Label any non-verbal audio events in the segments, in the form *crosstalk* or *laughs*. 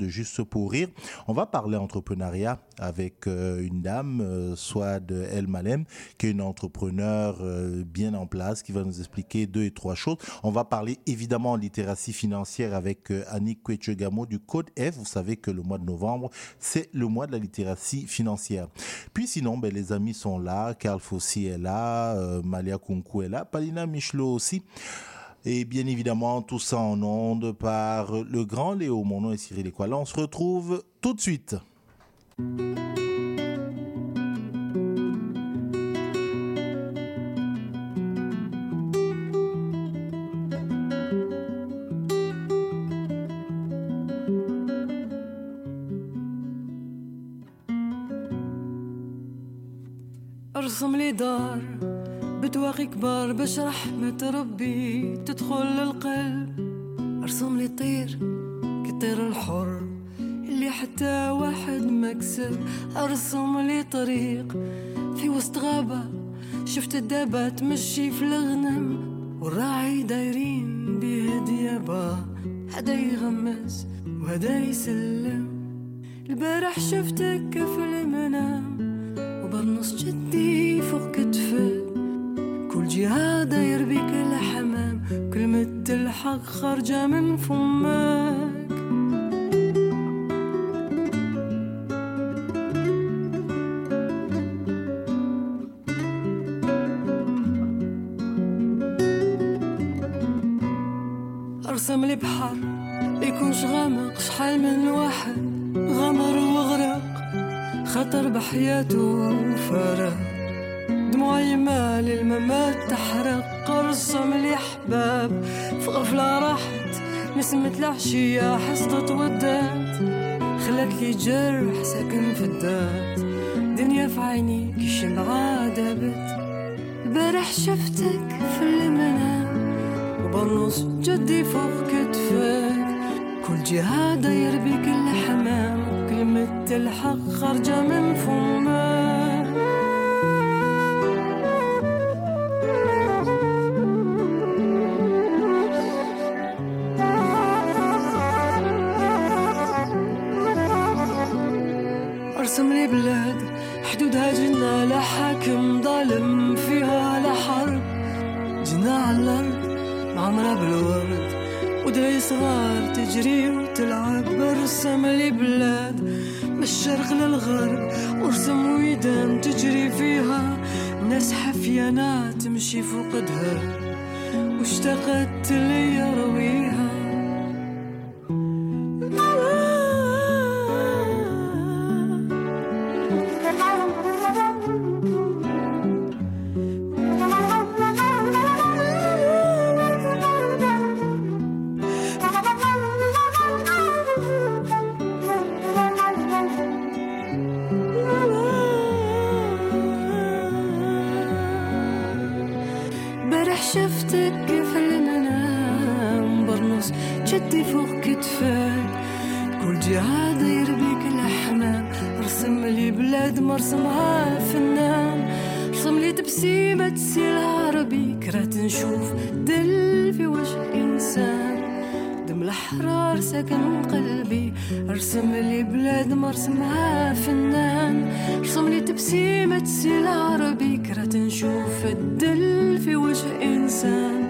de Juste pour rire. On va parler entrepreneuriat avec euh, une dame, euh, Swad El Malem, qui est une entrepreneur euh, bien en place, qui va nous expliquer deux et trois choses. On va parler évidemment en littératie financière avec Annick Kwechegamo du Code F. Vous savez que le mois de novembre, c'est le mois de la littératie financière. Puis sinon, ben, les amis sont là. Carl Fossi est là, Malia Kunku est là, Palina Michelot aussi. Et bien évidemment, tout ça en ondes par le grand Léo. Mon nom est Cyril Equala. On se retrouve tout de suite. بتواقي كبار باش رحمة ربي تدخل للقلب. أرسم لي طير كطير الحر اللي حتى واحد ما كسب. أرسم لي طريق في وسط غابة شفت الدابة تمشي في الغنم. والراعي دايرين بيه ديابة هدا يغمس وهدا يسلم. البارح شفتك في المنام وبرنص جدي فوق كتفك. جهة داير بيك الحمام. كلمة الحق خارجة من فمك. أرسم لي بحر يكونش غامق شحال من واحد غمر وغرق. خطر بحياته وفرق. دموعي مال الممات تحرق ارسم لي احباب في غفلة راحت نسمة العشية حصلت ودات. خلت لي جرح ساكن في الذات دنيا في عينيك الشمعة دابت البارح شفتك في المنام وبنص جدي فوق كتفك كل جهة داير بيك الحمام كلمة الحق خارجة من فمك افتقدها واشتقت لها ارسم لي بلاد ما رسمها فنان رسم لي تبسيمة تسيل عربي كرهت نشوف الدل في وجه إنسان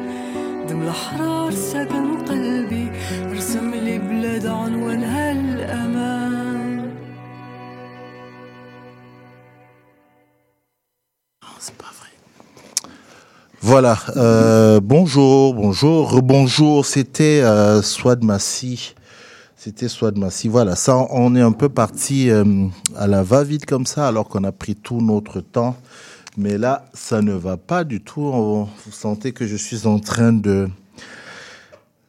دم الأحرار سكن قلبي ارسم لي بلاد عنوانها الأمان C'est pas vrai. Voilà. euh, bonjour, bonjour, rebonjour. C'était euh, Swad Massi. c'était Swad Massi. Voilà, ça, on est un peu parti euh, à la va-vite comme ça, alors qu'on a pris tout notre temps. Mais là, ça ne va pas du tout. Vous sentez que je suis en train de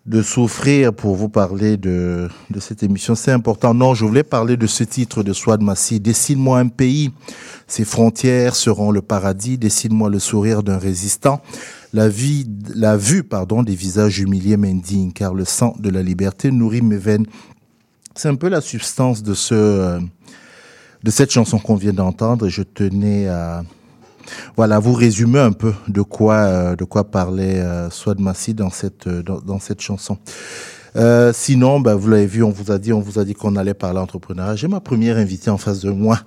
de souffrir pour vous parler de, de cette émission. C'est important. Non, je voulais parler de ce titre de Swad Massi. Dessine-moi un pays. Ses frontières seront le paradis. Dessine-moi le sourire d'un résistant. La vie, la vue, pardon, des visages humiliés m'indigne, car le sang de la liberté nourrit mes veines. C'est un peu la substance de ce, euh, de cette chanson qu'on vient d'entendre. Et je tenais à, voilà, vous résumer un peu de quoi, euh, de quoi parlait euh, Swad Massi dans cette, dans, cette chanson. Sinon, ben, vous l'avez vu, on vous a dit, on vous a dit qu'on allait parler entrepreneuriat. J'ai ma première invitée en face de moi,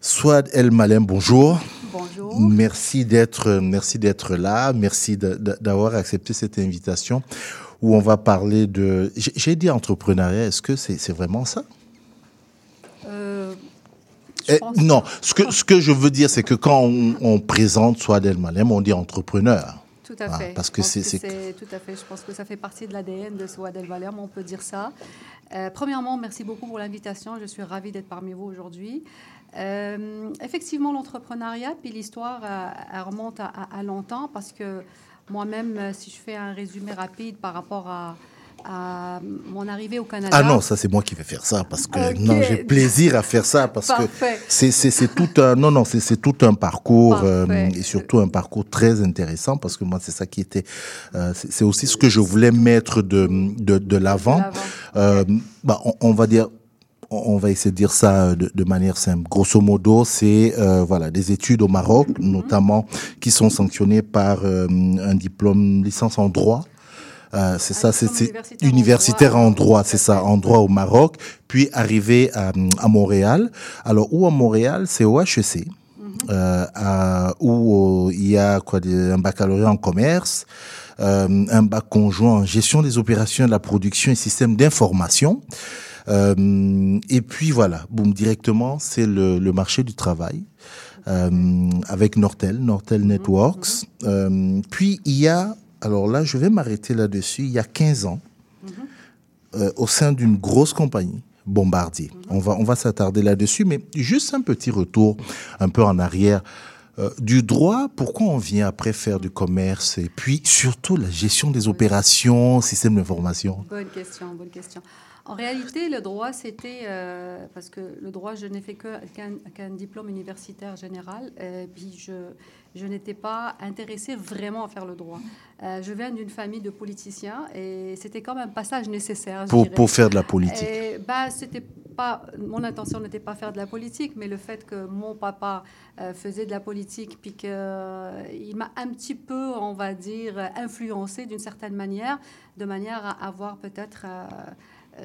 Swad El Malem. Bonjour. Bonjour. Merci d'être, merci d'être là. Merci d'avoir accepté cette invitation où on va parler de. J'ai dit entrepreneuriat. Est-ce que c'est vraiment ça? Euh, Eh, Non. Ce que ce que je veux dire, c'est que quand on, on présente Swad El Malem, on dit entrepreneur. Tout à Ah, fait. parce Je que pense c'est- tout à fait. Je pense que ça fait partie de l'ADN de Souad El Valem, on peut dire ça. Euh, premièrement, merci beaucoup pour l'invitation. Je suis ravie d'être parmi vous aujourd'hui. Euh, effectivement, l'entrepreneuriat, puis l'histoire, euh, elle remonte à, à- à longtemps parce que moi-même, euh, si je fais un résumé rapide par rapport à, à mon arrivée au Canada. Ah non, ça c'est moi qui vais faire ça parce que non, j'ai plaisir à faire ça parce que Parfait. c'est c'est tout un non non c'est tout un parcours euh, et surtout un parcours très intéressant parce que moi c'est ça qui était euh, c'est aussi ce que je voulais mettre de de, l'avant. De l'avant. Euh, bah, on, on va dire on va essayer de dire ça de, de manière simple. Grosso modo, c'est euh, voilà des études au Maroc, Mhm. notamment qui sont sanctionnées par euh, un diplôme licence en droit. Euh, c'est ça, c'est universitaire en universitaire droit. en droit, c'est ça, en droit au Maroc, puis arrivé à, à Montréal. Alors où à Montréal, c'est au HEC. Mhm. euh, à- où euh, il y a quoi, un baccalauréat en commerce, euh, un bac conjoint en gestion des opérations de la production et système d'information. Euh, et puis voilà, boum, directement, c'est le, le marché du travail euh, avec Nortel, Nortel Networks. Euh, puis il y a, alors là, je vais m'arrêter là-dessus, il y a 15 ans, euh, au sein d'une grosse compagnie, Bombardier. On va, on va s'attarder là-dessus, mais juste un petit retour un peu en arrière. Euh, du droit, pourquoi on vient après faire du commerce et puis surtout la gestion des opérations, système d'information Bonne question, bonne question. En réalité, le droit, c'était euh, parce que le droit, je n'ai fait qu'un diplôme universitaire général, euh, puis je, je n'étais pas intéressée vraiment à faire le droit. Euh, je viens d'une famille de politiciens et c'était comme un passage nécessaire. pour, pour faire de la politique Et, bah, c'était pas, mon intention n'était pas faire de la politique, mais le fait que mon papa euh, faisait de la politique, puis qu'il m'a un petit peu, on va dire, influencé d'une certaine manière, de manière à avoir peut-être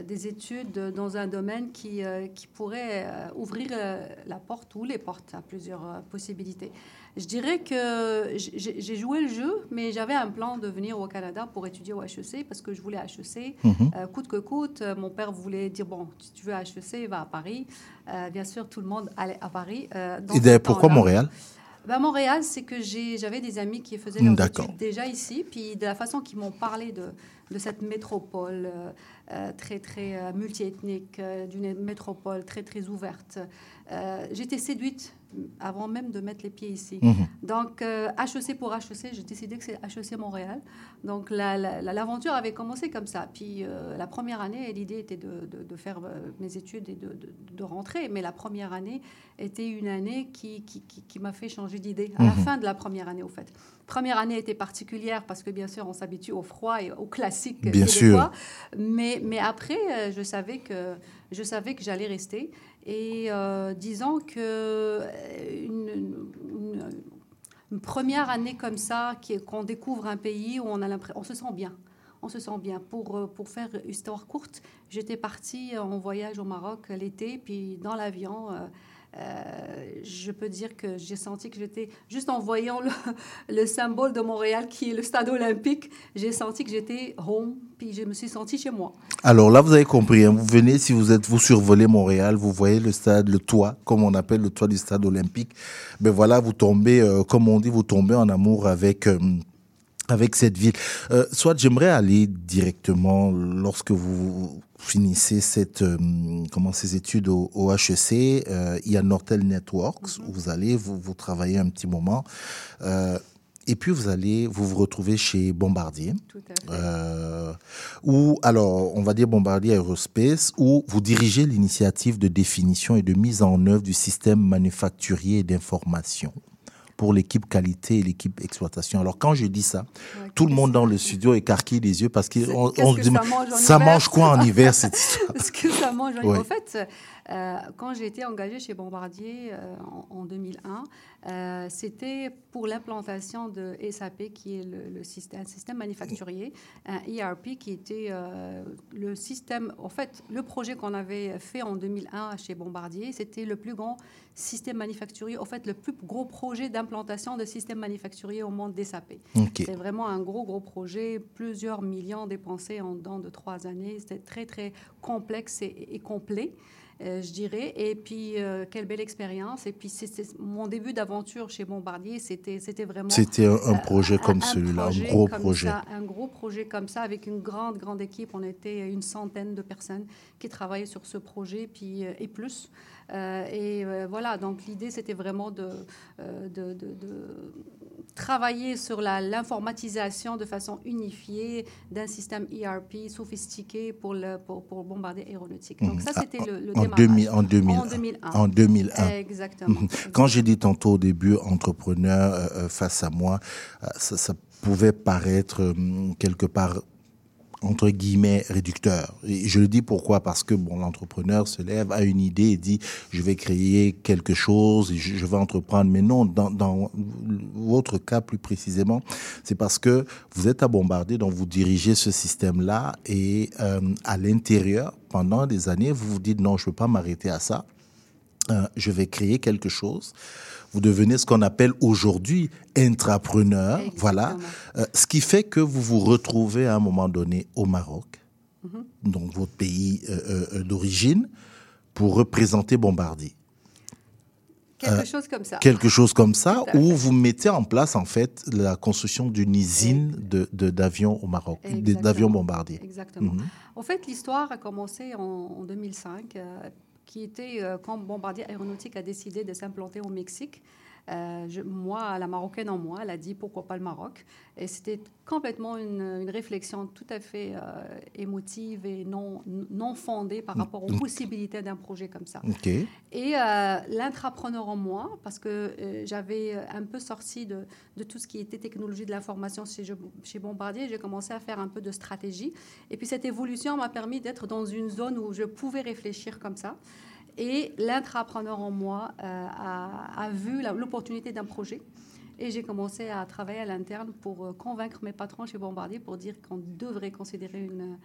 des études dans un domaine qui, euh, qui pourrait euh, ouvrir euh, la porte ou les portes à plusieurs euh, possibilités. Je dirais que j'ai joué le jeu, mais j'avais un plan de venir au Canada pour étudier au HEC parce que je voulais HEC. Euh, coûte que coûte, euh, mon père voulait dire bon, si tu veux HEC, va à Paris. Euh, bien sûr, tout le monde allait à Paris. euh, Et pourquoi. Montréal? Ben, Montréal, c'est que j'avais des amis qui faisaient leurs études déjà ici, puis de la façon qu'ils m'ont parlé de, de cette métropole euh, euh, très, très euh, multiethnique, d'une métropole très, très ouverte. Euh, J'étais séduite avant même de mettre les pieds ici. Mhm. Donc, euh, HEC pour HEC, j'ai décidé que c'est HEC Montréal. Donc, la- la- la- l'aventure avait commencé comme ça. Puis, euh, la première année, l'idée était de, de- de faire euh, mes études et de, rentrer. Mais la première année était une année qui, qui, qui- qui m'a fait changer d'idée. À la Mhm. fin de la première année, au fait. Première année était particulière parce que, bien sûr, on s'habitue au froid et au classique Bien québécois. Mais, mais après, euh, je savais que, je savais que j'allais rester. Et euh, disons que euh, première année comme ça, qu'on découvre un pays où on, a on se sent bien. On se sent bien. Pour, euh, pour faire histoire courte, j'étais partie en voyage au Maroc l'été, puis dans l'avion, euh, euh, je peux dire que j'ai senti que j'étais, juste en voyant le, *laughs* le symbole de Montréal qui est le stade olympique, j'ai senti que j'étais home, puis je me suis sentie chez moi. Alors là, vous avez compris. hein, vous venez, si vous êtes, vous survolez Montréal, vous voyez le stade, le toit, comme on appelle le toit du stade olympique. Ben voilà, vous tombez, euh, comme on dit, vous tombez en amour avec. euh, avec cette ville. Soit j'aimerais aller directement lorsque vous finissez cette euh, comment ces études au, au HEC, euh, il y a Nortel Networks où vous allez vous vous travaillez un petit moment euh, et puis vous allez vous vous retrouvez chez Bombardier. Où, alors, on va dire Bombardier Aerospace, où vous dirigez l'initiative de définition et de mise en œuvre du système manufacturier d'information pour l'équipe qualité et l'équipe exploitation. Alors, quand je dis ça, Ouais, tout le monde dans le studio écarquille les yeux parce qu'on se demande, ça mange en ça hiver mange quoi en *laughs* hiver cette histoire Parce que ça mange. Ouais. En fait, euh, quand j'ai été engagée chez Bombardier euh, en, en 2001, Euh, C'était pour l'implantation de SAP, qui est le, le système, un système manufacturier, un ERP qui était euh, le système, en fait, le projet qu'on avait fait en 2001 chez Bombardier, c'était le plus grand système manufacturier, en fait, le plus gros projet d'implantation de système manufacturier au monde des SAP. Ok. C'est vraiment un gros, gros projet, plusieurs millions dépensés en dedans de trois années. C'était très, très complexe et, et complet. Euh, je dirais. Et puis, euh, quelle belle expérience. Et puis, c'était mon début d'aventure chez Bombardier, c'était vraiment... C'était un, un projet comme celui-là, un gros projet. ça, un gros projet comme ça, avec une grande, grande équipe. On était une centaine de personnes qui travaillaient sur ce projet, puis, euh, et plus. Euh, et euh, voilà, donc l'idée, c'était vraiment de, euh, de, de- de travailler sur l'informatisation de façon unifiée d'un système ERP sophistiqué pour, le, pour, pour bombarder aéronautique. Donc ça, Mhm. c'était le, le En, démarrage. 2000, en 2001. En 2001. En 2001. Exactement. Mhm. Quand j'ai dit tantôt au début entrepreneur euh, face à moi, euh, ça, ça pouvait paraître quelque part entre guillemets réducteur. Et je le dis pourquoi? Parce que bon, l'entrepreneur se lève, a une idée et dit je vais créer quelque chose, et je, je vais entreprendre. Mais non, dans, dans votre cas plus précisément, c'est parce que vous êtes à bombarder, donc vous dirigez ce système-là et euh, à l'intérieur, pendant des années, vous vous dites non, je ne peux pas m'arrêter à ça. Euh, je vais créer quelque chose. Vous devenez ce qu'on appelle aujourd'hui intrapreneur. Exactement. Voilà. Euh, ce qui fait que vous vous retrouvez à un moment donné au Maroc, Mhm. donc votre pays euh, d'origine, pour représenter Bombardier. Quelque chose comme ça. Quelque chose comme ça, où fait. vous mettez en place en fait la construction d'une usine de de- d'avions au Maroc, d'avions Bombardier. Exactement. Mhm. En fait, l'histoire a commencé en, en 2005, euh, qui était euh, quand Bombardier Aéronautique a décidé de s'implanter au Mexique. Euh, je- moi, la marocaine en moi, elle a dit pourquoi pas le Maroc? Et c'était complètement une, une réflexion tout à fait euh, émotive et non, non fondée par rapport aux possibilités d'un projet comme ça. Et euh, l'intrapreneur en moi, parce que euh, j'avais un peu sorti de, de tout ce qui était technologie de l'information chez, chez Bombardier, j'ai commencé à faire un peu de stratégie. Et puis cette évolution m'a permis d'être dans une zone où je pouvais réfléchir comme ça. Et l'intrapreneur en moi euh, a, vu l'opportunité d'un projet. Et j'ai commencé à travailler à l'interne pour euh, convaincre mes patrons chez Bombardier pour dire qu'on devrait considérer une,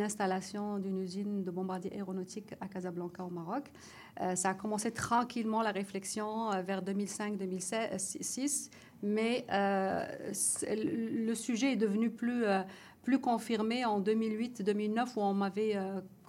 installation d'une usine de bombardier aéronautique à Casablanca au Maroc. Euh, ça a commencé tranquillement la réflexion vers 2005-2006, mais le sujet est devenu plus, plus confirmé en 2008-2009 où on m'avait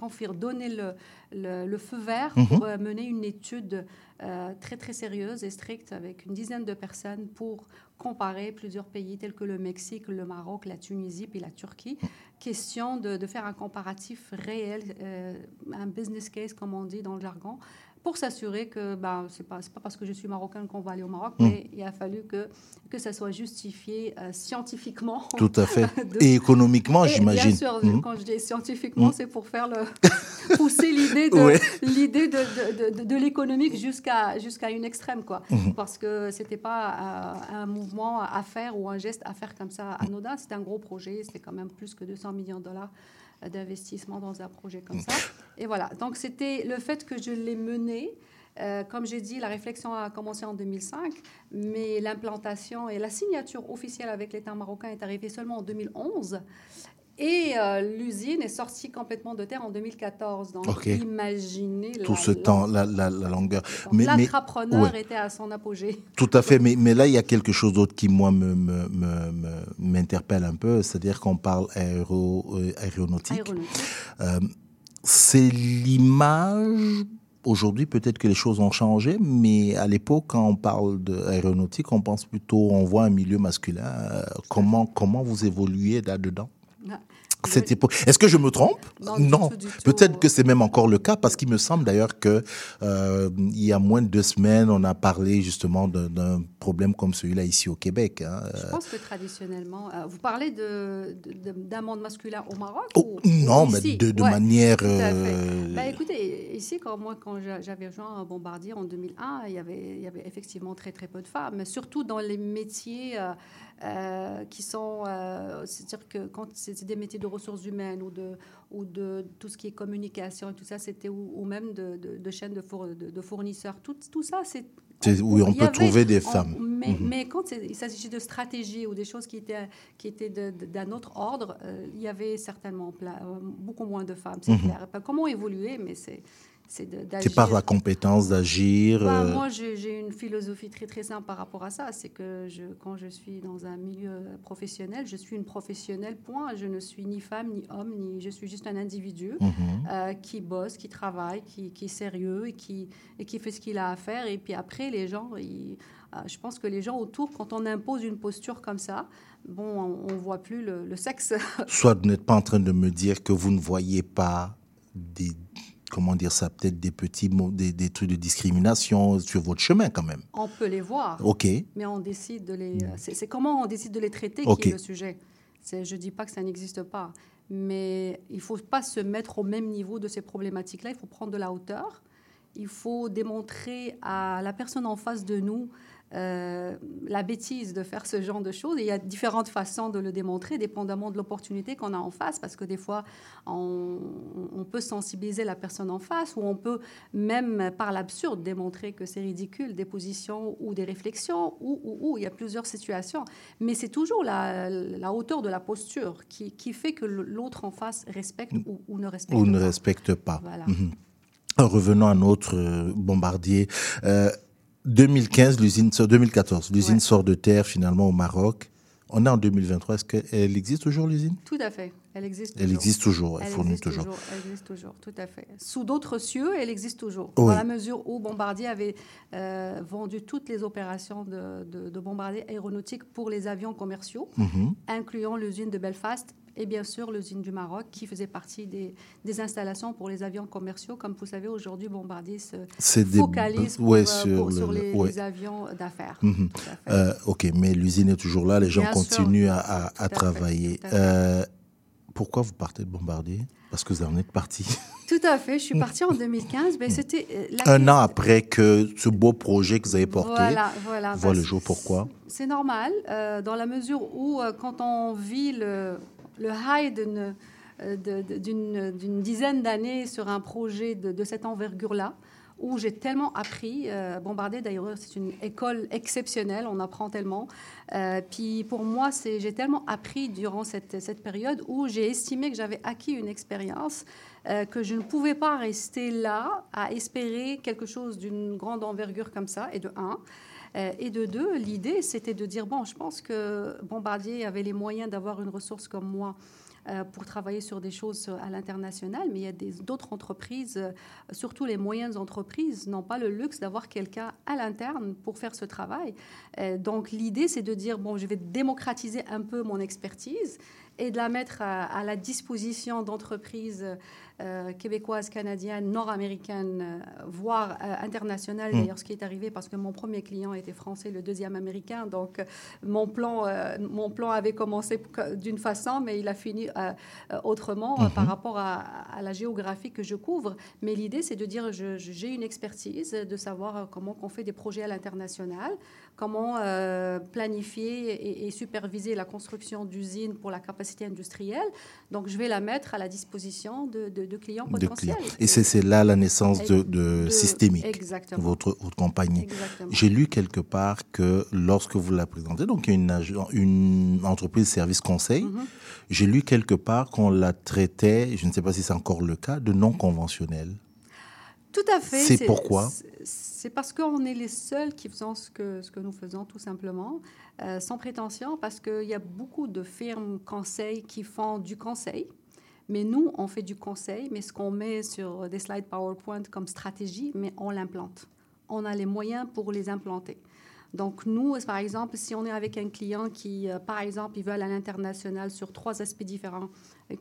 euh, confir- donné le, le, le feu vert pour euh, mener une étude euh, très très sérieuse et stricte avec une dizaine de personnes pour comparer plusieurs pays tels que le Mexique, le Maroc, la Tunisie puis la Turquie. Question de, de faire un comparatif réel, euh, un business case comme on dit dans le jargon, pour s'assurer que ben, ce n'est pas, pas parce que je suis marocaine qu'on va aller au Maroc, mais il a fallu que, que ça soit justifié euh, scientifiquement. Tout à fait. *laughs* De- Et économiquement, j'imagine. Bien sûr, Mhm. quand je dis scientifiquement, c'est pour faire le *laughs* pousser l'idée de Ouais. l'idée de, de, de, de l'économique jusqu'à jusqu'à une extrême quoi. Parce que c'était pas euh, un mouvement à faire ou un geste à faire comme ça anodin. C'était un gros projet. C'était quand même plus que 200 millions de dollars euh, d'investissement dans un projet comme ça. Et voilà. Donc c'était le fait que je l'ai mené. Euh, comme j'ai dit, la réflexion a commencé en 2005, mais l'implantation et la signature officielle avec l'État marocain est arrivée seulement en 2011. Et euh, l'usine est sortie complètement de terre en 2014. Donc, Ok. imaginez Tout la- ce la- temps, la, longueur. Mais, L'entrepreneur ouais. était à son apogée. Tout à fait, mais, mais là, il y a quelque chose d'autre qui, moi, me, me, me- me- m'interpelle un peu, c'est-à-dire qu'on parle aéro, euh, aéronautique. Aéronautique. Euh, c'est l'image. Aujourd'hui, peut-être que les choses ont changé, mais à l'époque, quand on parle d'aéronautique, on pense plutôt, on voit un milieu masculin. Euh, comment, comment vous évoluez là-dedans? Est-ce que je me trompe Non. Peut-être que c'est même encore le cas, parce qu'il me semble d'ailleurs que euh, il y a moins de deux semaines, on a parlé justement d'un- problème comme celui-là ici au Québec. hein. Je pense que traditionnellement, euh, vous parlez de, de- de- d'un monde masculin au Maroc Oh, ou- non, ou mais de, de Ouais, manière. euh, Bah, écoutez, ici, quand moi, quand j'a- j'avais rejoint Bombardier en 2001, il y avait, il y avait effectivement très très peu de femmes, mais surtout dans les métiers euh, euh, qui sont, euh, c'est-à-dire que quand c'est des métiers de ressources humaines ou de, ou de tout ce qui est communication et tout ça, c'était ou, même de, de, chaînes de, de, fournisseurs. Tout, tout ça, c'est où on peut trouver des femmes. mais, mhm. mais, quand il s'agissait de stratégie ou des choses qui étaient, qui étaient d'un autre ordre, il y avait certainement beaucoup moins de femmes, c'est mhm. clair. Comment évoluer, mais c'est c'est par la compétence d'agir. Bah, euh, moi, j'ai une philosophie très très simple par rapport à ça. C'est que je, quand je suis dans un milieu professionnel, je suis une professionnelle, point. Je ne suis ni femme, ni homme, ni je suis juste un individu mhm. euh, qui bosse, qui travaille, qui, qui, est sérieux et qui, et qui fait ce qu'il a à faire. Et puis après, les gens, ils, euh, je pense que les gens autour, quand on impose une posture comme ça, bon, on ne voit plus le, le sexe. Soit vous n'êtes pas en train de me dire que vous ne voyez pas des comment dire ça, peut-être des petits mots, des, des, trucs de discrimination sur votre chemin quand même. On peut les voir. Ok. Mais on décide de les. C'est comment on décide de les traiter qui est le sujet. Je ne dis pas que ça n'existe pas, mais il ne faut pas se mettre au même niveau de ces problématiques-là. Il faut prendre de la hauteur. Il faut démontrer à la personne en face de nous euh, la bêtise de faire ce genre de choses. il y a différentes façons de le démontrer, dépendamment de l'opportunité qu'on a en face, parce que des fois, on, peut sensibiliser la personne en face, ou on peut même, par l'absurde, démontrer que c'est ridicule, des positions ou des réflexions, ou, ou, il y a plusieurs situations. Mais c'est toujours la, hauteur de la posture qui, fait que l'autre en face respecte ou, ne respecte pas. Ou ne respecte pas. Mhm. Revenons à notre euh, bombardier. Euh, 2015, l'usine 2014, l'usine sort de terre finalement au Maroc. On est en 2023. Est-ce qu'elle existe toujours l'usine? Tout à fait. Elle existe. Elle existe toujours. Elle, fournit toujours. Elle existe toujours. Tout à fait. Sous d'autres cieux, elle existe toujours. Dans la mesure où Bombardier avait euh, vendu toutes les opérations de, de, bombardier aéronautique pour les avions commerciaux, mhm. incluant l'usine de Belfast et bien sûr l'usine du Maroc qui faisait partie des, des, installations pour les avions commerciaux. Comme vous savez, aujourd'hui, Bombardier se focalise euh, sur, les, avions d'affaires. Mhm. Euh, ok, mais l'usine est toujours là, les gens continuent à, à, travailler. Euh, pourquoi vous partez de Bombardier? Parce que vous en êtes parti. *laughs* Tout à fait. Je suis partie en *laughs* 2015. Mais c'était un an après que ce beau projet que vous avez porté voilà, voilà, voit le jour. Pourquoi? C'est normal, dans la mesure où quand on vit le, le high euh, d'une dizaine d'années sur un projet de, cette envergure-là, où j'ai tellement appris. Euh, d'ailleurs, c'est une école exceptionnelle, on apprend tellement. Euh, puis pour moi, j'ai tellement appris durant cette, cette période où j'ai estimé que j'avais acquis une expérience, que je ne pouvais pas rester là à espérer quelque chose d'une grande envergure comme ça, et de un. Et de deux, l'idée, c'était de dire, bon, je pense que Bombardier avait les moyens d'avoir une ressource comme moi euh, pour travailler sur des choses à l'international, mais il y a d'autres entreprises, euh, surtout les moyennes entreprises, n'ont pas le luxe d'avoir quelqu'un à l'interne pour faire ce travail. Euh, donc l'idée, c'est de dire, bon, je vais démocratiser un peu mon expertise et de la mettre à, la disposition d'entreprises euh, québécoises, canadiennes, nord-américaines, euh, voire euh, internationales. Mm. D'ailleurs, ce qui est arrivé parce que mon premier client était français, le deuxième américain. Donc, mon plan, mon plan avait commencé d'une façon, mais il a fini autrement mm-hmm. par rapport à, la géographie que je couvre. Mais l'idée, c'est de dire, j'ai une expertise, de savoir comment on fait des projets à l'international, comment planifier et, superviser la construction d'usines pour la capacité industrielle. Donc, je vais la mettre à la disposition de de, clients potentiels. Et c'est là la naissance de, de, Systémique, votre, votre compagnie. J'ai lu quelque part que lorsque vous la présentez, donc une, une entreprise de service conseil, mhm. j'ai lu quelque part qu'on la traitait, je ne sais pas si c'est encore le cas, de non conventionnel. Tout à fait. C'est pourquoi? C'est parce qu'on est les seuls qui faisons ce que, nous faisons, tout simplement, euh, sans prétention, parce qu'il y a beaucoup de firmes conseils qui font du conseil. Mais nous, on fait du conseil, mais ce qu'on met sur des slides PowerPoint comme stratégie, mais on l'implante. On a les moyens pour les implanter. Donc, nous, par exemple, si on est avec un client qui, euh, par exemple, il veut aller à l'international sur trois aspects différents,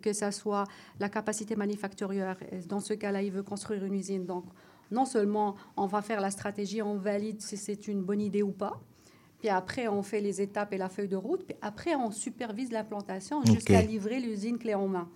que ce soit la capacité manufacturière, dans ce cas-là, il veut construire une usine. Donc, non seulement on va faire la stratégie, on valide si c'est une bonne idée ou pas, puis après, on fait les étapes et la feuille de route, puis après, on supervise l'implantation jusqu'à livrer l'usine clé en main.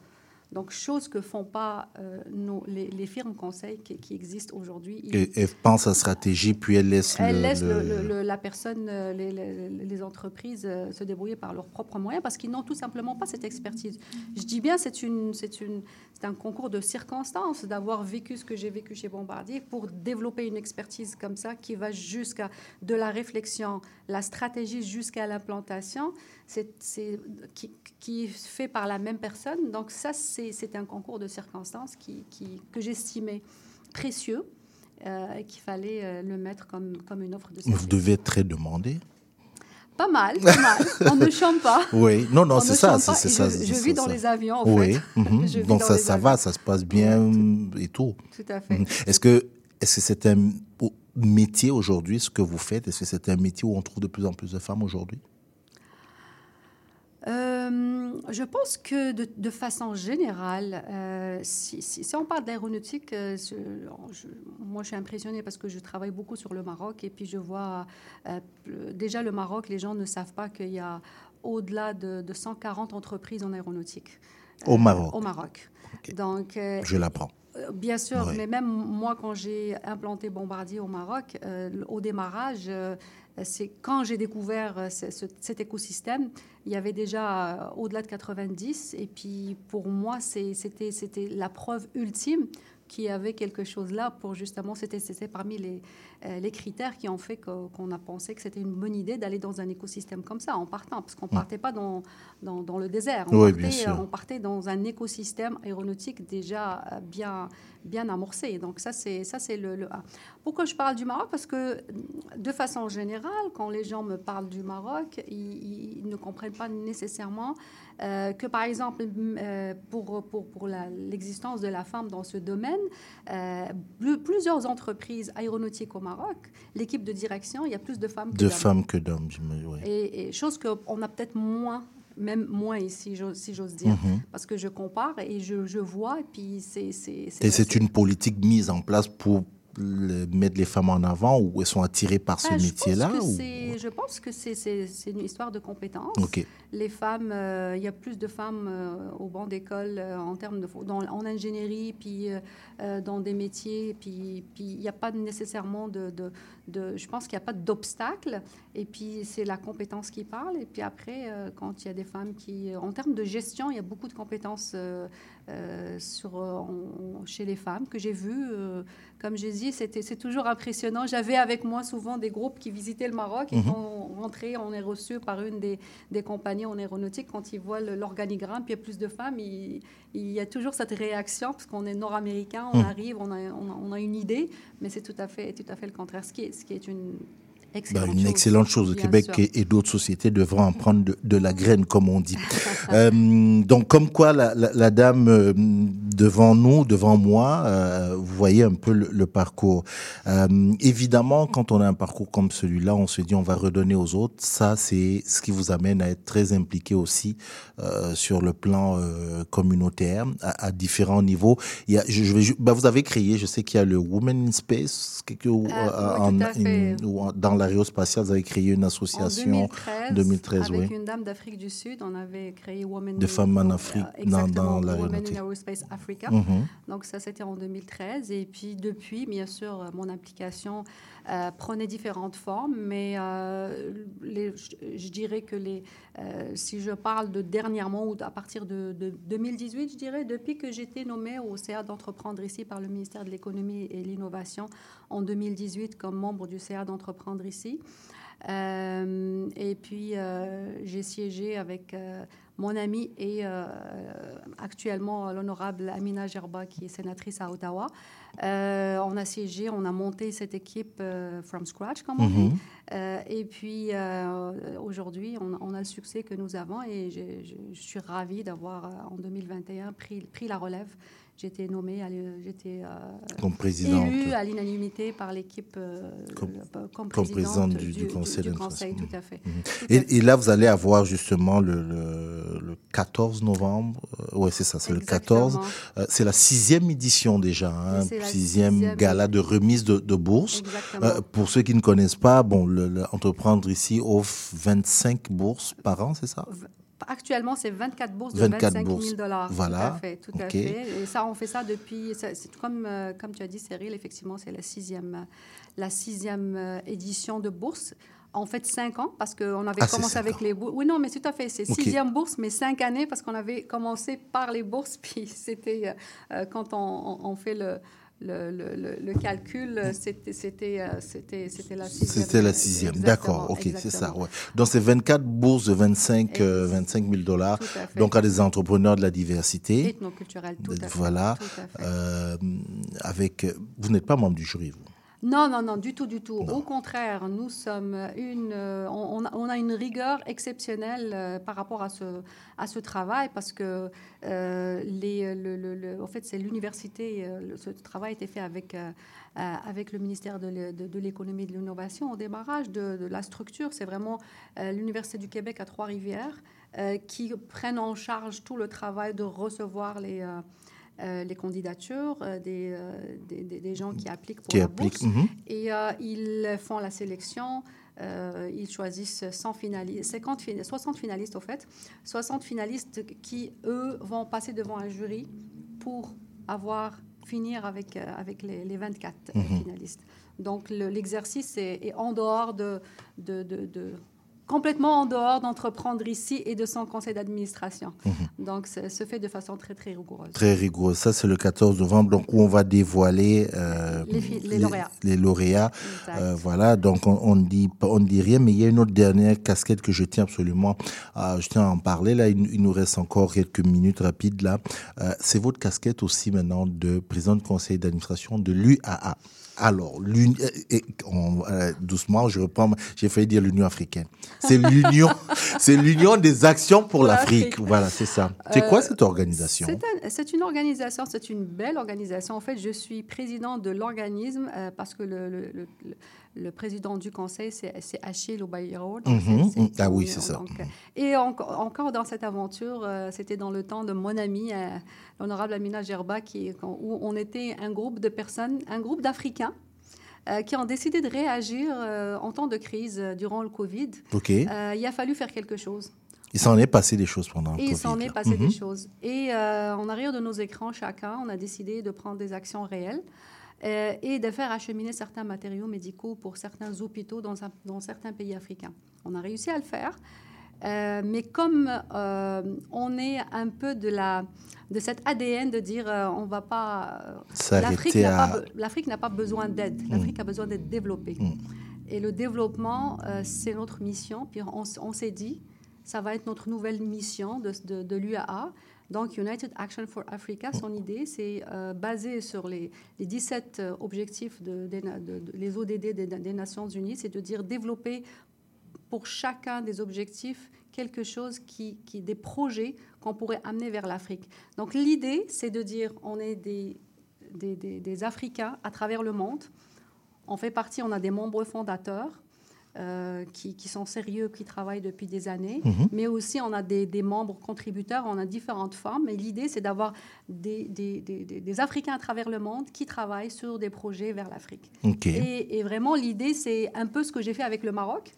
Donc, chose que font pas euh, nos, les, les firmes conseils qui, qui existent aujourd'hui. Ils- Et elle pense à stratégie, puis elle laisse elle le- laisse le- le- la personne, euh, les, les- les entreprises euh, se débrouiller par leurs propres moyens parce qu'ils n'ont tout simplement pas cette expertise. Je dis bien, c'est une, c'est une, c'est un concours de circonstances d'avoir vécu ce que j'ai vécu chez Bombardier pour développer une expertise comme ça qui va jusqu'à de la réflexion, la stratégie jusqu'à l'implantation, c'est, c'est- qui, qui est fait par la même personne. Donc ça, c'est, c'est un concours de circonstances qui, qui- que j'estimais précieux. euh, et qu'il fallait euh, le mettre comme, comme une offre de service. Vous devez être très demandé. Pas mal, pas mal. On ne chante pas. *laughs* Oui, non, non, On c'est ça. c'est ça. Je, je vis dans ça. les avions, en Oui, fait. mhm. *laughs* Donc ça, ça avions. va, ça se passe bien et tout. Tout à fait. Mhm. Est-ce que est-ce que c'est un métier aujourd'hui, ce que vous faites? Est-ce que c'est un métier où on trouve de plus en plus de femmes aujourd'hui? Euh, je pense que de, de façon générale, euh, si, si- si on parle d'aéronautique, euh, je- moi je suis impressionnée parce que je travaille beaucoup sur le Maroc et puis je vois déjà le Maroc, les gens ne savent pas qu'il y a au-delà de, de 140 entreprises en aéronautique. Au Maroc. Au Maroc. Donc, Je l'apprends. Bien sûr, mais même moi, quand j'ai implanté Bombardier au Maroc, euh, au démarrage, euh, c'est quand j'ai découvert euh, ce- ce- cet écosystème, il y avait déjà euh, au-delà de 90. Et puis, pour moi, c'était la preuve ultime qu'il y avait quelque chose là pour justement, c'était parmi les, les critères qui ont fait qu'on a pensé que c'était une bonne idée d'aller dans un écosystème comme ça en partant, parce qu'on ne partait pas dans, dans, dans le désert, on, Oui, bien partait, sûr. on partait dans un écosystème aéronautique déjà euh, bien, bien amorcé. Donc ça, c'est le, le un. Pourquoi je parle du Maroc? Parce que de façon générale, quand les gens me parlent du Maroc, ils, ils ne comprennent pas nécessairement euh, que, par exemple, euh, pour, pour, pour l'existence de la femme dans ce domaine, euh, plus- plusieurs entreprises aéronautiques au Maroc, l'équipe de direction, il y a plus de femmes que De d'hommes. femmes que d'hommes, oui. Et, et chose qu'on a peut-être moins, même moins ici, si j'ose dire. Mhm. Parce que je compare et je, je vois, et puis c'est... c'est- Et c'est une politique mise en place pour le- mettre les femmes en avant ou elles sont attirées par ce Ah, métier-là ou- Je pense que c'est- une histoire de compétences. Les femmes, euh, il y a plus de femmes euh, au banc d'école euh, en termes de dans, en ingénierie, puis dans des métiers, puis puis il n'y a pas nécessairement de, de, de- je pense qu'il n'y a pas d'obstacle. Et puis c'est la compétence qui parle. Et puis après, euh, quand il y a des femmes qui, en termes de gestion, il y a beaucoup de compétences euh, euh, sur euh, chez les femmes que j'ai vues. euh, comme j'ai dit, c'était c'est toujours impressionnant. J'avais avec moi souvent des groupes qui visitaient le Maroc et Mhm. quand on rentrait, on est reçu par une des, des compagnies en aéronautique. Quand ils voient l'organigramme, puis il y a plus de femmes, il, il y a toujours cette réaction parce qu'on est nord-américain, on Mhm. arrive, on a, on, a, on a une idée, mais c'est tout à fait, tout à fait le contraire, ce qui est, ce qui est une Excellente une chose. excellente chose. Le Bien Québec et, et d'autres sociétés devront en prendre de, de la graine, comme on dit. *laughs* Euh, donc, comme quoi, la, la- la dame euh, devant nous, devant moi, euh, vous voyez un peu le, le parcours. Euh, évidemment, quand on a un parcours comme celui-là, on se dit on va redonner aux autres. Ça, c'est ce qui vous amène à être très impliqué aussi euh, sur le plan euh, communautaire à, à différents niveaux. Il y a, je, je vais, bah, vous avez créé, je sais qu'il y a le Women in Space, quelque, Ah, oui, une- en- dans l'aérospatiale, vous avez créé une En association 2013, 2013, avec oui. une dame d'Afrique du Sud, on avait créé Women femmes en euh, Afrique, dans- dans Women l'aéronautique. in Aerospace Africa. Mhm. Donc ça, c'était en 2013. Et puis depuis, bien sûr, mon implication euh, prenait différentes formes. Mais euh, je, dirais que les, euh, si je parle de dernièrement ou à partir de, de 2018, je dirais, depuis que j'étais nommée au CA d'entreprendre ici par le ministère de l'économie et l'innovation en 2018 comme membre du CA d'entreprendre ici. Et puis, j'ai siégé avec mon amie et euh, actuellement l'honorable Amina Gerba, qui est sénatrice à Ottawa. Euh, on a siégé, on a monté cette équipe euh, from scratch, comme on dit. Mhm. Euh, et puis, aujourd'hui, on, on a le succès que nous avons et je, je- je suis ravie d'avoir, en 2021, pris, pris la relève. Été nommée, j'étais euh, élue à l'unanimité par l'équipe euh, Comme- comme, présidente du- du conseil du conseil, tout à fait. Mhm. Tout à Et, et là, vous allez avoir justement le, le, le 14 novembre. Euh, ouais, c'est ça, c'est le 14. Exactement. Euh, c'est la sixième édition déjà, hein, Oui, sixième, sixième. gala de remise de, de bourse. Pour ceux qui ne connaissent pas, bon, le, le entreprendre ici offre 25 bourses par an, c'est ça? Actuellement, c'est 24 bourses de 24 25 bourses. 000 dollars. Voilà. Tout à fait, tout à Ok. fait. Et ça, on fait ça depuis. C'est comme, euh, comme tu as dit, Cyril, effectivement, c'est la sixième, la sixième euh, édition de bourse. En fait, cinq ans, parce qu'on avait Ah, commencé avec ans. les bourses. Oui, non, mais tout à fait. C'est Ok. sixième bourse, mais cinq années, parce qu'on avait commencé par les bourses. *laughs* Puis c'était euh, euh, quand on, on- on fait le. Le, le- le- calcul, euh, c'était c'était euh, c'était c'était la sixième. C'était la sixième, d'accord, Exactement, ok, c'est ça, ouais. Donc c'est 24 bourses de 25, euh, Ex- 25 000 dollars, à donc à des entrepreneurs de la diversité. Tout à fait. Voilà. tout à fait. Euh, avec, vous n'êtes pas membre du jury, vous Non, non, non, du tout, du tout. Au contraire, nous sommes une, euh, on, on a, une rigueur exceptionnelle euh, par rapport à ce, à ce travail parce que euh, les, le, le- le- en fait, c'est l'université. ce travail a été fait avec, euh, avec le ministère de l'é- de- de l'économie et de l'innovation au démarrage de, de la structure. C'est vraiment euh, l'université du Québec à Trois-Rivières qui prennent en charge tout le travail de recevoir les euh, les candidatures euh, des, euh, des, des- gens qui appliquent pour qui la bourse. Mhm. Et ils font la sélection. euh, ils choisissent 100 finalistes, 50 fin- 60 finalistes au fait, 60 finalistes qui, eux, vont passer devant un jury pour avoir, finir avec, euh, avec les, les 24 Mhm. finalistes. Donc le- l'exercice est, est en dehors de, de, de- de- complètement en dehors d'entreprendre ici et de son conseil d'administration. Donc ça se fait de façon très très rigoureuse. Très rigoureux. Ça, c'est le 14 novembre, donc où on va dévoiler euh, Les lauréats. les lauréats. Euh, voilà, donc on ne dit, on dit rien, mais il y a une autre dernière casquette que je tiens absolument à, je tiens à en parler. Là, il, il nous reste encore quelques minutes rapides. Là, Euh, c'est votre casquette aussi maintenant de président du conseil d'administration de l'UAA. Alors, euh, et on- euh, doucement, je reprends, j'ai failli dire l'Union africaine. C'est l'Union, *laughs* c'est l'Union des actions pour l'Afrique. Voilà, c'est ça. C'est quoi Euh, cette organisation? C'est un- C'est une organisation, c'est une belle organisation. En fait, je suis président de l'organisme euh, parce que le, le- le- le- le président du conseil, c'est Achille Obaïro. mhm. Ah oui, c'est ça. donc, euh, et enco- encore dans cette aventure, euh, c'était dans le temps de mon ami, euh, l'honorable Amina Gerba, qui, où on était un groupe de personnes, un groupe d'Africains. qui ont décidé de réagir en temps de crise durant le Covid. Ok. Euh, il a fallu faire quelque chose. Il s'en est passé des choses pendant le Et il s'en est passé Mhm. des choses. Et euh, en arrière de nos écrans, chacun, on a décidé de prendre des actions réelles euh, et de faire acheminer certains matériaux médicaux pour certains hôpitaux dans, un- dans certains pays africains. On a réussi à le faire. Euh, mais comme euh, on est un peu de, la, de cet ADN de dire euh, on va pas... L'Afrique n'a à. pas, besoin d'aide. L'Afrique a besoin d'être développée. Mm. Et le développement, c'est notre mission. Puis on s'est dit, ça va être notre nouvelle mission de, de, de l'UAA. Donc, United Action for Africa, son idée, c'est euh, basé sur les, les 17 euh, objectifs de, de- de- les ODD des, des Nations Unies, c'est de dire développer pour chacun des objectifs quelque chose qui, qui des projets qu'on pourrait amener vers l'Afrique. Donc l'idée, c'est de dire on est des, des, des- des Africains à travers le monde. On fait partie, on a des membres fondateurs euh, qui, qui sont sérieux, qui travaillent depuis des années, Mhm. mais aussi on a des, des membres contributeurs, on a différentes formes. Et l'idée, c'est d'avoir des, Africains à travers le monde qui travaillent sur des projets vers l'Afrique. Et, et vraiment, l'idée, c'est un peu ce que j'ai fait avec le Maroc.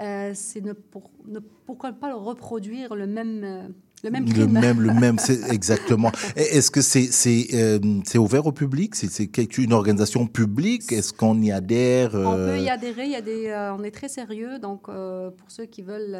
Euh, c'est ne, pour, ne pourquoi pas le reproduire le même, euh, le même Le crime. même, le *laughs* même, c'est exactement. Est-ce que c'est c'est euh, c'est ouvert au public? C'est c'est une organisation publique? Est-ce qu'on y adhère On euh, peut y adhérer, il y a des, euh, on est très sérieux, donc euh, pour ceux qui veulent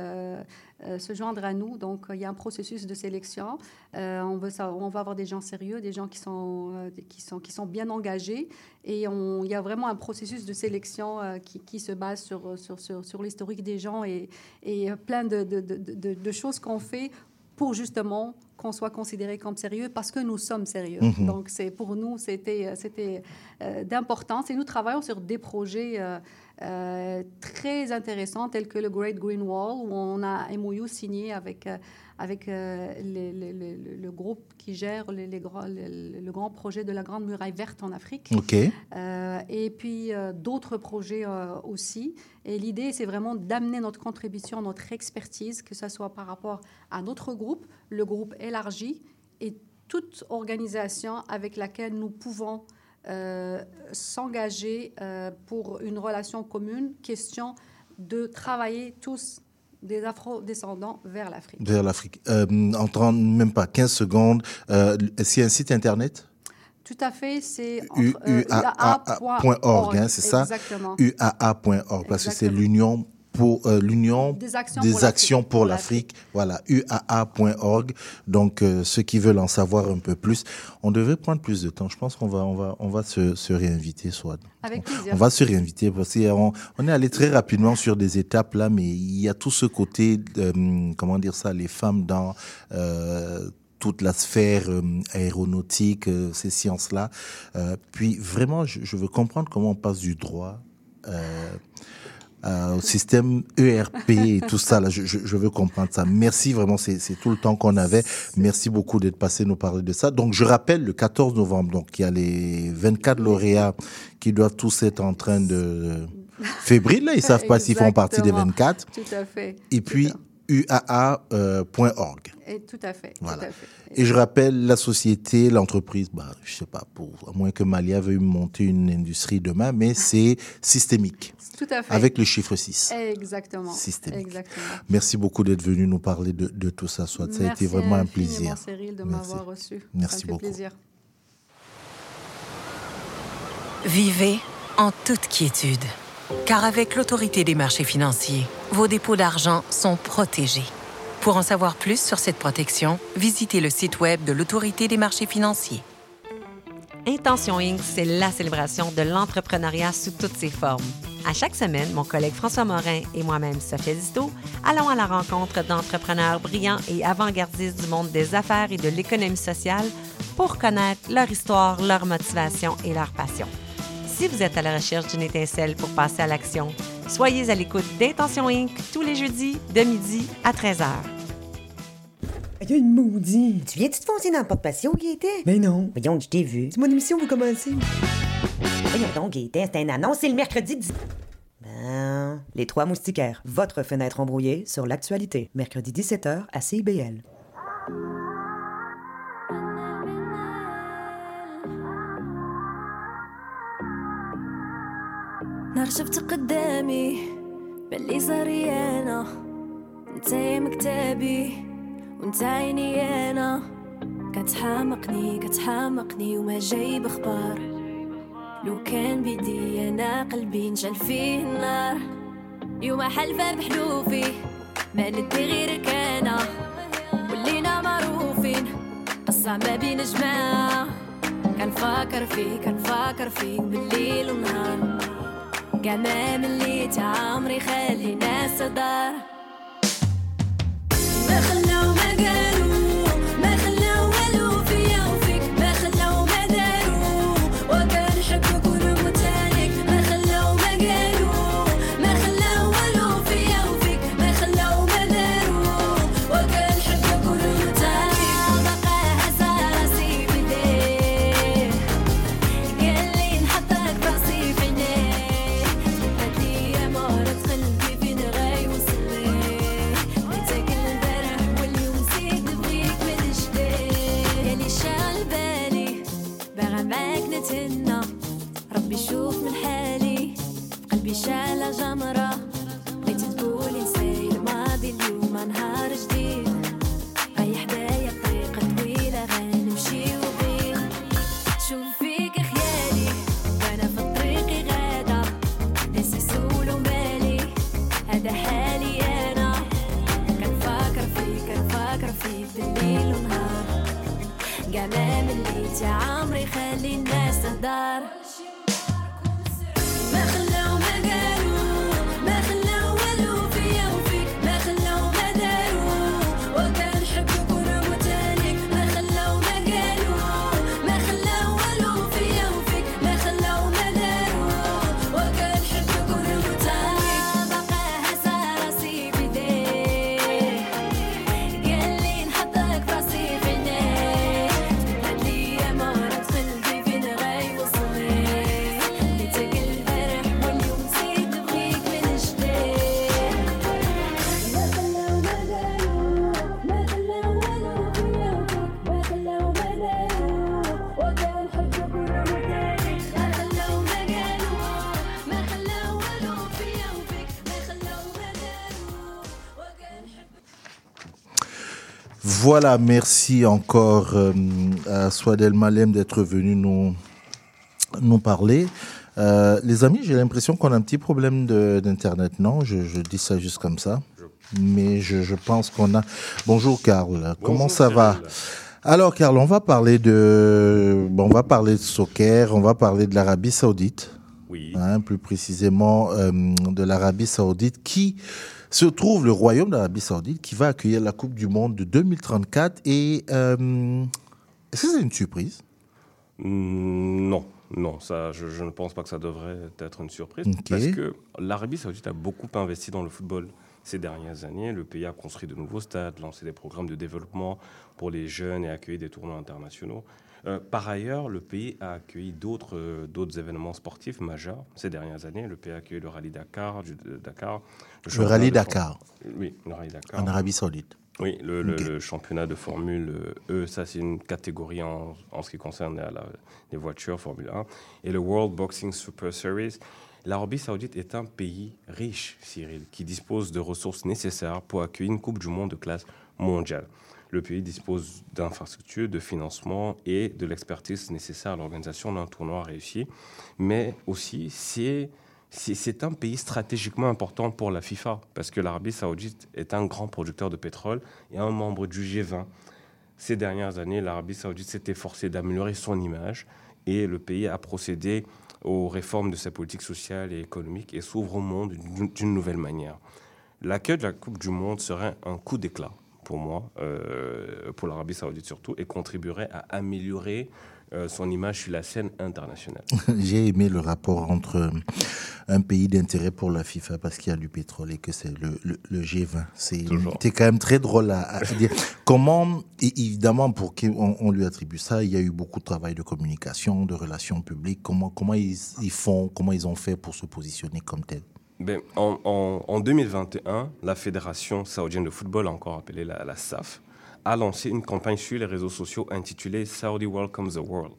se joindre à nous, donc il y a un processus de sélection. On, veut ça, on va avoir des gens sérieux, des gens qui sont, qui sont, qui sont bien engagés, et on, il y a vraiment un processus de sélection qui, qui se base sur, sur, sur, sur l'historique des gens et, et plein de, de- de choses qu'on fait pour justement qu'on soit considéré comme sérieux parce que nous sommes sérieux. Mhm. Donc c'est pour nous c'était c'était euh, d'importance et nous travaillons sur des projets euh, euh, très intéressants tels que le Great Green Wall où on a un MOU signé avec euh, avec euh, les- les- les- le, groupe qui gère le, grand projet de la Grande Muraille Verte en Afrique. Euh, et puis euh, d'autres projets aussi. Et l'idée, c'est vraiment d'amener notre contribution, notre expertise, que ce soit par rapport à notre groupe, le groupe élargi, et toute organisation avec laquelle nous pouvons euh, s'engager euh, pour une relation commune, question de travailler tous des afro-descendants vers l'Afrique. Vers l'Afrique. Euh, en 30, même pas 15 secondes, euh, est-ce qu'il y a un site internet? Tout à fait, c'est euh, UAA.org, hein, c'est ça? Exactement. UAA.org, parce que c'est l'Union pour euh, l'Union Des actions des pour l'Afrique. actions pour Pour l'Afrique. Voilà, UAA.org. Donc, euh, ceux qui veulent en savoir un peu plus, on devrait prendre plus de temps. Je pense qu'on va, on va, on va se, se réinviter, soit. Avec plaisir. On va se réinviter parce qu'on on est allé très rapidement sur des étapes là, mais il y a tout ce côté, euh, comment dire ça, les femmes dans toute la sphère euh, aéronautique, euh, ces sciences-là. Euh, puis vraiment, je, je veux comprendre comment on passe du droit. Euh, euh, au système ERP et tout ça. Là, je, je, veux comprendre ça. Merci vraiment, c'est tout le temps qu'on avait. Merci beaucoup d'être passé nous parler de ça. Donc, je rappelle, le 14 novembre, donc il y a les 24 lauréats qui doivent tous être en train de fébriles. Là, ils savent pas s'ils font partie des Exactement. 24. Tout à fait. Et puis UAA.org. Et tout à fait. Voilà. Tout à fait. Et je rappelle la société, l'entreprise, bah, je sais pas, pour, à moins que Malia veuille monter une industrie demain, mais *laughs* c'est systémique, Tout à fait. avec le chiffre 6. Exactement. Systémique. Exactement. Merci beaucoup d'être venu nous parler de, de tout ça, Soit. Ça a été Merci vraiment un plaisir. Cyril, de Merci. m'avoir reçu. Merci Ça me fait beaucoup. plaisir. Vivez en toute quiétude. Car avec l'autorité des marchés financiers, vos dépôts d'argent sont protégés. Pour en savoir plus sur cette protection, visitez le site Web de l'autorité des marchés financiers. Intention Inc., c'est la célébration de l'entrepreneuriat sous toutes ses formes. À chaque semaine, mon collègue François Morin et moi-même, Sophia Disto, allons à la rencontre d'entrepreneurs brillants et avant-gardistes du monde des affaires et de l'économie sociale pour connaître leur histoire, leur motivation et leur passion. Si vous êtes à la recherche d'une étincelle pour passer à l'action, soyez à l'écoute d'Intention Inc. tous les jeudis de midi à 13h. Il y a une maudite. Tu viens-tu te foncer dans le porte-patio, Gaëtan? Mais non. Voyons, je t'ai vu. C'est mon émission, vous commencez. Voyons donc, Gaëtan, c'est un annonce, c'est le mercredi 10... Ben... Les Trois Moustiquaires, votre fenêtre embrouillée sur l'actualité. Mercredi 17h à CIBL. نهار شفت قدامي بلي صاري أنا. انتي مكتبي وأنت عيني أنا. كتحامقني كتحامقني وما جايب أخبار. لو كان بيدي أنا قلبي نشعل فيه النار. يوم حلفة بحلوفي ما ندي غيرك أنا. ولينا معروفين قصة ما بين جماعة. كنفكر فيك كنفكر فيك بالليل والنهار جمال اللي عمري خلينا صدر. ما خلاو ما قالوا يا عمري خلي الناس تهدر Voilà, merci encore euh, à Swadel Malem d'être venu nous, nous parler. Euh, les amis, j'ai l'impression qu'on a un petit problème d'Internet, non? Je, je dis ça juste comme ça. Mais je, je pense qu'on a... Bonjour Karl, comment ça va? Alors Karl, on va parler de... on va parler de soccer, on va parler de l'Arabie Saoudite. Oui. hein, plus précisément euh, de l'Arabie Saoudite, qui se trouve le royaume d'Arabie Saoudite, qui va accueillir la Coupe du Monde de 2034. Et euh, est-ce que c'est une surprise? Mm, Non, non, ça, je, je ne pense pas que ça devrait être une surprise. Parce que l'Arabie Saoudite a beaucoup investi dans le football ces dernières années. Le pays a construit de nouveaux stades, lancé des programmes de développement pour les jeunes et accueilli des tournois internationaux. Euh, par ailleurs, le pays a accueilli d'autres euh, d'autres événements sportifs majeurs ces dernières années. Le pays a accueilli le rallye Dakar, du, Dakar. Le rallye Dakar, Oui, le rallye Dakar. en Arabie Saoudite. Oui, le, le- Ok. le championnat de Formule E, ça c'est une catégorie en, en ce qui concerne la- la- les voitures Formule 1. Et le World Boxing Super Series. L'Arabie Saoudite est un pays riche, Cyril, qui dispose de ressources nécessaires pour accueillir une Coupe du Monde de classe mondiale. Le pays dispose d'infrastructures, de financement et de l'expertise nécessaire à l'organisation d'un tournoi réussi. Mais aussi, c'est c'est un pays stratégiquement important pour la FIFA parce que l'Arabie saoudite est un grand producteur de pétrole et un membre du G20. Ces dernières années, l'Arabie saoudite s'est efforcée d'améliorer son image et le pays a procédé aux réformes de sa politique sociale et économique et s'ouvre au monde d'une nouvelle manière. L'accueil de la Coupe du Monde serait un coup d'éclat pour moi, euh, pour l'Arabie saoudite surtout, et contribuerait à améliorer euh, son image sur la scène internationale. *laughs* J'ai aimé le rapport entre euh, un pays d'intérêt pour la FIFA parce qu'il y a du pétrole et que c'est le, le- le G20. C'est Toujours. c'est quand même très drôle à, à dire. Comment, évidemment, pour qu'on on lui attribue ça, il y a eu beaucoup de travail de communication, de relations publiques. Comment, comment ils, ils font, comment ils ont fait pour se positionner comme tel? Ben, en, en- en 2021, la Fédération saoudienne de football, encore appelée la, la SAF, a lancé une campagne sur les réseaux sociaux intitulée Saudi Welcomes the World.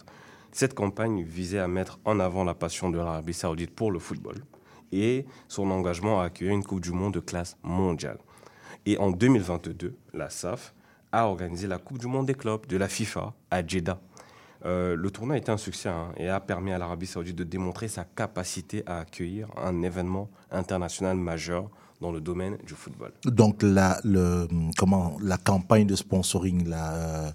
Cette campagne visait à mettre en avant la passion de l'Arabie saoudite pour le football et son engagement à accueillir une Coupe du Monde de classe mondiale. Et en 2022, la SAF a organisé la Coupe du Monde des clubs de la FIFA à Jeddah. Euh, le tournoi a été un succès hein, et a permis à l'Arabie saoudite de démontrer sa capacité à accueillir un événement international majeur dans le domaine du football. Donc la, le, comment, la campagne de sponsoring, la euh,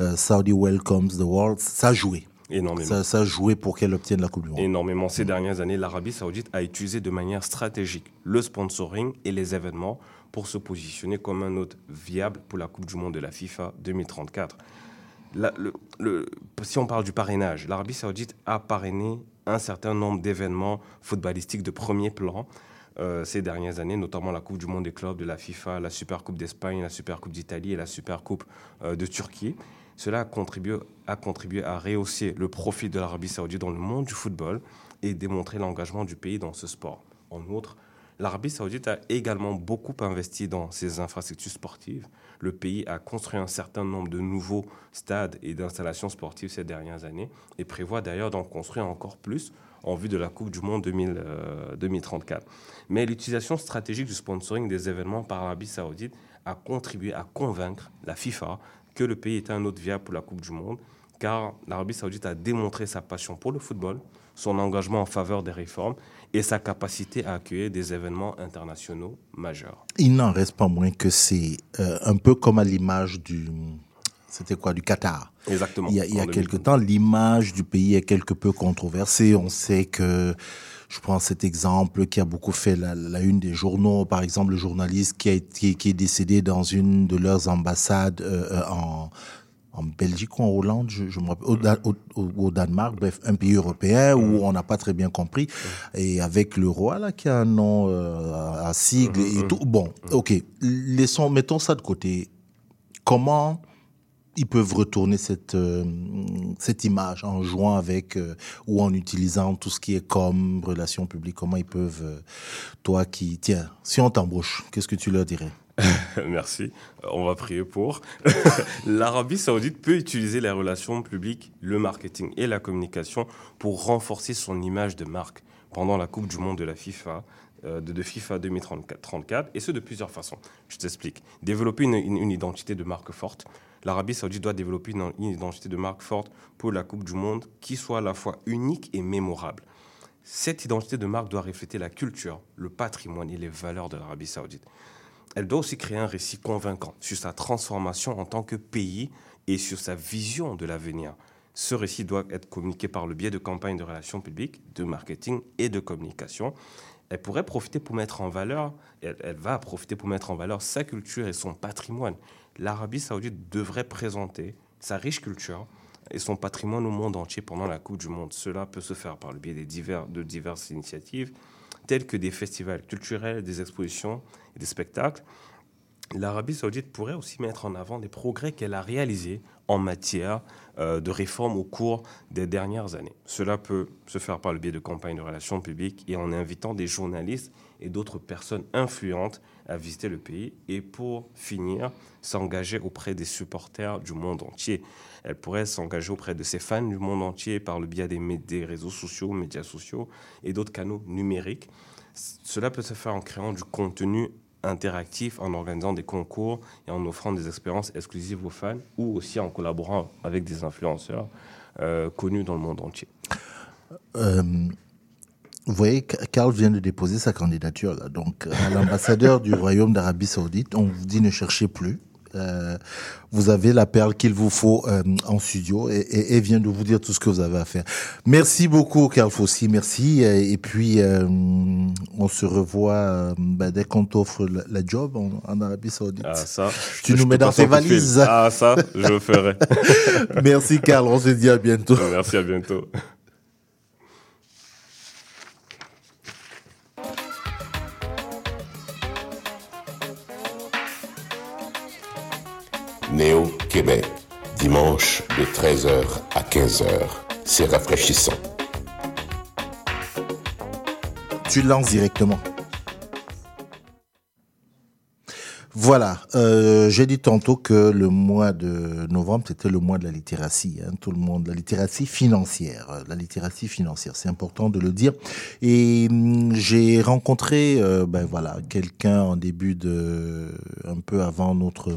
euh, Saudi Welcomes the World, ça a joué. Énormément. Ça, ça a joué pour qu'elle obtienne la Coupe du Monde. Énormément. Ces dernières années, l'Arabie saoudite a utilisé de manière stratégique le sponsoring et les événements pour se positionner comme un hôte viable pour la Coupe du Monde de la FIFA 2034. Si on parle du parrainage, l'Arabie saoudite a parrainé un certain nombre d'événements footballistiques de premier plan euh, ces dernières années, notamment la Coupe du Monde des clubs de la FIFA, la Super Coupe d'Espagne, la Super Coupe d'Italie et la Super Coupe euh, de Turquie. Cela a contribué, a contribué à rehausser le profit de l'Arabie saoudite dans le monde du football et démontrer l'engagement du pays dans ce sport. En outre, l'Arabie saoudite a également beaucoup investi dans ses infrastructures sportives. Le pays a construit un certain nombre de nouveaux stades et d'installations sportives ces dernières années et prévoit d'ailleurs d'en construire encore plus en vue de la Coupe du Monde 2000, euh, 2034. Mais l'utilisation stratégique du sponsoring des événements par l'Arabie saoudite a contribué à convaincre la FIFA que le pays était un autre viable pour la Coupe du Monde, car l'Arabie saoudite a démontré sa passion pour le football, son engagement en faveur des réformes et sa capacité à accueillir des événements internationaux majeurs. Il n'en reste pas moins que c'est euh, un peu comme à l'image du. C'était quoi Du Qatar. Exactement. Il y a, il y a En quelque 2012. temps, l'image du pays est quelque peu controversée. On sait que, je prends cet exemple qui a beaucoup fait la, la une des journaux, par exemple le journaliste qui, a été, qui est décédé dans une de leurs ambassades euh, euh, en, en Belgique ou en Hollande, je, je me rappelle, au, au- Danemark, bref, un pays européen où on n'a pas très bien compris, et avec le roi là qui a un nom euh, à, sigle et tout. Bon, ok, laissons, mettons ça de côté. Comment ils peuvent retourner cette, euh, cette image en jouant avec euh, ou en utilisant tout ce qui est comme relations publiques? Comment ils peuvent, euh, toi qui, tiens, si on t'embauche, qu'est-ce que tu leur dirais? *laughs* Merci. On va prier pour. *laughs* L'Arabie saoudite peut utiliser les relations publiques, le marketing et la communication pour renforcer son image de marque, pendant la Coupe du Monde de la FIFA, euh, de, FIFA 2034, et ce de plusieurs façons. Je t'explique. Développer une, identité de marque forte. L'Arabie Saoudite doit développer une identité de marque forte pour la Coupe du Monde qui soit à la fois unique et mémorable. Cette identité de marque doit refléter la culture, le patrimoine et les valeurs de l'Arabie Saoudite. Elle doit aussi créer un récit convaincant sur sa transformation en tant que pays et sur sa vision de l'avenir. Ce récit doit être communiqué par le biais de campagnes de relations publiques, de marketing et de communication. Elle pourrait profiter pour mettre en valeur, elle, va profiter pour mettre en valeur sa culture et son patrimoine. L'Arabie saoudite devrait présenter sa riche culture et son patrimoine au monde entier pendant la Coupe du Monde. Cela peut se faire par le biais de diverses initiatives, telles que des festivals culturels, des expositions et des spectacles. L'Arabie saoudite pourrait aussi mettre en avant les progrès qu'elle a réalisés en matière euh, de réforme au cours des dernières années. Cela peut se faire par le biais de campagnes de relations publiques et en invitant des journalistes et d'autres personnes influentes à visiter le pays et pour finir, s'engager auprès des supporters du monde entier. Elle pourrait s'engager auprès de ses fans du monde entier par le biais des, des réseaux sociaux, médias sociaux et d'autres canaux numériques. Cela peut se faire en créant du contenu interactif, en organisant des concours et en offrant des expériences exclusives aux fans ou aussi en collaborant avec des influenceurs euh, connus dans le monde entier. Euh, vous voyez, Karl vient de déposer sa candidature. Donc, à l'ambassadeur du Royaume d'Arabie Saoudite, on vous dit ne cherchez plus. Euh, vous avez la perle qu'il vous faut euh, en studio et, et, et vient de vous dire tout ce que vous avez à faire. Merci beaucoup, Karl Fossi. Merci. Et puis, euh, on se revoit bah, dès qu'on t'offre la, la job en, en Arabie Saoudite. Ah, ça, Tu je nous mets dans tes valises. Ah, ça, je le ferai. *laughs* Merci, Karl. On se dit à bientôt. Merci, à bientôt. Néo Québec, dimanche de 13h à 15h. C'est rafraîchissant. Tu lances directement. Voilà, euh, j'ai dit tantôt que le mois de novembre, c'était le mois de la littératie. Hein, tout le monde, la littératie financière. La littératie financière, c'est important de le dire. Et hum, j'ai rencontré, euh, ben voilà, quelqu'un en début de, un peu avant notre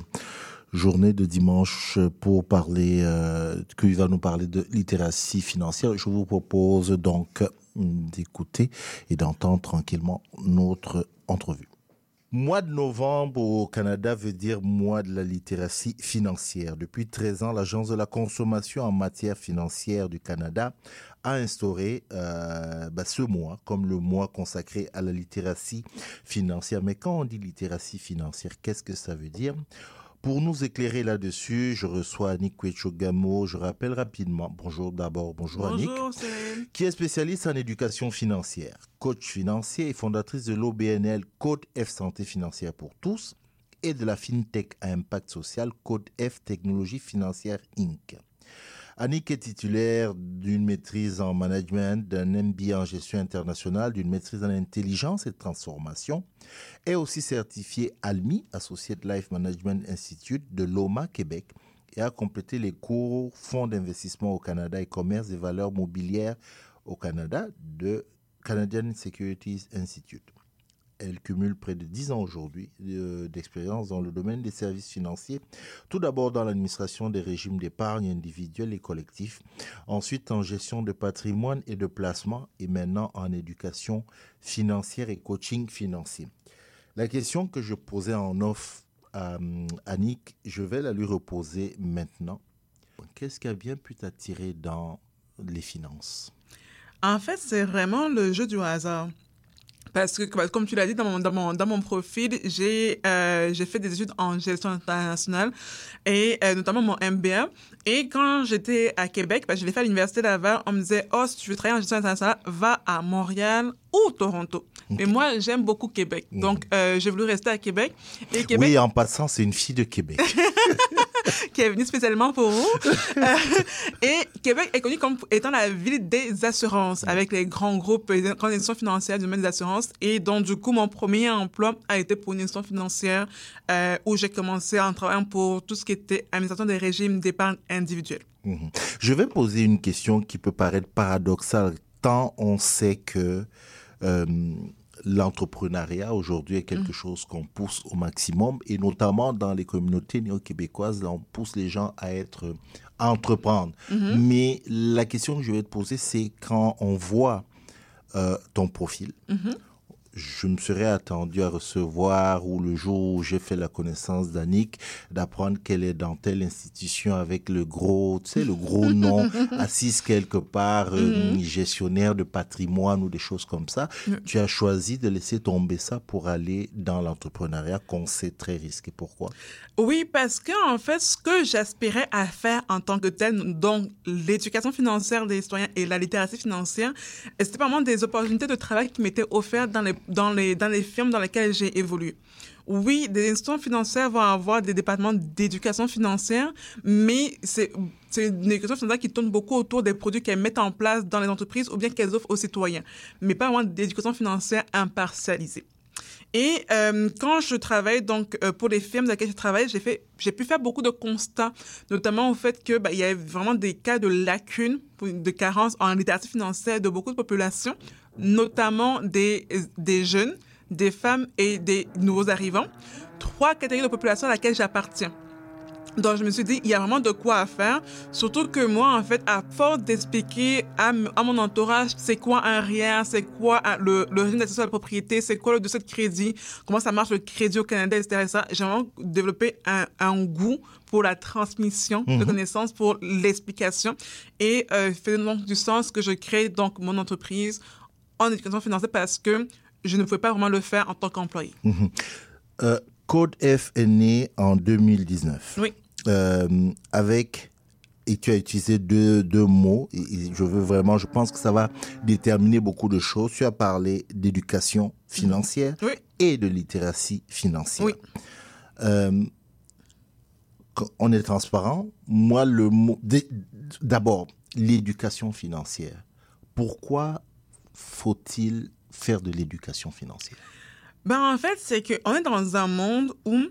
journée de dimanche pour parler, euh, qu'il va nous parler de littératie financière. Je vous propose donc d'écouter et d'entendre tranquillement notre entrevue. Mois de novembre au Canada veut dire mois de la littératie financière. Depuis 13 ans, l'Agence de la consommation en matière financière du Canada a instauré euh, bah, ce mois comme le mois consacré à la littératie financière. Mais quand on dit littératie financière, qu'est-ce que ça veut dire? Pour nous éclairer là-dessus, je reçois Annick Quechogamo. Je rappelle rapidement, bonjour d'abord, bonjour, Annick Bonjour, Cyril. qui est spécialiste en éducation financière, coach financier et fondatrice de l'OBNL Code F Santé financière pour tous et de la FinTech à impact social Code F Technologie financière Inc. Annick est titulaire d'une maîtrise en management, d'un MBA en gestion internationale, d'une maîtrise en intelligence et transformation, est aussi certifiée ALMI, Associate Life Management Institute de l'OMA Québec, et a complété les cours Fonds d'investissement au Canada et commerce des valeurs mobilières au Canada de Canadian Securities Institute. Elle cumule près de 10 ans aujourd'hui euh, d'expérience dans le domaine des services financiers, tout d'abord dans l'administration des régimes d'épargne individuels et collectifs, ensuite en gestion de patrimoine et de placement, et maintenant en éducation financière et coaching financier. La question que je posais en off à Annick, je vais la lui reposer maintenant. Qu'est-ce qui a bien pu t'attirer dans les finances? En fait, c'est vraiment le jeu du hasard. Parce que, comme- tu l'as dit dans mon, dans mon, dans mon profil, j'ai euh, fait des études en gestion internationale et euh, notamment mon MBA. Et quand j'étais à Québec, ben, je l'ai fait à l'Université Laval, on me disait, oh, si tu veux travailler en gestion internationale, va à Montréal ou Toronto. Mais moi, j'aime beaucoup Québec. Donc, euh, j'ai voulu rester à Québec. Et Québec, Oui, en passant, c'est une fille de Québec. *laughs* *laughs* qui est venu spécialement pour vous. *laughs* Euh, et Québec est connu comme étant la ville des assurances, avec les grands groupes, les grandes institutions financières du domaine des assurances. Et donc, du coup, mon premier emploi a été pour une institution financière euh, où j'ai commencé en travaillant pour tout ce qui était administration des régimes d'épargne individuelle. Mhm. Je vais poser une question qui peut paraître paradoxale tant on sait que euh, l'entrepreneuriat aujourd'hui est quelque chose qu'on pousse au maximum et notamment dans les communautés néo-québécoises, on pousse les gens à être à entreprendre. Mais la question que je vais te poser, c'est quand on voit euh, ton profil, je me serais attendu à recevoir ou le jour où j'ai fait la connaissance d'Annick, d'apprendre qu'elle est dans telle institution avec le gros, tu sais, le gros *laughs* nom, assise quelque part, euh, gestionnaire de patrimoine ou des choses comme ça. Tu as choisi de laisser tomber ça pour aller dans l'entrepreneuriat qu'on sait très risqué. Pourquoi? Oui, parce que en fait, ce que j'aspirais à faire en tant que tel, donc l'éducation financière des citoyens et la littératie financière, c'était vraiment des opportunités de travail qui m'étaient offertes dans les, dans les, dans les firmes dans lesquelles j'ai évolué. Oui, des institutions financières vont avoir des départements d'éducation financière, mais c'est une éducation financière qui tourne beaucoup autour des produits qu'elles mettent en place dans les entreprises ou bien qu'elles offrent aux citoyens, mais pas vraiment d'éducation financière impartialisée. Et euh, quand je travaille donc euh, pour les firmes dans lesquelles je travaille, j'ai fait, j'ai pu faire beaucoup de constats, notamment au fait que bah, il y avait vraiment des cas de lacunes, de carences en littératie financière de beaucoup de populations, notamment des des jeunes, des femmes et des nouveaux arrivants. Trois catégories de population à laquelle j'appartiens. Donc, je me suis dit, il y a vraiment de quoi à faire. Surtout que moi, en fait, à force d'expliquer à, à mon entourage c'est quoi un RIER, c'est quoi un- le, le régime d'accession à la propriété, c'est quoi le dossier de crédit, comment ça marche le crédit au Canada, etc. J'ai vraiment développé un, un goût pour la transmission de connaissances, pour l'explication. Et euh, fait donc du sens que je crée donc mon entreprise en éducation financière parce que je ne pouvais pas vraiment le faire en tant qu'employé. Euh, Code F est né en 2019. Oui. Euh, avec, et tu as utilisé deux, deux mots, et, et je veux vraiment, je pense que ça va déterminer beaucoup de choses. Tu as parlé d'éducation financière Oui. et de littératie financière. Oui. Euh, on est transparent. Moi, le mot, d'abord, l'éducation financière. Pourquoi faut-il faire de l'éducation financière? Ben, en fait, c'est qu'on est dans un monde où,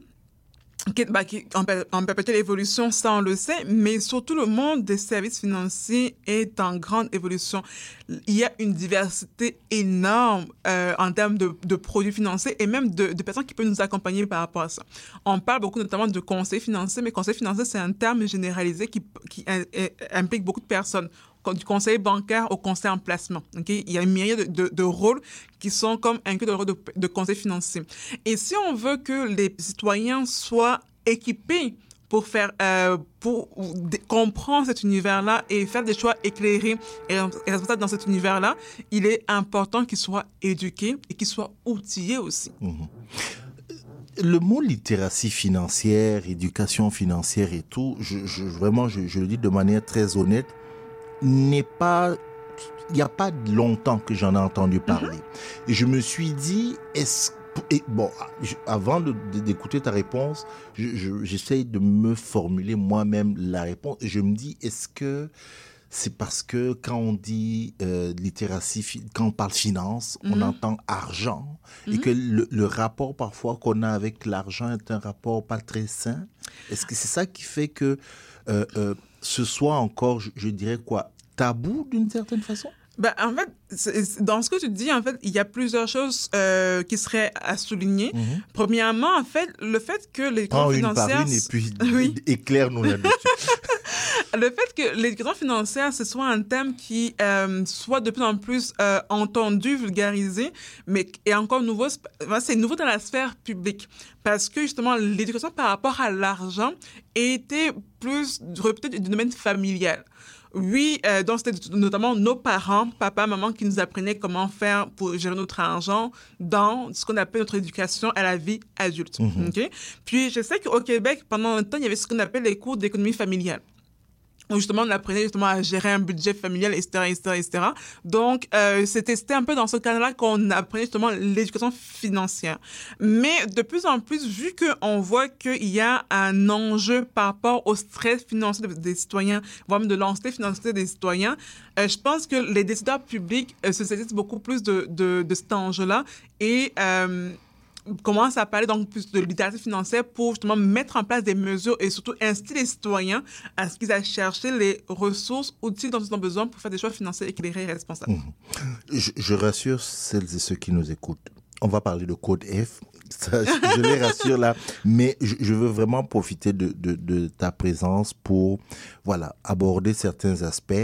qui, bah, qui en, per- en perpétuelle évolution, ça on le sait, mais surtout le monde des services financiers est en grande évolution. Il y a une diversité énorme euh, en termes de, produits financiers et même de, personnes qui peuvent nous accompagner par rapport à ça. On parle beaucoup notamment de conseil financier, mais conseil financier, c'est un terme généralisé qui, qui euh, euh, implique beaucoup de personnes du conseil bancaire au conseil en placement. ok? Il y a une myriade de, de, rôles qui sont comme inclus dans le rôle de, conseil financier. Et si on veut que les citoyens soient équipés pour faire euh, pour comprendre cet univers-là et faire des choix éclairés et, responsables dans cet univers-là, il est important qu'ils soient éduqués et qu'ils soient outillés aussi. le mot littératie financière, éducation financière et tout, vraiment, je le dis de manière très honnête, n'est pas. Il n'y a pas longtemps que j'en ai entendu parler. Et je me suis dit, est-ce. Et bon, je- avant d'écouter ta réponse, je- je- j'essaye de me formuler moi-même la réponse. Et je me dis, est-ce que c'est parce que quand on dit euh, littératie, quand on parle finance, on entend argent et que le, le rapport parfois qu'on a avec l'argent est un rapport pas très sain? Est-ce que c'est ça qui fait que euh, euh, ce soit encore, je, dirais quoi, tabou d'une certaine façon? Ben, en fait, dans ce que tu dis, en fait, il y a plusieurs choses euh, qui seraient à souligner. Premièrement, en fait, le fait que les Prends une par une et puis *laughs* Oui. *laughs* éclaire-nous là-dessus. *laughs* Le fait que l'éducation financière, ce soit un thème qui euh, soit de plus en plus euh, entendu, vulgarisé, mais est encore nouveau, c'est- nouveau dans la sphère publique. Parce que justement, l'éducation par rapport à l'argent était plus réputée du domaine familial. Oui, euh, donc c'était notamment nos parents, papa, maman, qui nous apprenaient comment faire pour gérer notre argent dans ce qu'on appelle notre éducation à la vie adulte. ok? Puis je sais qu'au Québec, pendant un temps, il y avait ce qu'on appelle les cours d'économie familiale où justement on apprenait justement à gérer un budget familial, etc., etc., etc. Donc, euh, c'était un peu dans ce cadre-là qu'on apprenait justement l'éducation financière. Mais de plus en plus, vu qu'on voit qu'il y a un enjeu par rapport au stress financier des citoyens, voire même de l'anxiété financière des citoyens, euh, je pense que les décideurs publics euh, se saisissent beaucoup plus de, de, de cet enjeu-là et... Commence à parler donc plus de littératie financière pour justement mettre en place des mesures et surtout inciter les citoyens à ce qu'ils aillent chercher les ressources, outils dont ils ont besoin pour faire des choix financiers éclairés et responsables. Mhm. Je, je rassure celles et ceux qui nous écoutent. On va parler de code F. *laughs* Je, les rassure là. Mais je, veux vraiment profiter de ta présence pour voilà, aborder certains aspects.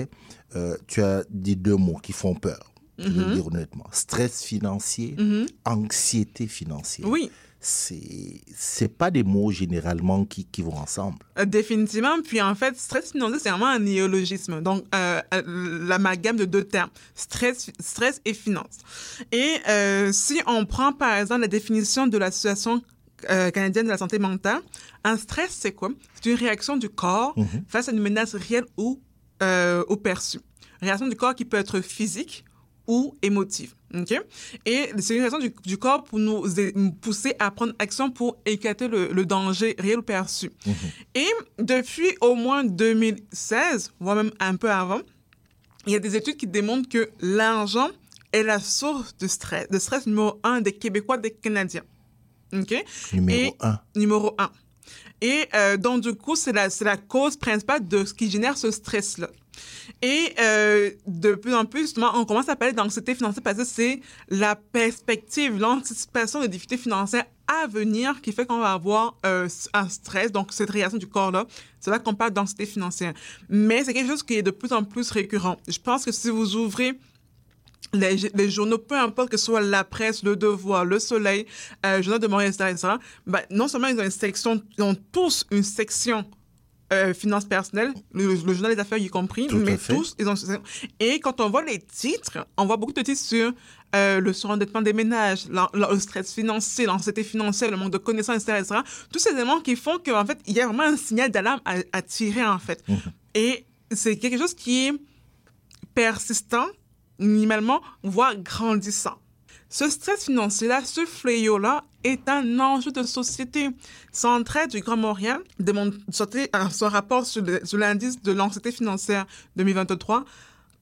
Euh, tu as dit deux mots qui font peur. Je vais le dire honnêtement. Stress financier, anxiété financière. Oui. C'est pas des mots généralement qui, qui vont ensemble. Euh, Définitivement. Puis en fait, stress financier, c'est vraiment un néologisme. Donc, euh, euh, l'amalgame de deux termes, stress, stress et finance. Et euh, si on prend par exemple la définition de l'Association canadienne de la santé mentale, un stress, c'est quoi? C'est une réaction du corps face à une menace réelle ou, euh, ou perçue. Réaction du corps qui peut être physique ou émotive. OK? Et c'est une réaction du, du corps pour nous, pousser à prendre action pour écarter le, le danger réel ou perçu. Et depuis au moins 2016, voire même un peu avant, il y a des études qui démontrent que l'argent est la source de stress, de stress numéro un des Québécois, des Canadiens. OK? Numéro Et- un. Numéro un. Et euh, donc, du coup, c'est la, c'est la cause principale de ce qui génère ce stress-là. Et euh, de plus en plus, justement, on commence à parler d'anxiété financière parce que c'est la perspective, l'anticipation des difficultés financières à venir qui fait qu'on va avoir euh, un stress, donc cette réaction du corps-là. C'est là qu'on parle d'anxiété financière. Mais c'est quelque chose qui est de plus en plus récurrent. Je pense que si vous ouvrez les, journaux, peu importe que ce soit la presse, le devoir, le soleil, euh, journal de Montréal, etc., etc., ben, non seulement ils ont une section, ils ont tous une section euh, finances personnelles, le, le journal des affaires y compris, Tout mais tous, ils ont. Et quand on voit les titres, on voit beaucoup de titres sur euh, le surendettement des ménages, la- la- le stress financier, l'anxiété financière, le manque de connaissances, etc., etc. Tous ces éléments qui font qu'en fait, il y a vraiment un signal d'alarme à, à tirer, en fait. Et c'est quelque chose qui est persistant, minimalement, voire grandissant. Ce stress financier-là, ce fléau-là, est un enjeu de société. Centraide du Grand démontre sorti un- son rapport sur l'indice de l'anxiété financière 2023.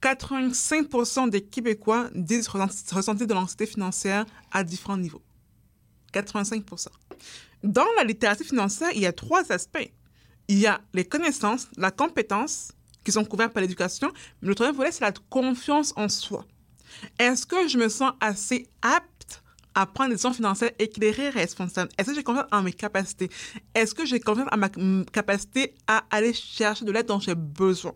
85% des Québécois disent ressenti- ressentir de l'anxiété financière à différents niveaux. 85%. Dans la littératie financière, il y a trois aspects. Il y a les connaissances, la compétence, qui sont couvertes par l'éducation, mais le troisième volet, c'est la confiance en soi. Est-ce que je me sens assez apte à prendre des décisions financières éclairées et responsables? Est-ce que j'ai confiance en mes capacités? Est-ce que j'ai confiance en ma capacité à aller chercher de l'aide dont j'ai besoin?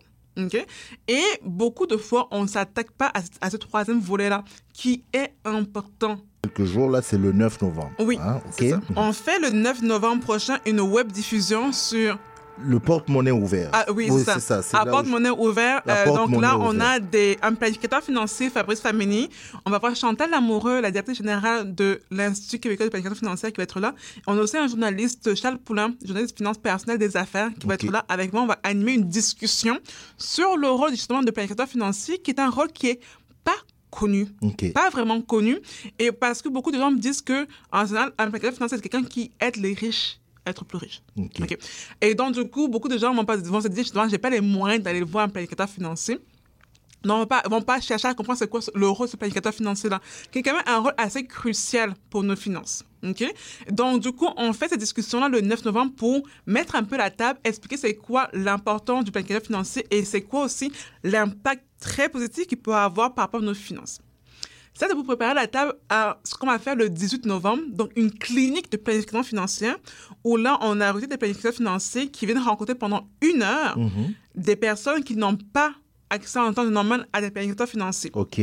Et beaucoup de fois, on ne s'attaque pas à, à ce troisième volet-là, qui est important. Quelques jours, là, c'est le 9 novembre. Oui, Hein, ça. On fait le 9 novembre prochain une web diffusion sur Le porte-monnaie ouvert. Ah oui, c'est ça. c'est À là où porte-monnaie ouvert. La euh, donc là, on ouvert. a des, un planificateur financier, Fabrice Famini. On va voir Chantal Lamoureux, la directrice générale de l'Institut québécois de planification financière qui va être là. On a aussi un journaliste, Charles Poulain, journaliste de finances personnelles des affaires, qui va être là avec moi. On va animer une discussion sur le rôle justement de planificateur financier, qui est un rôle qui est pas connu pas vraiment connu. Et parce que beaucoup de gens me disent que, en général, un planificateur financier, c'est quelqu'un qui aide les riches à être plus riches. Ok. OK. Et donc, du coup, beaucoup de gens vont, pas, vont se dire, justement, j'ai pas les moyens d'aller voir un planificateur financier. Non, vont pas, vont pas chercher à comprendre c'est quoi le rôle de ce planificateur financier-là, qui est quand même un rôle assez crucial pour nos finances. OK? Donc, du coup, on fait cette discussion-là le 9 novembre pour mettre un peu la table, expliquer c'est quoi l'importance du planificateur financier et c'est quoi aussi l'impact très positif qu'il peut avoir par rapport à nos finances. Ça, c'est pour préparer la table à ce qu'on va faire le 18 novembre, donc une clinique de planification financière, où là, on a recruté des planificateurs financiers qui viennent rencontrer pendant une heure Mhm. des personnes qui n'ont pas accès en temps normal à des planificateurs financiers. Ok.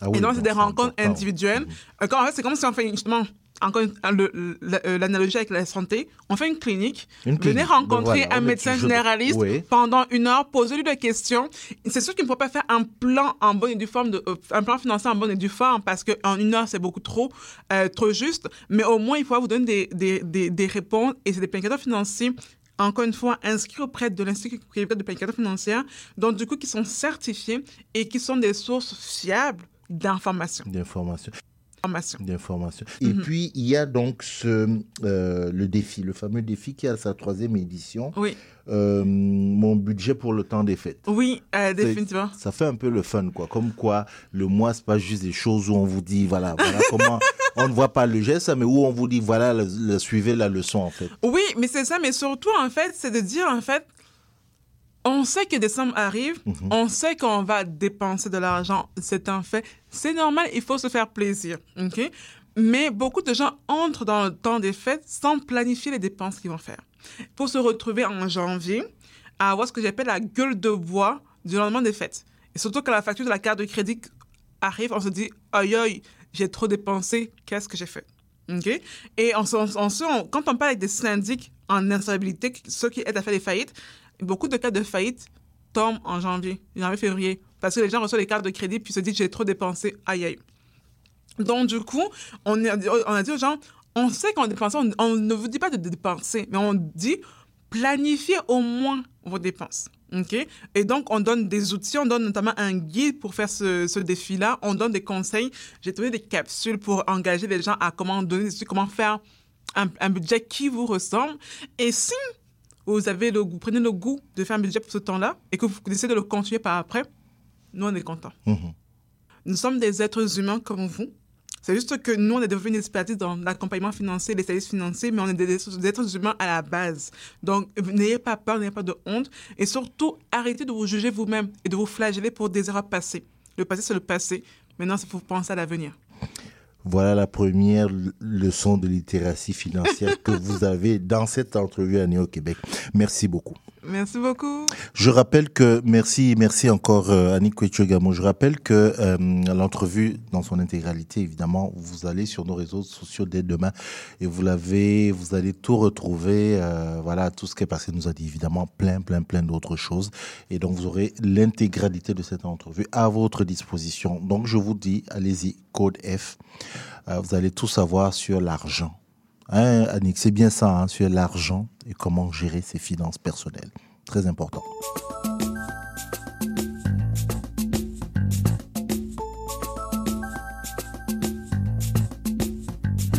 Ah oui, Et donc, c'est des rencontres individuelles. Quand- en fait, c'est comme si on fait justement, encore euh, l'analogie avec la santé, on fait une clinique, Une venez clinique. rencontrer Voilà, un médecin généraliste oui. pendant une heure, posez-lui des questions. C'est sûr qu'il ne faut pas faire un plan en bonne et due forme, de, euh, un plan financier en bonne et due forme, parce qu'en une heure, c'est beaucoup trop, euh, trop juste. Mais au moins, il faut vous donner des, des, des, des réponses, et c'est des planificateurs financiers encore une fois, inscrits auprès de l'Institut québécois de planification financière, donc du coup, qui sont certifiés et qui sont des sources fiables d'informations. D'information. D'information. Et Mhm. puis, il y a donc ce, euh, le défi, le fameux défi qui a sa troisième édition. Oui, Euh, mon budget pour le temps des fêtes. oui, euh, définitivement. Ça fait un peu le fun, quoi. Comme quoi, le mois, c'est pas juste des choses où on vous dit, voilà, voilà *laughs* comment, on ne voit pas le geste, mais où on vous dit, voilà, le, le- suivez la leçon, en fait. Oui, mais c'est ça, mais surtout, en fait, c'est de dire, en fait, on sait que décembre arrive, Mhm. on sait qu'on va dépenser de l'argent, c'est un fait. C'est normal, il faut se faire plaisir, OK? Mais beaucoup de gens entrent dans le temps des fêtes sans planifier les dépenses qu'ils vont faire. Pour se retrouver en janvier à avoir ce que j'appelle la gueule de bois du lendemain des fêtes. Et surtout quand la facture de la carte de crédit arrive, on se dit, aïe aïe, j'ai trop dépensé, qu'est-ce que j'ai fait? OK? Et on- quand on parle avec des syndics en instabilité, ceux qui aident à faire des faillites, beaucoup de cas de faillite tombent en janvier, janvier, février, parce que les gens reçoivent les cartes de crédit puis se disent j'ai trop dépensé, aïe aïe. Donc du coup, on a, dit- aux gens, on sait qu'on dépense, on, ne vous dit pas de dépenser, mais on dit planifiez au moins vos dépenses. Et donc, on donne des outils, on donne notamment un guide pour faire ce, défi-là. On donne des conseils. J'ai trouvé des capsules pour engager les gens à comment donner des comment faire un budget qui vous ressemble. Et si vous avez le goût, prenez le goût de faire un budget pour ce temps-là et que vous décidez de le continuer par après, nous, on est contents. Mhm. Nous sommes des êtres humains comme vous. C'est juste que nous, on est devenu une expertise dans l'accompagnement financier, les services financiers, mais on est des, des êtres humains à la base. Donc, n'ayez pas peur, n'ayez pas de honte. Et surtout, arrêtez de vous juger vous-même et de vous flageller pour des erreurs passées. Le passé, c'est le passé. Maintenant, il faut penser à l'avenir. Voilà la première le- leçon de littératie financière que vous avez dans cette entrevue à Néo-Québec. Merci beaucoup. Merci beaucoup. Je rappelle que, merci, merci encore euh, Annick Kouetchogamo. Je rappelle que euh, l'entrevue dans son intégralité, évidemment, vous allez sur nos réseaux sociaux dès demain et vous l'avez, vous allez tout retrouver. euh, voilà, tout ce qui est passé nous a dit évidemment plein, plein, plein d'autres choses. Et donc, vous aurez l'intégralité de cette entrevue à votre disposition. Donc, je vous dis, allez-y, code F. Euh, vous allez tout savoir sur l'argent. Hein, Annick, c'est bien ça, hein, sur l'argent et comment gérer ses finances personnelles. Très important.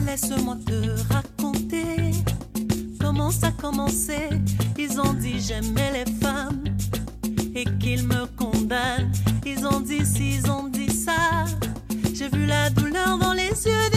Laisse-moi te raconter comment ça a commencé. Ils ont dit j'aimais les femmes et qu'ils me condamnent. Ils ont dit ci, ils ont dit ça. J'ai vu la douleur dans les yeux des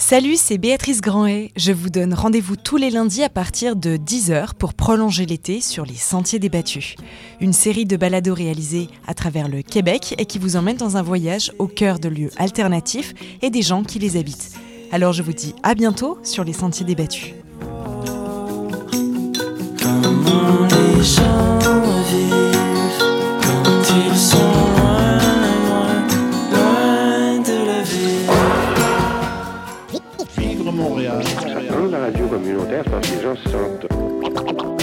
Salut, c'est Béatrice Grandet. Je vous donne rendez-vous tous les lundis à partir de 10h pour prolonger l'été sur les Sentiers débattus. Une série de balados réalisés à travers le Québec et qui vous emmène dans un voyage au cœur de lieux alternatifs et des gens qui les habitent. Alors je vous dis à bientôt sur les Sentiers débattus. Les gens se sentent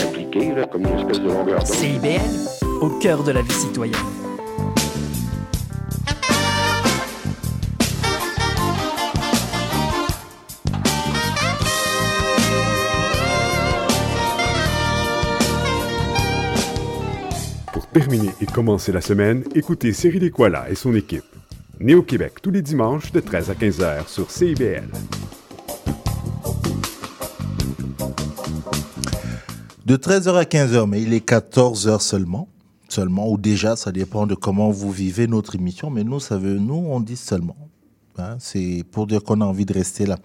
impliqués là, comme une espèce de longueur d'onde. CIBL, au cœur de la vie citoyenne. Pour terminer et commencer la semaine, écoutez Cyril Equala et son équipe. Né au Québec tous les dimanches de 13 à 15 heures sur CIBL. De 13h à 15h, mais il est 14h seulement. Seulement, ou déjà, ça dépend de comment vous vivez notre émission, mais nous, ça veut, nous, on dit seulement. Hein, c'est pour dire qu'on a envie de rester là.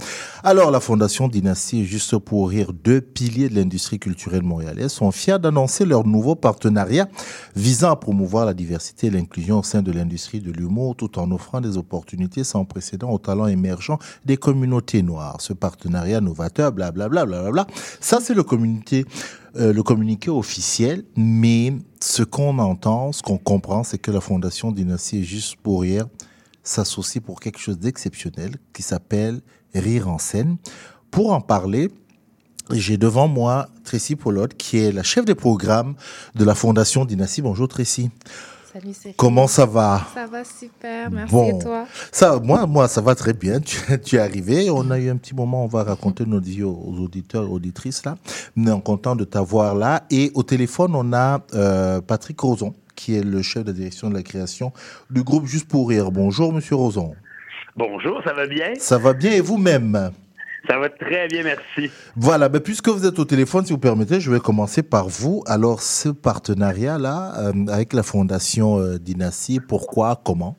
Alors, la Fondation Dynastie, juste pour rire, deux piliers de l'industrie culturelle montréalaise sont fiers d'annoncer leur nouveau partenariat visant à promouvoir la diversité et l'inclusion au sein de l'industrie de l'humour tout en offrant des opportunités sans précédent aux talents émergents des communautés noires. Ce partenariat novateur, blablabla, blablabla, ça c'est le communauté euh, le communiqué officiel, mais ce qu'on entend, ce qu'on comprend, c'est que la Fondation Dynastie est juste pour rire s'associe pour quelque chose d'exceptionnel qui s'appelle Rire en scène. Pour en parler, j'ai devant moi Tracy Pollotte, qui est la chef des programmes de la Fondation Dynastie. Bonjour Tracy. Salut. Comment ça va? Ça va super, merci Bon. et toi? Ça, moi, moi, ça va très bien. *laughs* Tu, tu es arrivé. On a eu un petit moment. On va raconter notre vie aux, auditeurs et auditrices là. Mais on est content de t'avoir là. Et au téléphone, on a euh, Patrick Roson, qui est le chef de direction de la création du groupe Juste pour rire. Bonjour, Monsieur Roson. Bonjour, ça va bien? Ça va bien et vous-même? Ça va très bien, merci. Voilà, ben puisque vous êtes au téléphone, si vous permettez, je vais commencer par vous. Alors, ce partenariat-là, euh, avec la Fondation euh, Dynastie, pourquoi, comment?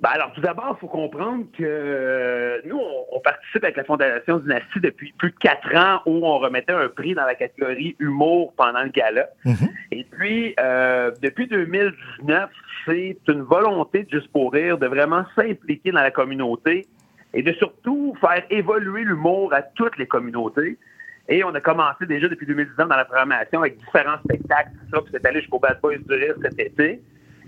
Ben alors, tout d'abord, il faut comprendre que euh, nous, on, on participe avec la Fondation Dynastie depuis plus de quatre ans où on remettait un prix dans la catégorie humour pendant le gala. Et puis, euh, depuis 2019, c'est une volonté de Juste pour rire de vraiment s'impliquer dans la communauté et de surtout faire évoluer l'humour à toutes les communautés. Et on a commencé déjà depuis 2019 dans la programmation avec différents spectacles, tout ça, puis c'est allé jusqu'au Bad Boys du Rire cet été.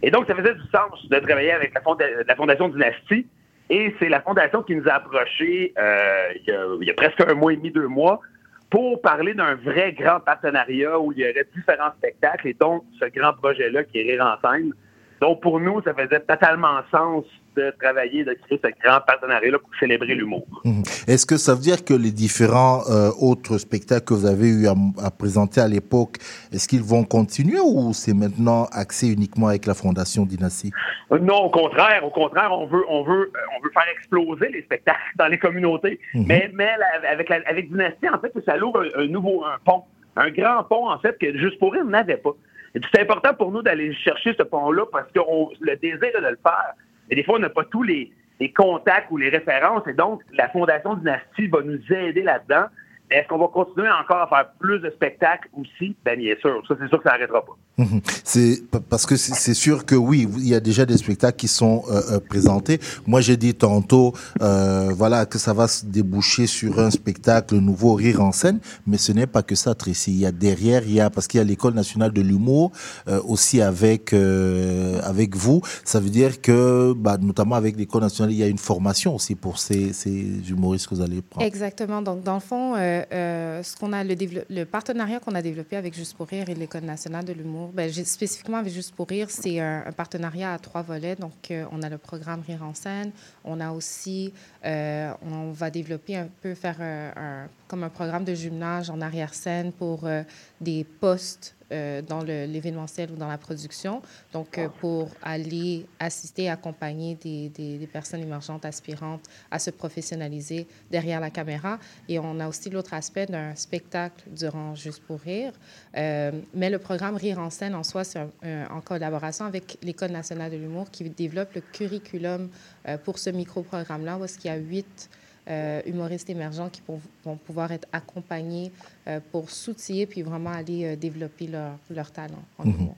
Et donc, ça faisait du sens de travailler avec la, fonda- la Fondation Dynastie. Et c'est la Fondation qui nous a approchés euh, il, y a, il y a presque un mois et demi, deux mois, pour parler d'un vrai grand partenariat où il y aurait différents spectacles et donc ce grand projet-là qui est Rire en scène. Donc, pour nous, ça faisait totalement sens de travailler, de créer ce grand partenariat-là pour célébrer l'humour. Mhm. Est-ce que ça veut dire que les différents euh, autres spectacles que vous avez eu à, à présenter à l'époque, est-ce qu'ils vont continuer ou c'est maintenant axé uniquement avec la Fondation Dynastie? Non, au contraire, au contraire, on veut, on veut, euh, on veut faire exploser les spectacles dans les communautés. Mhm. Mais, mais la- avec, la- avec Dynastie, en fait, ça ouvre un, un nouveau un pont, un grand pont, en fait, que juste pour rire n'avait pas. C'est important pour nous d'aller chercher ce pont-là parce que on- le désir de le faire. Et des fois, on n'a pas tous les, les contacts ou les références. Et donc, la Fondation Dynastie va nous aider là-dedans. Est-ce qu'on va continuer encore à faire plus de spectacles aussi? Ben, bien sûr. Ça, c'est sûr que ça n'arrêtera pas. Mhm. C'est pa- parce que c'est sûr que oui, il y a déjà des spectacles qui sont euh, euh, présentés. Moi, j'ai dit tantôt, euh, voilà, que ça va se déboucher sur un spectacle nouveau rire en scène, mais ce n'est pas que ça, Tracy. Il y a derrière, il y a parce qu'il y a l'école nationale de l'humour euh, aussi avec euh, avec vous. Ça veut dire que, bah, notamment avec l'école nationale, il y a une formation aussi pour ces, ces humoristes que vous allez prendre. Exactement. Donc, dans le fond, euh, ce qu'on a, le, partenariat qu'on a développé avec Juste pour rire et l'École nationale de l'humour, ben, spécifiquement avec Juste pour rire, c'est un, partenariat à trois volets. Donc, euh, on a le programme Rire en scène. On a aussi, euh, on va développer un peu, faire comme un programme de jumelage en arrière-scène pour des postes euh, dans l'événementiel ou dans la production. Donc, euh, pour aller assister, accompagner des, personnes émergentes, aspirantes à se professionnaliser derrière la caméra. Et on a aussi l'autre aspect d'un spectacle durant Juste pour rire. Euh, mais le programme Rire en scène en soi, c'est en collaboration avec l'École nationale de l'humour qui développe le curriculum pour ce micro-programme-là, où est-ce qu'il y a huit humoristes émergents qui vont pouvoir être accompagnés euh, pour s'outiller puis vraiment aller euh, développer leur, leur talent en Mhm.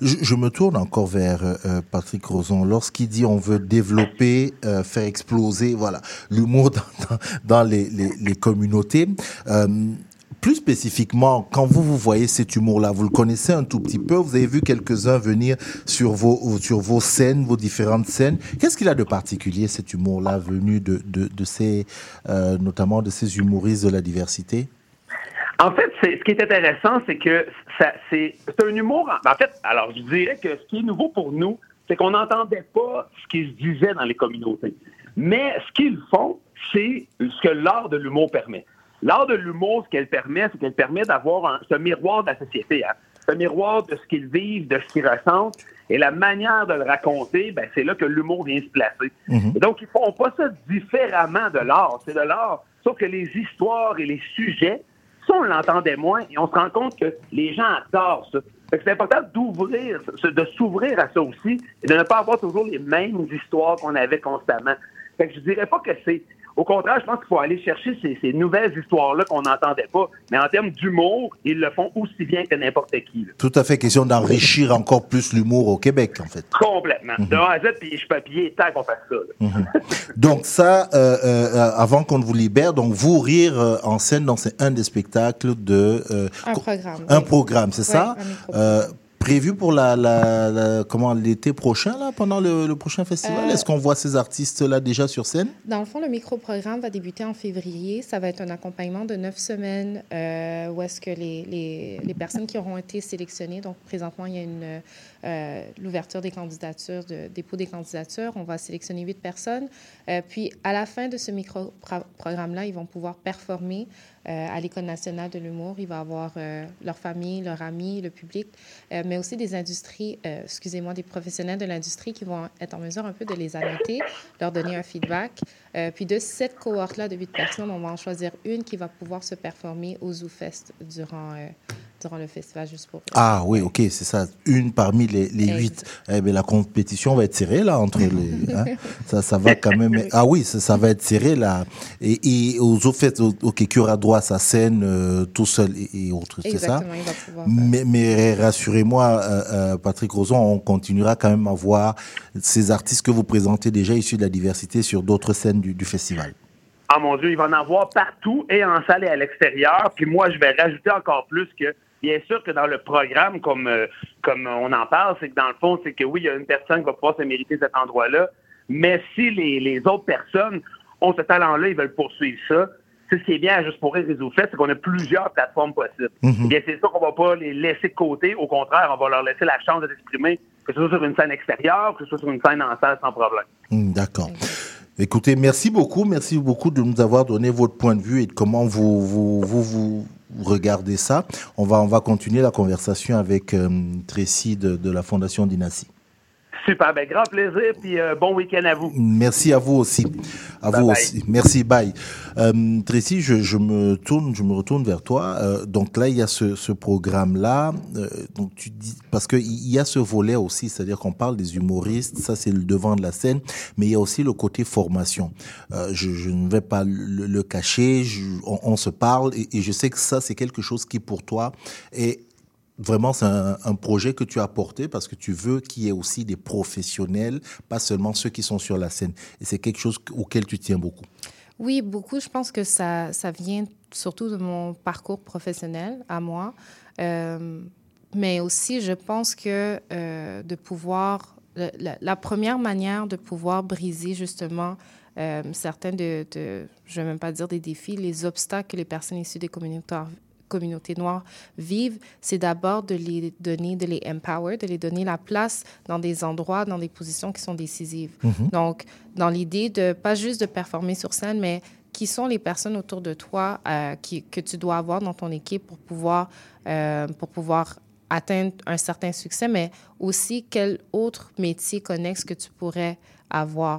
Je, me tourne encore vers euh, euh, Patrick Roson. Lorsqu'il dit on veut développer, euh, faire exploser, voilà, l'humour *laughs* dans, les, les communautés. Plus spécifiquement, quand vous vous voyez cet humour-là, vous le connaissez un tout petit peu, vous avez vu quelques-uns venir sur vos, sur vos scènes, vos différentes scènes. Qu'est-ce qu'il a de particulier, cet humour-là, venu de, de, de ces, euh, notamment de ces humoristes de la diversité? En fait, ce qui est intéressant, c'est que c'est, un humour. En, en fait, alors je dirais que ce qui est nouveau pour nous, c'est qu'on n'entendait pas ce qui se disait dans les communautés. Mais ce qu'ils font, c'est ce que l'art de l'humour permet. L'art de l'humour, ce qu'elle permet, c'est qu'elle permet d'avoir un, ce miroir de la société, hein. ce miroir de ce qu'ils vivent, de ce qu'ils ressentent. Et la manière de le raconter, ben, c'est là que l'humour vient se placer. Et donc, ils font pas ça différemment de l'art. C'est de l'art. Sauf que les histoires et les sujets, ça, on l'entendait moins et on se rend compte que les gens adorent ça. Fait que C'est important d'ouvrir, de s'ouvrir à ça aussi et de ne pas avoir toujours les mêmes histoires qu'on avait constamment. Fait que je dirais pas que c'est. Au contraire, je pense qu'il faut aller chercher ces, ces nouvelles histoires-là qu'on n'entendait pas. Mais en termes d'humour, ils le font aussi bien que n'importe qui. là. Tout à fait question d'enrichir encore plus l'humour au Québec, en fait. Complètement. De A à Z, puis je papier, tant qu'on fasse ça. Mhm. Donc ça, euh, euh, avant qu'on ne vous libère, donc vous rire euh, en scène, c'est un des spectacles de euh, Un programme, un oui. programme, c'est Oui, ça? Euh, Prévu pour la, la, la- comment l'été prochain là, pendant le, le prochain festival? Euh, Est-ce qu'on voit ces artistes là déjà sur scène? Dans le fond, le micro-programme va débuter en février. Ça va être un accompagnement de neuf semaines euh, où est-ce que les, les, les personnes qui auront été sélectionnées, donc présentement, il y a une, euh, l'ouverture des candidatures, de dépôt des candidatures. On va sélectionner huit personnes. Euh, puis, à la fin de ce micro-programme-là, ils vont pouvoir performer euh, à l'École nationale de l'humour. Il va avoir leur famille, leurs amis, le public, mais aussi des industries, excusez-moi, des professionnels de l'industrie qui vont être en mesure un peu de les annoter, leur donner un feedback. Puis de cette cohorte-là de huit personnes, on va en choisir une qui va pouvoir se performer au ZooFest durant, durant le festival Juste pour. Ah oui, ok, c'est ça. Une parmi les, huit. Eh bien, la compétition va être serrée là entre les. *laughs* hein. ça, ça va quand même. Ah oui, ça, ça va être serré là. Et, et aux autres fêtes, ok, qui aura droit à sa scène euh, tout seul et, et autres, c'est ça? Exactement, il va pouvoir. euh, Mais, mais rassurez-moi, euh, euh, Patrick Roson, on continuera quand même à voir ces artistes que vous présentez déjà issus de la diversité sur d'autres scènes du, du festival. Ah mon Dieu, il va en avoir partout et en salle et à l'extérieur. Puis moi, je vais rajouter encore plus que, bien sûr que dans le programme, comme, euh, comme on en parle, c'est que dans le fond, c'est que oui, il y a une personne qui va pouvoir se mériter cet endroit-là, mais si les, les autres personnes ont ce talent-là, ils veulent poursuivre ça. C'est ce qui est bien à Juste pour rire Réseau Fait, c'est qu'on a plusieurs plateformes possibles. Mhm. Bien, c'est sûr qu'on va pas les laisser de côté. Au contraire, on va leur laisser la chance de s'exprimer, que ce soit sur une scène extérieure, que ce soit sur une scène en salle sans problème. D'accord. Écoutez, merci beaucoup, merci beaucoup de nous avoir donné votre point de vue et de comment vous regardez ça. On va, on va continuer la conversation avec euh, Tracy de, de la Fondation Dynastie. Super, ben grand plaisir, puis euh, bon week-end à vous. Merci à vous aussi. À Bye vous bye. aussi. Merci, bye. Euh, Tracy, je, je me tourne, je me retourne vers toi. Euh, donc là, il y a ce, ce programme-là. Euh, donc tu dis parce que il y a ce volet aussi, c'est-à-dire qu'on parle des humoristes, ça c'est le devant de la scène, mais il y a aussi le côté formation. Je, je ne vais pas le, le cacher. je- on, on se parle et, et je sais que ça c'est quelque chose qui pour toi est vraiment, c'est un, projet que tu as porté parce que tu veux qu'il y ait aussi des professionnels, pas seulement ceux qui sont sur la scène. Et c'est quelque chose auquel tu tiens beaucoup. Oui, beaucoup. Je pense que ça, ça vient surtout de mon parcours professionnel à moi. Euh, mais aussi, je pense que euh, de pouvoir... La première manière de pouvoir briser justement euh, certains de, de- je ne vais même pas dire des défis, les obstacles que les personnes issues des communautés, communautés noires vivent, c'est d'abord de les donner, de les empower, de les donner la place dans des endroits, dans des positions qui sont décisives. Mhm. Donc, dans l'idée de pas juste de performer sur scène, mais qui sont les personnes autour de toi euh, qui, que tu dois avoir dans ton équipe pour pouvoir, euh, pour pouvoir atteindre un certain succès, mais aussi quel autre métier connexe que tu pourrais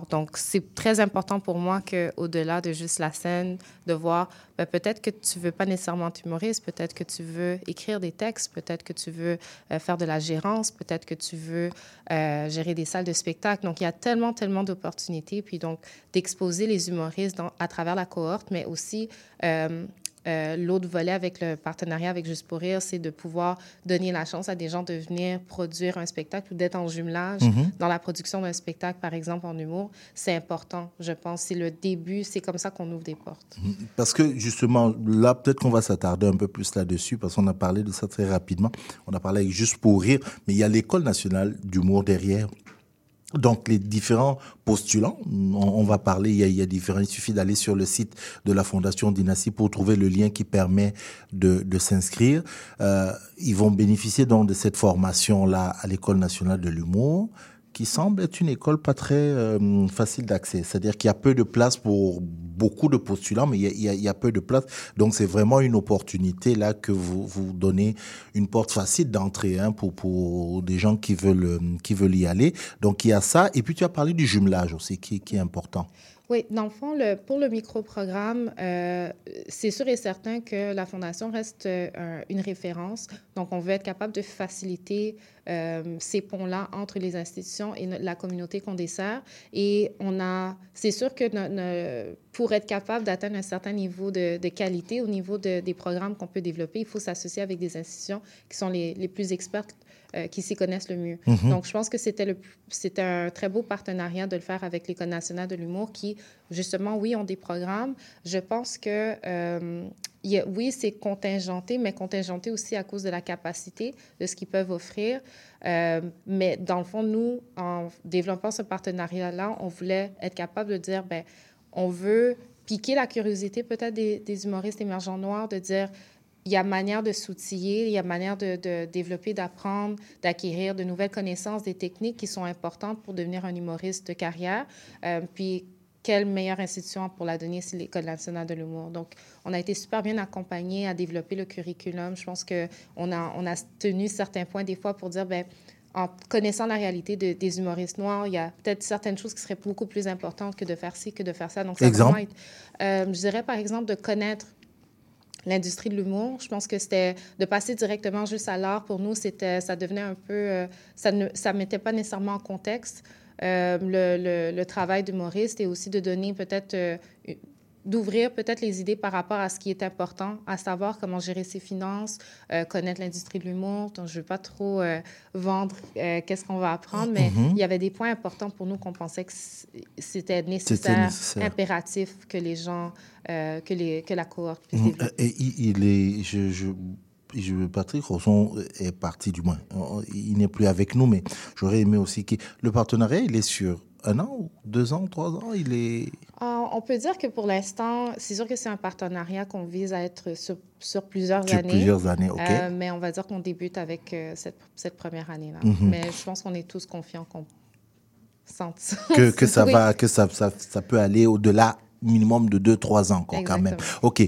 Donc, c'est très important pour moi qu'au-delà de juste la scène, de voir, ben, peut-être que tu veux pas nécessairement être humoriste, peut-être que tu veux écrire des textes, peut-être que tu veux euh, faire de la gérance, peut-être que tu veux euh, gérer des salles de spectacle. Donc, il y a tellement, tellement d'opportunités. Puis, donc, d'exposer les humoristes à travers la cohorte, mais aussi euh, euh, l'autre volet avec le partenariat avec Juste pour rire, c'est de pouvoir donner la chance à des gens de venir produire un spectacle ou d'être en jumelage Mhm. dans la production d'un spectacle, par exemple, en humour. C'est important, je pense. C'est le début. C'est comme ça qu'on ouvre des portes. Parce que justement, là, peut-être qu'on va s'attarder un peu plus là-dessus, parce qu'on a parlé de ça très rapidement. On a parlé avec Juste pour rire, mais il y a l'École nationale d'humour derrière. Donc, les différents postulants, on, on va parler, il y, a, il y a différents, il suffit d'aller sur le site de la Fondation Dynastie pour trouver le lien qui permet de, de s'inscrire. Euh, ils vont bénéficier donc de cette formation-là à l'École nationale de l'humour qui semble être une école pas très euh, facile d'accès. C'est-à-dire qu'il y a peu de place pour beaucoup de postulants, mais il y a, peu de place. Donc c'est vraiment une opportunité là que vous vous donnez une porte facile d'entrée hein, pour pour des gens qui veulent euh, qui veulent y aller. Donc il y a ça. Et puis tu as parlé du jumelage aussi, qui, qui est important. Oui, dans le fond, pour le micro-programme, euh, c'est sûr et certain que la Fondation reste euh, un- une référence. Donc, on veut être capable de faciliter euh, ces ponts-là entre les institutions et la communauté qu'on dessert. Et on a, c'est sûr que pour être capable d'atteindre un certain niveau de, qualité au niveau de- des programmes qu'on peut développer, il faut s'associer avec des institutions qui sont les plus expertes, euh, qui s'y connaissent le mieux. Mhm. Donc, je pense que c'était un très beau partenariat de le faire avec l'École nationale de l'humour qui, justement, oui, ont des programmes. Je pense que, euh, il y a- oui, c'est contingenté, mais contingenté aussi à cause de la capacité de ce qu'ils peuvent offrir. Euh, mais dans le fond, nous, en développant ce partenariat-là, on voulait être capable de dire, ben, on veut piquer la curiosité peut-être des, des humoristes émergents noirs, de dire, il y a manière de s'outiller, il y a manière de, de développer, d'apprendre, d'acquérir de nouvelles connaissances, des techniques qui sont importantes pour devenir un humoriste de carrière. Euh, puis, quelle meilleure institution pour la donner, c'est l'École nationale de l'humour? Donc, on a été super bien accompagnés à développer le curriculum. Je pense qu'on a, on a tenu certains points des fois pour dire, ben en connaissant la réalité de- des humoristes noirs, il y a peut-être certaines choses qui seraient beaucoup plus importantes que de faire ci, que de faire ça. Donc, ça Exemple? euh, je dirais, par exemple, de connaître l'industrie de l'humour. Je pense que c'était de passer directement juste à l'art pour nous, c'était ça devenait un peu euh, ça ne ça mettait pas nécessairement en contexte euh, le, le, travail d'humoriste et aussi de donner peut-être euh, d'ouvrir peut-être les idées par rapport à ce qui est important, à savoir comment gérer ses finances, euh, connaître l'industrie de l'humour. Donc, je ne veux pas trop euh, vendre euh, qu'est-ce qu'on va apprendre, mais Mhm. il y avait des points importants pour nous qu'on pensait que c'était nécessaire, nécessaire. impératif que les gens, que, les, que la cohorte puisse Mhm. développer. Et il, est, je, je- Patrick Rosson est parti du moins. Il n'est plus avec nous, mais j'aurais aimé aussi que le partenariat, il est sur un an, ou deux ans, trois ans. Il est. Euh, on peut dire que pour l'instant, c'est sûr que c'est un partenariat qu'on vise à être sur, sur plusieurs Sur années. plusieurs années, OK. Euh, mais on va dire qu'on débute avec euh, cette, cette première année-là. Mhm. Mais je pense qu'on est tous confiants qu'on sente que, que ça *laughs* Oui. va, que ça, ça, ça peut aller au-delà minimum de deux, trois ans, quoi, quand même. OK.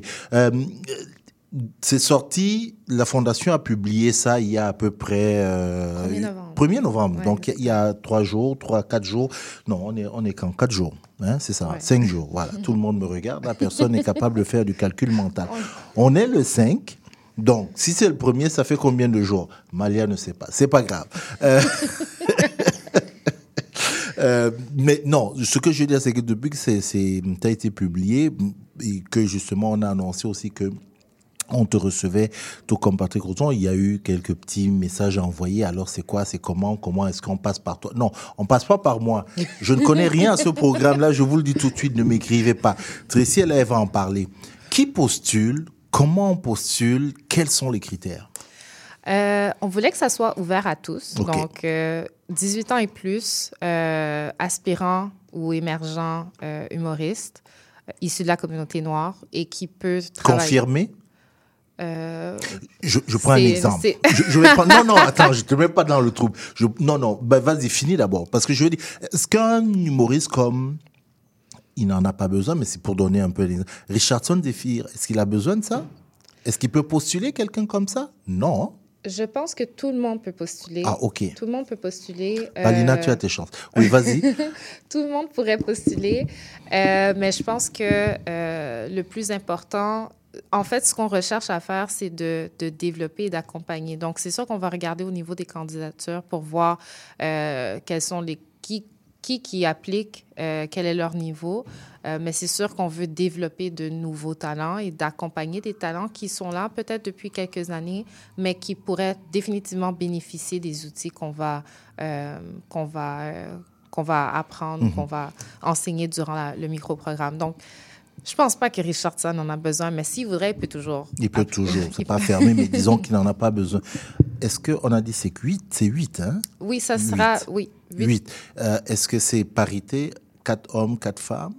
Euh, c'est sorti, la Fondation a publié ça il y a à peu près... Euh, 1er novembre. 1er novembre. Donc, il y a trois jours, trois, quatre jours. Non, on est, on est quand? Quatre jours. Hein, c'est ça, Ouais. cinq jours. Voilà. Tout le monde me regarde. La personne n'est capable de faire du calcul mental. On est le 5. Donc, si c'est le premier, ça fait combien de jours? Malia ne sait pas. C'est pas grave. Euh, *laughs* Euh, mais non, ce que je veux dire, c'est que depuis que ça a été publié et que justement on a annoncé aussi que on te recevait, tout comme Patrick Rousson, il y a eu quelques petits messages à envoyer. Alors, c'est quoi, c'est comment, comment est-ce qu'on passe par toi? Non, on passe pas par moi. Je ne connais rien à ce *laughs* programme-là, je vous le dis tout de suite, ne m'écrivez pas. Tracy, elle, elle va en parler. Qui postule? Comment on postule? Quels sont les critères? Euh, on voulait que ça soit ouvert à tous. Donc, euh, 18 ans et plus, euh, aspirants ou émergents euh, humoristes euh, issus de la communauté noire et qui peut travailler. Confirmé Euh, Je, je prends un exemple. c'est- Je, je vais prendre, non, non, *laughs* attends, je te mets pas dans le trouble. Je, non, non, ben vas-y, finis d'abord. Parce que je veux dire, est-ce qu'un humoriste comme, il n'en a pas besoin, mais c'est pour donner un peu l'exemple. Richardson Zephyr, est-ce qu'il a besoin de ça? Est-ce qu'il peut postuler quelqu'un comme ça? Non. je pense que tout le monde peut postuler. Ah, ok. Tout le monde peut postuler. Palina, Euh, tu as tes chances. Oui, vas-y. *laughs* tout le monde pourrait postuler, Euh, mais je pense que le plus important, en fait, ce qu'on recherche à faire, c'est de, de développer et d'accompagner. Donc, c'est sûr qu'on va regarder au niveau des candidatures pour voir euh, quels sont les qui qui, qui applique, euh, quel est leur niveau. Euh, mais c'est sûr qu'on veut développer de nouveaux talents et d'accompagner des talents qui sont là peut-être depuis quelques années, mais qui pourraient définitivement bénéficier des outils qu'on va, qu'on va, qu'on va apprendre, Mhm. qu'on va enseigner durant la- le micro-programme. Donc, je pense pas que Richardson en a besoin, mais s'il voudrait, il peut toujours. Il peut toujours, c'est pas fermé, mais *laughs* disons qu'il n'en a pas besoin. Est-ce qu'on a dit c'est que 8 C'est 8, hein? Oui, ça sera. Huit. Oui, huit. 8. Est-ce que c'est parité 4 hommes, 4 femmes?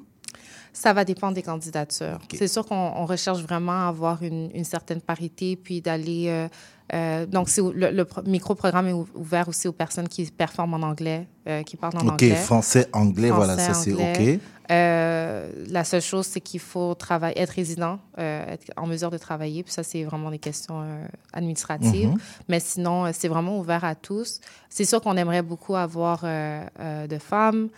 Ça va dépendre des candidatures. C'est sûr qu'on on recherche vraiment à avoir une, une certaine parité, puis d'aller. euh, euh, donc, le, le pro- micro-programme est ou- ouvert aussi aux personnes qui performent en anglais, euh, qui parlent en Ok, anglais. français, anglais, voilà, ça c'est ok. Euh, la seule chose, c'est qu'il faut travailler, être résident, euh, être en mesure de travailler. Puis ça, c'est vraiment des questions euh, administratives. Mhm. Mais sinon, c'est vraiment ouvert à tous. C'est sûr qu'on aimerait beaucoup avoir de femmes,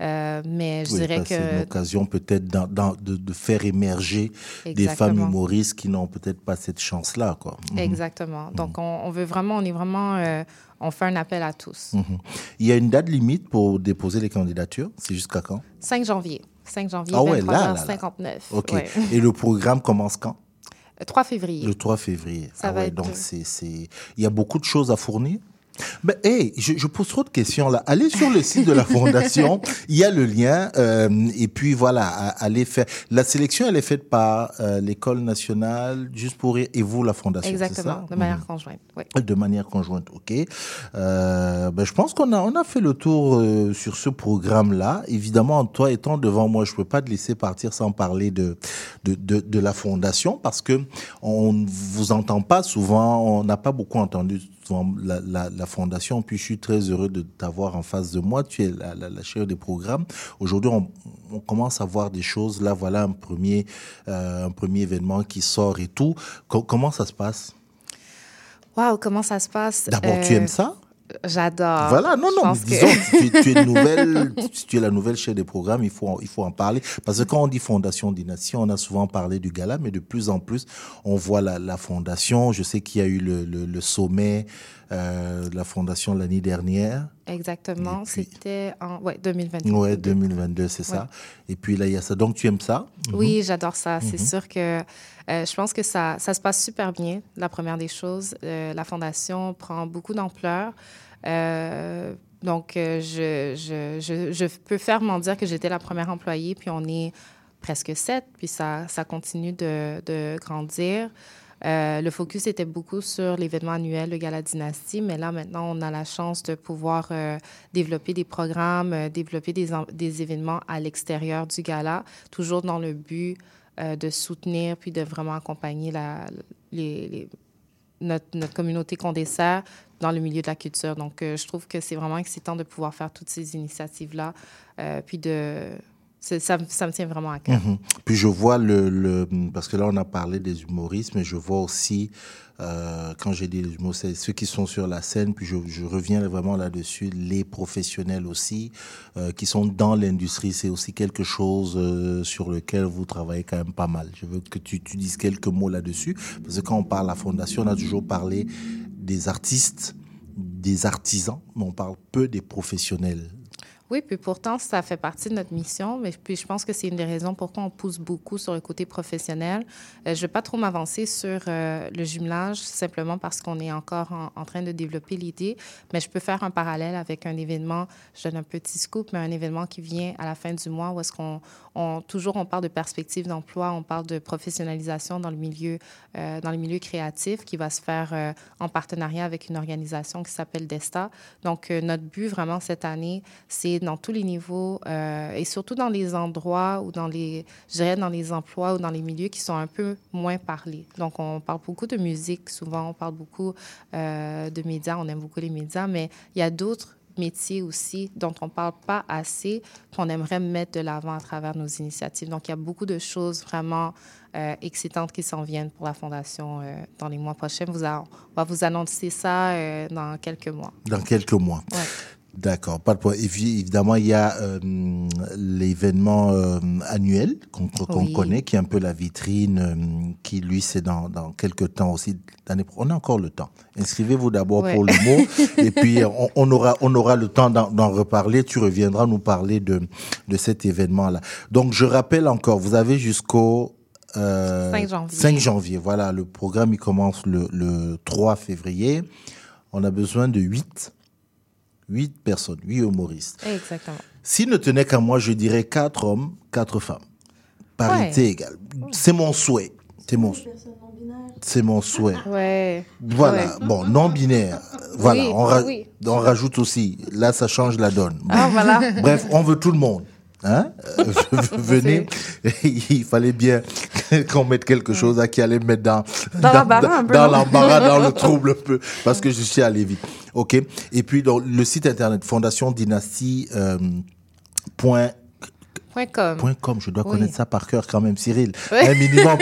mais je Oui, dirais parce C'est une que occasion peut-être de, de faire émerger des femmes humoristes qui n'ont peut-être pas cette chance-là. quoi. Mhm. Exactement. Donc, on, on veut vraiment, on est vraiment, on fait un appel à tous. Mhm. Il y a une date limite pour déposer les candidatures? C'est jusqu'à quand? 5 janvier. 5 janvier, Ah ouais, là, là, là. 23h59. Ok. Ouais. Et le programme commence quand? 3 février. Le 3 février. Ça Ah va ouais, être- donc c'est, c'est... il y a beaucoup de choses à fournir? Mais hey, je, je pose trop de questions là. Allez sur le site de la fondation, *laughs* il y a le lien euh, et puis voilà, allez faire. La sélection elle est faite par euh, l'école nationale juste pour et vous la fondation. Exactement, ça? De manière conjointe. Oui. De manière conjointe, ok. Euh, ben, je pense qu'on a, on a fait le tour euh, sur ce programme-là. Évidemment, toi étant devant moi, je peux pas te laisser partir sans parler de, de, de, de la fondation parce que on ne vous entend pas souvent, on n'a pas beaucoup entendu souvent la, la, la fondation. Puis je suis très heureux de t'avoir en face de moi. Tu es la, la, la chef des programmes. Aujourd'hui, on, on commence à voir des choses. Là, voilà un premier, euh, un premier événement qui sort et tout. Co- comment ça se passe? Waouh, comment ça se passe? D'abord, tu Euh, aimes ça? J'adore. Voilà, non, non, mais que- disons, *laughs* tu, tu es nouvelle, tu es la nouvelle chef des programmes, il faut, en- il faut en parler. Parce que quand on dit Fondation Dynastie, on a souvent parlé du gala, mais de plus en plus, on voit la, la fondation. Je sais qu'il y a eu le, le, le sommet euh, de la fondation l'année dernière. Exactement. C'était en ouais, 2022. Ouais, 2022, c'est ça. Et puis là, il y a ça. Donc, tu aimes ça? Oui, j'adore ça. C'est Mhm. sûr que euh, je pense que ça, se passe super bien, la première des choses. Euh, la Fondation prend beaucoup d'ampleur. Euh, donc, je, je, je, je peux fermement dire que j'étais la première employée, puis on est presque sept, puis ça, continue de, grandir. Le focus était beaucoup sur l'événement annuel, le Gala Dynastie, mais là, maintenant, on a la chance de pouvoir développer des programmes, développer des événements à l'extérieur du gala, toujours dans le but euh, de soutenir puis de vraiment accompagner la, notre, notre communauté qu'on dessert dans le milieu de la culture. Donc, euh, je trouve que c'est vraiment excitant de pouvoir faire toutes ces initiatives-là, euh, puis de... Ça, ça me tient vraiment à cœur. Mhm. Puis je vois le, le- parce que là on a parlé des humoristes, mais je vois aussi euh, quand j'ai dit c'est ceux qui sont sur la scène. Puis je, je reviens vraiment là-dessus, les professionnels aussi euh, qui sont dans l'industrie, c'est aussi quelque chose euh, sur lequel vous travaillez quand même pas mal. Je veux que tu, tu dises quelques mots là-dessus, parce que quand on parle à la fondation, on a toujours parlé des artistes, des artisans, mais on parle peu des professionnels. Oui, puis pourtant, ça fait partie de notre mission. Mais puis je pense que c'est une des raisons pourquoi on pousse beaucoup sur le côté professionnel. Euh, je ne vais pas trop m'avancer sur euh, le jumelage, simplement parce qu'on est encore en, train de développer l'idée. Mais je peux faire un parallèle avec un événement, je donne un petit scoop, mais un événement qui vient à la fin du mois où est-ce qu'on on, toujours on parle de perspective d'emploi, on parle de professionnalisation dans le milieu, euh, dans le milieu créatif qui va se faire en partenariat avec une organisation qui s'appelle Desta. Donc, notre but vraiment cette année, c'est dans tous les niveaux euh, et surtout dans les endroits ou dans les, je dirais dans les emplois ou dans les milieux qui sont un peu moins parlés. Donc, on parle beaucoup de musique, souvent on parle beaucoup euh, de médias, on aime beaucoup les médias, mais il y a d'autres métiers aussi dont on ne parle pas assez, qu'on aimerait mettre de l'avant à travers nos initiatives. Donc, il y a beaucoup de choses vraiment euh, excitantes qui s'en viennent pour la Fondation euh, dans les mois prochains. Vous a- on va vous annoncer ça euh, dans quelques mois. Dans quelques mois. Ouais. D'accord, pas de problème. Évi- Évidemment, il y a euh, l'événement euh, annuel qu'on Oui. connaît, qui est un peu la vitrine, euh, qui lui, c'est dans, dans quelques temps aussi. On a encore le temps. Inscrivez-vous d'abord Ouais. pour le mot, *laughs* et puis on, on aura, on aura le temps d'en reparler. Tu reviendras nous parler de, de cet événement-là. Donc, je rappelle encore, vous avez jusqu'au euh, 5 janvier. 5 janvier. Voilà, le programme, il commence le, le 3 février. On a besoin de 8 huit personnes, huit humoristes. Exactement. S'il ne tenait qu'à moi, je dirais quatre hommes, quatre femmes. Parité Ouais. égale. C'est mon souhait. C'est mon, c'est mon souhait. *laughs* Ouais. Voilà. Ouais. Bon, non binaire. Voilà. Oui, on, ra- oui. on rajoute aussi. Là, ça change la donne. Ah, voilà. Bref, on veut tout le monde. Hein? Euh, *laughs* Venez. *laughs* Il fallait bien *laughs* qu'on mette quelque chose à qui allait me mettre dans, Dans l'embarras dans le trouble un peu, parce que je suis allé vite. OK. Et puis, donc, le site internet, Fondation Dynastie. euh, point Point com. Point com, je dois Oui. connaître ça par cœur quand même, Cyril. Oui. Un minimum.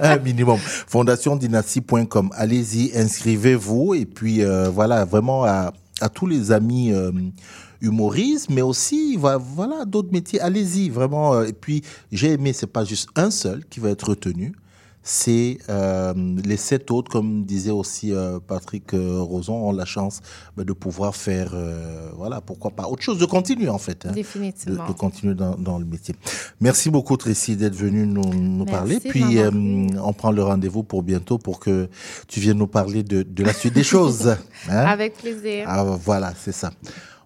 un minimum. Fondationdynastie.com. Allez-y, inscrivez-vous. Et puis, euh, voilà, vraiment à, à tous les amis euh, humoristes, mais aussi, voilà, d'autres métiers. Allez-y, vraiment. euh, Et puis, j'ai aimé, c'est pas juste un seul qui va être retenu. C'est euh, les sept autres, comme disait aussi euh, Patrick euh, Roson, ont la chance bah, de pouvoir faire, voilà, pourquoi pas, autre chose, de continuer en fait. hein Définitivement. de, de continuer dans, dans le métier. Merci beaucoup Tracy d'être venue nous, nous Merci parler. Puis on prend le rendez-vous pour bientôt pour que tu viennes nous parler de, de la suite des choses. *laughs* Hein? Avec plaisir. Ah, voilà, c'est ça.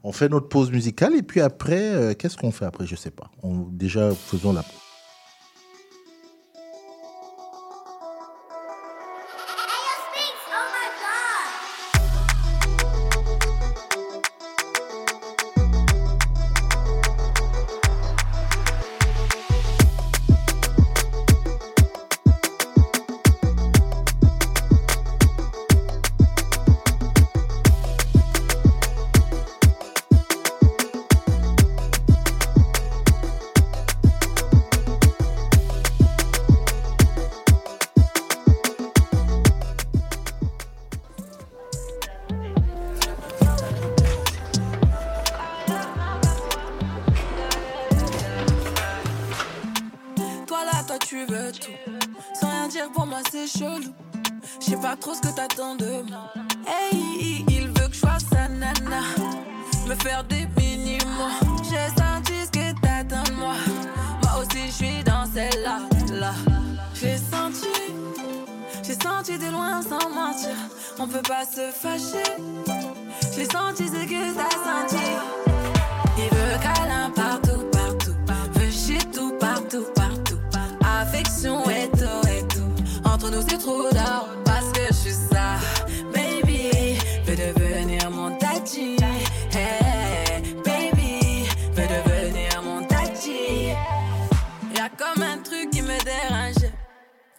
On fait notre pause musicale et puis après, euh, qu'est-ce qu'on fait après? Je sais pas. On, déjà, faisons la pause.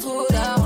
trop tard.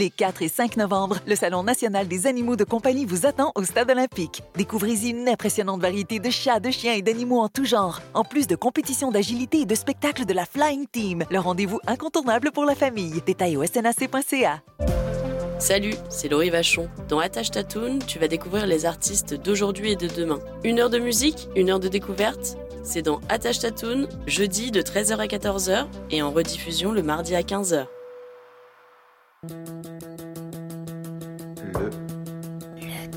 Les 4 et 5 novembre, le Salon national des animaux de compagnie vous attend au Stade olympique. Découvrez-y une impressionnante variété de chats, de chiens et d'animaux en tout genre, en plus de compétitions d'agilité et de spectacles de la Flying Team, le rendez-vous incontournable pour la famille. Détails au snac.ca. Salut, c'est Laurie Vachon. Dans Attache Tatoon, tu vas découvrir les artistes d'aujourd'hui et de demain. Une heure de musique, une heure de découverte? C'est dans Attache Tatoon, jeudi de 13h à 14h et en rediffusion le mardi à 15h.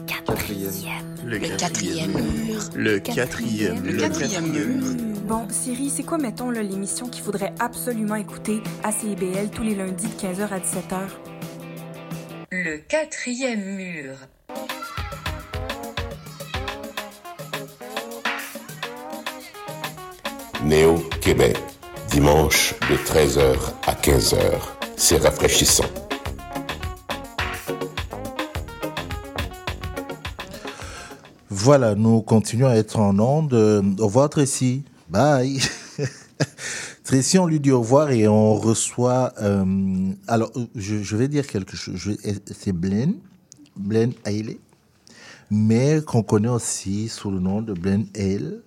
Quatrième. Le quatrième mur. Le quatrième. Le quatrième mur. Bon, Siri, c'est quoi, mettons, l'émission qu'il faudrait absolument écouter à CIBL tous les lundis de 15h à 17h? Le quatrième mur. Néo Québec, dimanche de 13h à 15h. C'est rafraîchissant. Voilà, nous continuons à être en onde. Euh, Au revoir Tracy. Bye. *laughs* Tracy, on lui dit au revoir et on reçoit. euh, alors, euh, je, je vais dire quelque chose. C'est Blaine, Blaine Haley, mais qu'on connaît aussi sous le nom de Blaine Hale.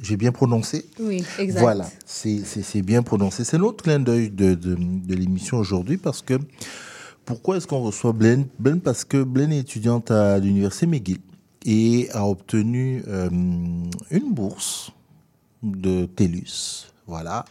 J'ai bien prononcé Oui, exact. Voilà, c'est bien prononcé. C'est l'autre clin d'œil de, de, de l'émission aujourd'hui parce que pourquoi est-ce qu'on reçoit Blaine? Blaine parce que Blaine est étudiante à l'université McGill et a obtenu euh, une bourse de TELUS. Voilà.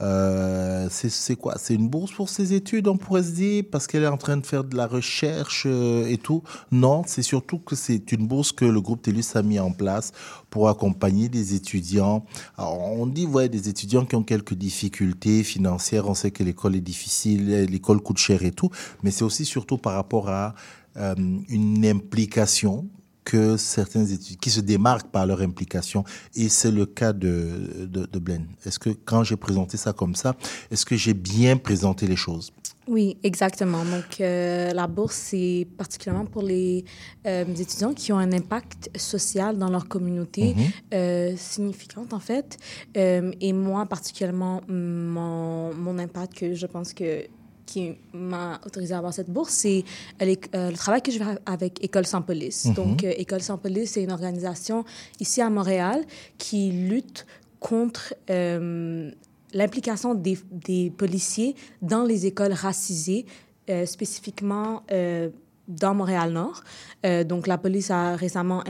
Euh, c'est quoi? C'est une bourse pour ses études, on pourrait se dire, parce qu'elle est en train de faire de la recherche euh, et tout. Non, c'est surtout que c'est une bourse que le groupe TELUS a mis en place pour accompagner des étudiants. Alors, on dit, ouais, des étudiants qui ont quelques difficultés financières. On sait que l'école est difficile, l'école coûte cher et tout, mais c'est aussi surtout par rapport à une implication que certains étudiants qui se démarquent par leur implication et c'est le cas de, de, de Blaine. Est-ce que quand j'ai présenté ça comme ça, est-ce que j'ai bien présenté les choses? Oui, exactement. Donc, euh, la bourse, c'est particulièrement pour les euh, étudiants qui ont un impact social dans leur communauté Mhm. euh, significante, en fait. Et moi, particulièrement, mon, mon impact que je pense que qui m'a autorisé à avoir cette bourse, c'est euh, le travail que je fais avec École sans police. Mhm. Donc, euh, École sans police, c'est une organisation ici à Montréal qui lutte contre euh, l'implication des, des policiers dans les écoles racisées, spécifiquement dans Montréal-Nord. Donc, la police a récemment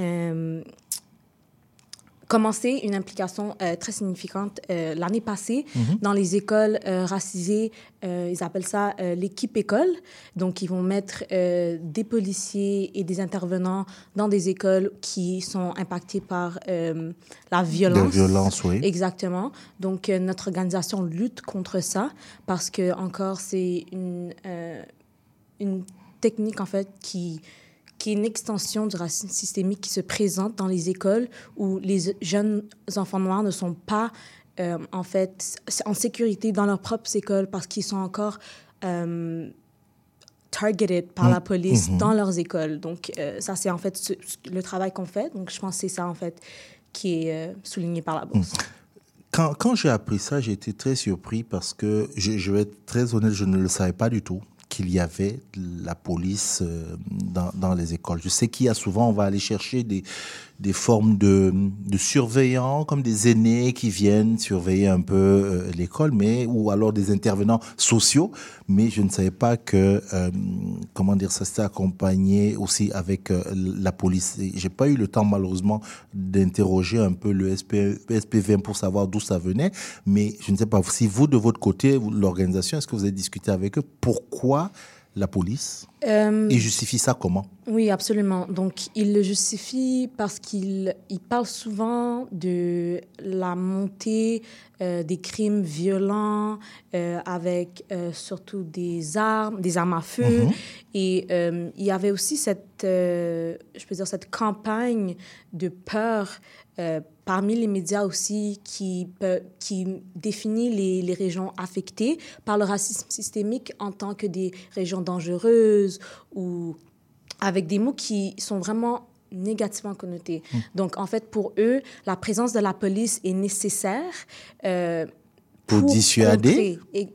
commencé une implication euh, très significante euh, l'année passée Mhm. dans les écoles euh, racisées. ils appellent ça l'équipe école. Donc, ils vont mettre des policiers et des intervenants dans des écoles qui sont impactées par la violence. violence, oui. Exactement. Donc, notre organisation lutte contre ça parce que, encore, c'est une, une technique, en fait, qui, qui est une extension du racisme systémique qui se présente dans les écoles où les jeunes enfants noirs ne sont pas, euh, en fait, en sécurité dans leurs propres écoles parce qu'ils sont encore euh, targeted par la police Mhm. dans leurs écoles. Donc, euh, ça, c'est en fait ce- le travail qu'on fait. Donc, je pense que c'est ça, en fait, qui est euh, souligné par la bourse. Quand, quand j'ai appris ça, j'ai été très surpris parce que, je, je vais être très honnête, je ne le savais pas du tout qu'il y avait la police euh, dans, dans les écoles. Je sais qu'il y a souvent, on va aller chercher des, des formes de, de surveillants, comme des aînés qui viennent surveiller un peu euh, l'école, mais ou alors des intervenants sociaux. Mais je ne savais pas que, euh, comment dire, ça s'était accompagné aussi avec euh, la police. J'ai pas eu le temps malheureusement d'interroger un peu le SP, SPVM pour savoir d'où ça venait. Mais je ne sais pas si vous de votre côté, l'organisation, est-ce que vous avez discuté avec eux? Pourquoi la police? Euh, Et justifie ça comment? Oui, absolument. Donc, il le justifie parce qu'il il parle souvent de la montée euh, des crimes violents euh, avec euh, surtout des armes, des armes à feu. Mhm. Et il y avait aussi cette, je peux dire, cette campagne de peur euh, parmi les médias aussi qui, qui définit les, les régions affectées par le racisme systémique en tant que des régions dangereuses ou avec des mots qui sont vraiment négativement connotés. Hmm. Donc, en fait, pour eux, la présence de la police est nécessaire euh, Pour dissuader contrer. Et-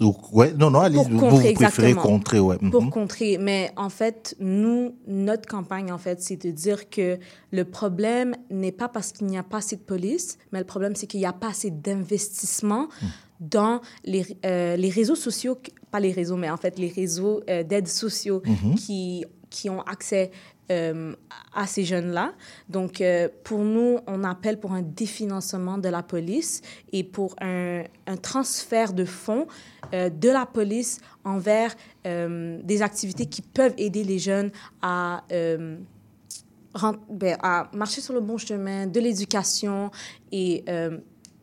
Ou- Ouais, non, non, allez, pour vous, contrer, vous préférez contrer, ouais. Pour Mhm. contrer. Mais en fait, nous, notre campagne, en fait, c'est de dire que le problème n'est pas parce qu'il n'y a pas assez de police, mais le problème, c'est qu'il n'y a pas assez d'investissement Hmm. dans les, euh, les réseaux sociaux, pas les réseaux, mais en fait, les réseaux euh, d'aide sociaux Mhm. qui, qui ont accès euh, à ces jeunes-là. Donc, euh, pour nous, on appelle pour un définancement de la police et pour un, transfert de fonds euh, de la police envers des activités qui peuvent aider les jeunes à, ben, à marcher sur le bon chemin, de l'éducation et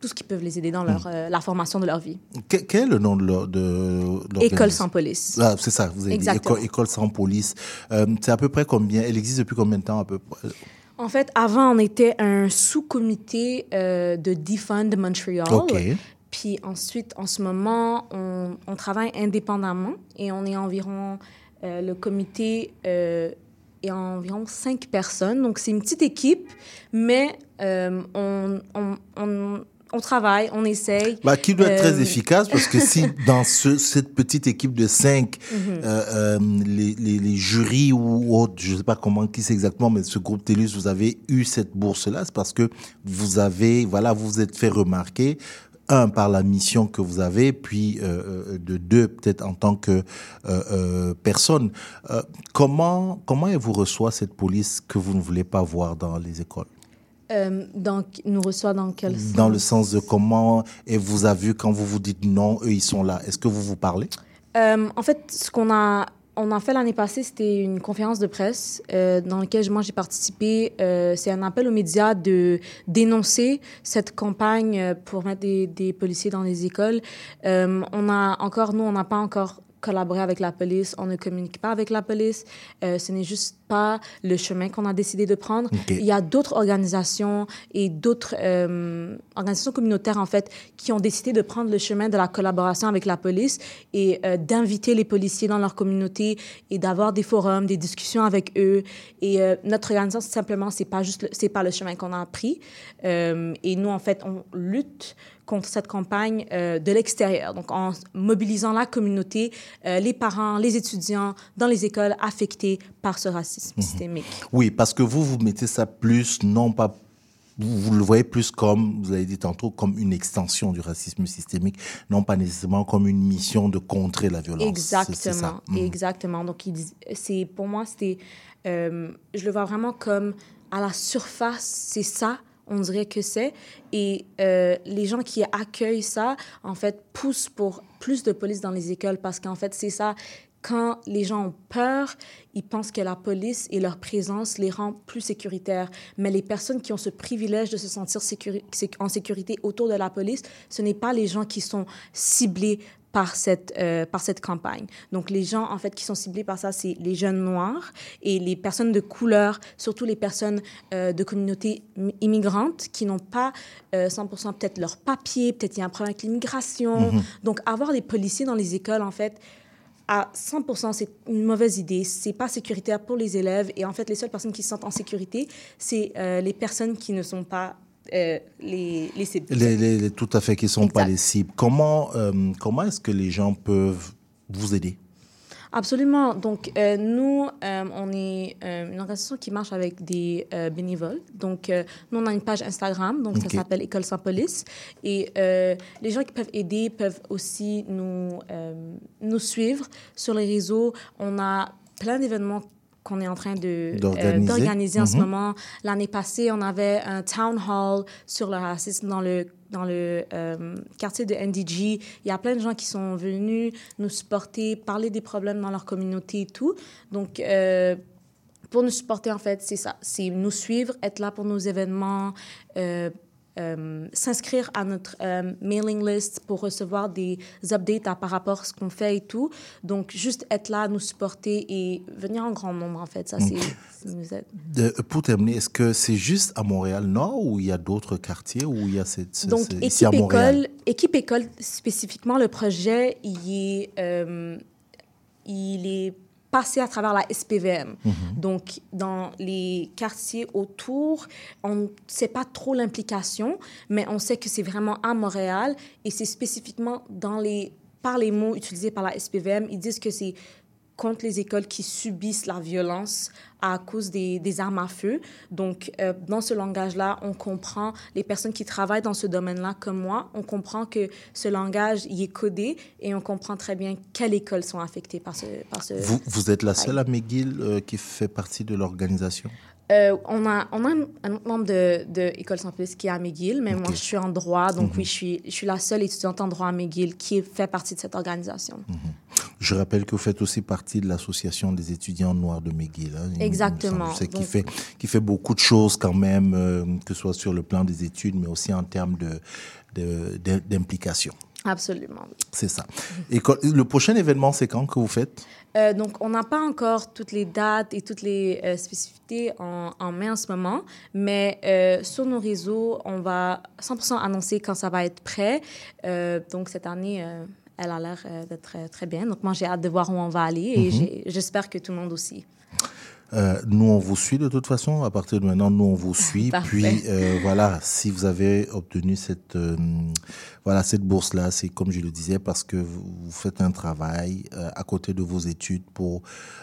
tout ce qui peut les aider dans leur, euh, la formation de leur vie. Que- Quel est le nom de l'or- de École sans police. Ah, c'est ça, vous avez dit Exactement. école, école sans police. Euh, c'est à peu près combien? Elle existe depuis combien de temps à peu près? En fait, avant, on était un sous-comité euh, de Defund Montreal. Ok. Puis ensuite, en ce moment, on, on travaille indépendamment et on est environ, le comité est environ cinq personnes. Donc, c'est une petite équipe, mais euh, on, on, on, on travaille, on essaye. bah, Qui doit être très Euh, efficace parce que si *laughs* dans ce- cette petite équipe de cinq, Mhm. euh, euh, les, les, les jurys ou autres, je ne sais pas comment, qui c'est exactement, mais ce groupe TELUS, vous avez eu cette bourse-là, c'est parce que vous avez, voilà, vous vous êtes fait remarquer. Un, par la mission que vous avez, puis euh, de deux, peut-être en tant que personne. Comment, comment elle vous reçoit cette police que vous ne voulez pas voir dans les écoles? Euh, donc, nous reçoit dans quel sens? Dans le sens de comment elle vous a vu quand vous vous dites non, eux ils sont là. Est-ce que vous vous parlez? Euh, en fait, ce qu'on a, on a fait l'année passée, c'était une conférence de presse euh, dans laquelle moi j'ai participé. Euh, c'est un appel aux médias de dénoncer cette campagne pour mettre des, des policiers dans les écoles. Euh, on a encore, nous, on n'a pas encore collaboré avec la police, on ne communique pas avec la police. Euh, ce n'est juste pas le chemin qu'on a décidé de prendre. Il y a d'autres organisations et d'autres euh, organisations communautaires, en fait, qui ont décidé de prendre le chemin de la collaboration avec la police et euh, d'inviter les policiers dans leur communauté et d'avoir des forums, des discussions avec eux. Et notre organisation, simplement, c'est pas juste, le- c'est pas le chemin qu'on a pris. Et nous, en fait, on lutte contre cette campagne euh, de l'extérieur. Donc, en mobilisant la communauté, euh, les parents, les étudiants dans les écoles affectées par ce racisme Mhm. systémique. Oui, parce que vous, vous mettez ça plus, non pas. Vous, vous le voyez plus comme, vous avez dit tantôt, comme une extension du racisme systémique, non pas nécessairement comme une mission de contrer la violence. Ça. Exactement, Mhm. exactement. Donc, c'est pour moi, c'était, euh, je le vois vraiment comme à la surface, c'est ça. On dirait que c'est. Et euh, les gens qui accueillent ça, en fait, poussent pour plus de police dans les écoles parce qu'en fait, c'est ça. Quand les gens ont peur, ils pensent que la police et leur présence les rend plus sécuritaires. Mais les personnes qui ont ce privilège de se sentir en sécurité autour de la police, ce n'est pas les gens qui sont ciblés par cette, euh, par cette campagne. Donc, les gens, en fait, qui sont ciblés par ça, c'est les jeunes noirs et les personnes de couleur, surtout les personnes euh, de communautés mi- immigrantes qui n'ont pas euh, 100% peut-être leur papier, peut-être il y a un problème avec l'immigration. Mhm. Donc, avoir des policiers dans les écoles, en fait, à 100%, c'est une mauvaise idée. C'est pas sécuritaire pour les élèves. Et en fait, les seules personnes qui se sentent en sécurité, c'est euh, les personnes qui ne sont pas euh, les, les cibles. Les, les- les- tout à fait, qui ne sont pas les cibles. Comment, euh, comment est-ce que les gens peuvent vous aider? Absolument. Donc, euh, nous, on est une organisation qui marche avec des bénévoles. Donc, nous, on a une page Instagram, donc ça s'appelle École sans police. Et les gens qui peuvent aider peuvent aussi nous, nous suivre sur les réseaux. On a plein d'événements qu'on est en train euh, D'organiser. en ce Mhm. moment. L'année passée, on avait un town hall sur le racisme dans le dans le euh, quartier de NDG. Il y a plein de gens qui sont venus nous supporter, parler des problèmes dans leur communauté et tout. Donc, euh, pour nous supporter, en fait, c'est ça. C'est nous suivre, être là pour nos événements, euh, euh, s'inscrire à notre euh, mailing list pour recevoir des updates à- par rapport à ce qu'on fait et tout. Donc, juste être là, nous supporter et venir en grand nombre, en fait. Ça, c'est... ça nous aide. De- pour terminer, est-ce que c'est juste à Montréal-Nord ou il y a d'autres quartiers où il y a cette... ce- Donc, ce- ici à équipe école, équipe école, spécifiquement, le projet, il est, euh, il est passé à travers la SPVM. Mhm. Donc, dans les quartiers autour, on ne sait pas trop l'implication, mais on sait que c'est vraiment à Montréal et c'est spécifiquement dans les, par les mots utilisés par la SPVM. Ils disent que c'est contre les écoles qui subissent la violence à cause des, des armes à feu. Donc, euh, dans ce langage-là, on comprend, les personnes qui travaillent dans ce domaine-là, comme moi, on comprend que ce langage, il est codé et on comprend très bien quelles écoles sont affectées par ce... Par ce Vous, vous êtes la seule à McGill euh, qui fait partie de l'organisation? Euh, on, a, on a un, autre membre de, de École sans police qui est à McGill, mais moi, je suis en droit. Donc, oui, je suis, je suis la seule étudiante en droit à McGill qui fait partie de cette organisation. Je rappelle que vous faites aussi partie de l'association des étudiants noirs de McGill. hein. Exactement. C'est qui fait, qui fait beaucoup de choses quand même, euh, que ce soit sur le plan des études, mais aussi en termes de, d'implication. Absolument. C'est ça. Et le prochain événement, c'est quand que vous faites? Euh, donc, on n'a pas encore toutes les dates et toutes les euh, spécificités en, en main en ce moment, mais euh, sur nos réseaux, on va 100% annoncer quand ça va être prêt. Donc, cette année, elle a l'air euh, d'être très, très bien. Donc, moi, j'ai hâte de voir où on va aller et Mhm. j'espère que tout le monde aussi. Euh, nous, on vous suit de toute façon. À partir de maintenant, nous, on vous suit. Puis, euh, voilà, si vous avez obtenu cette, euh, voilà, cette bourse-là, c'est comme je le disais, parce que vous, faites un travail euh, à côté de vos études pour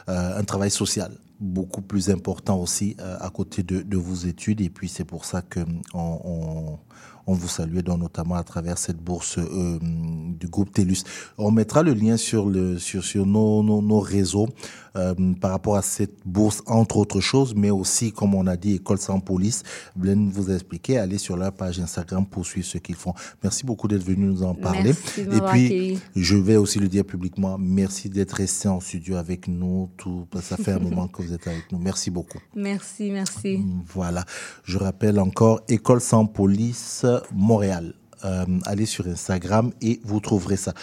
euh, un travail social beaucoup plus important aussi euh, à côté de, de vos études. Et puis, c'est pour ça que on, on, vous salue, donc notamment à travers cette bourse euh, du groupe TELUS. On mettra le lien sur, le, sur, sur nos, nos, nos réseaux euh, par rapport à cette bourse, entre autres choses, mais aussi, comme on a dit, École sans police. Blaine vous a expliqué, allez sur leur page Instagram pour suivre ce qu'ils font. Merci beaucoup d'être venu nous en parler. Merci de Et puis, accueilli. je vais aussi le dire publiquement, merci d'être resté en studio avec nous. Tout, ça fait un *laughs* moment que vous êtes avec nous. Merci beaucoup. Merci, merci. Voilà. Je rappelle encore École sans police Montréal. Euh, allez sur Instagram et vous trouverez ça.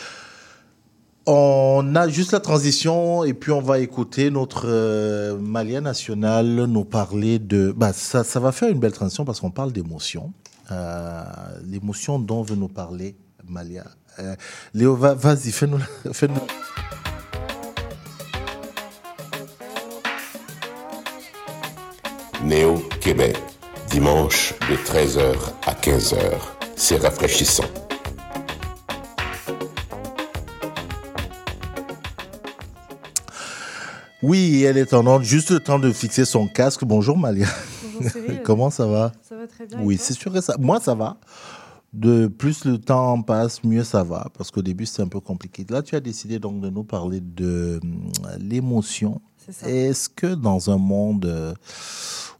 On a juste la transition et puis on va écouter notre euh, Malia national nous parler de. Bah, ça, ça va faire une belle transition parce qu'on parle d'émotion. Euh, L'émotion dont veut nous parler Malia. Euh, Léo, va- vas-y, fais-nous. Fais-nous... Néo Québec, dimanche de 13h à 15h. C'est rafraîchissant. Oui, elle est en ordre. Juste le temps de fixer son casque. Bonjour Malia. Bonjour, Cyril. *laughs* Comment ça va? Ça va très bien, Oui, c'est sûr que ça. Moi, ça va. De plus le temps passe, mieux ça va. Parce qu'au début, c'était un peu compliqué. Là, tu as décidé donc de nous parler de hum, l'émotion. Est-ce que dans un monde euh,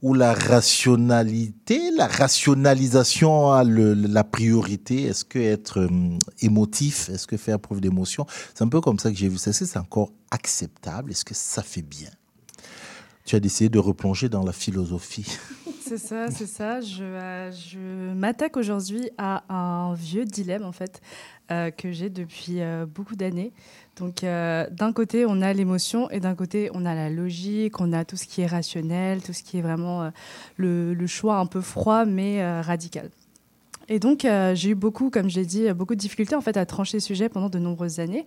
où la rationalité, la rationalisation a le- la priorité, est-ce que être hum, émotif, est-ce que faire preuve d'émotion, c'est un peu comme ça que j'ai vu ça. Est-ce que c'est encore acceptable? Est-ce que ça fait bien? Tu as décidé de replonger dans la philosophie. *laughs* C'est ça, c'est ça. Je, euh, je m'attaque aujourd'hui à un vieux dilemme, en fait, euh, que j'ai depuis euh, beaucoup d'années. Donc, euh, d'un côté, on a l'émotion et d'un côté, on a la logique, on a tout ce qui est rationnel, tout ce qui est vraiment euh, le, choix un peu froid, mais euh, radical. Et donc, euh, j'ai eu beaucoup, comme je l'ai dit, beaucoup de difficultés en fait à trancher le sujet pendant de nombreuses années,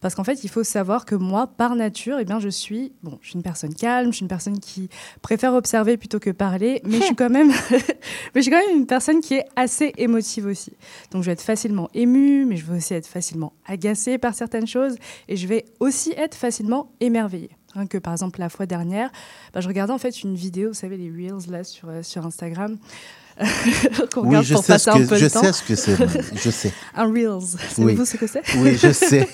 parce qu'en fait, il faut savoir que moi, par nature, eh bien, je suis, bon, je suis une personne calme, je suis une personne qui préfère observer plutôt que parler, mais je suis quand même, *laughs* mais je quand même une personne qui est assez émotive aussi. Donc, je vais être facilement émue, mais je vais aussi être facilement agacée par certaines choses, et je vais aussi être facilement émerveillée. Que par exemple la fois dernière, bah, je regardais en fait une vidéo, vous savez les reels là sur, euh, sur Instagram. *laughs* qu'on Oui, regarde je pour sais passer ce un que- peu je temps. sais ce que c'est. Je sais. *laughs* un reels, savez-vous Oui. ce que c'est? Oui, je *laughs* sais.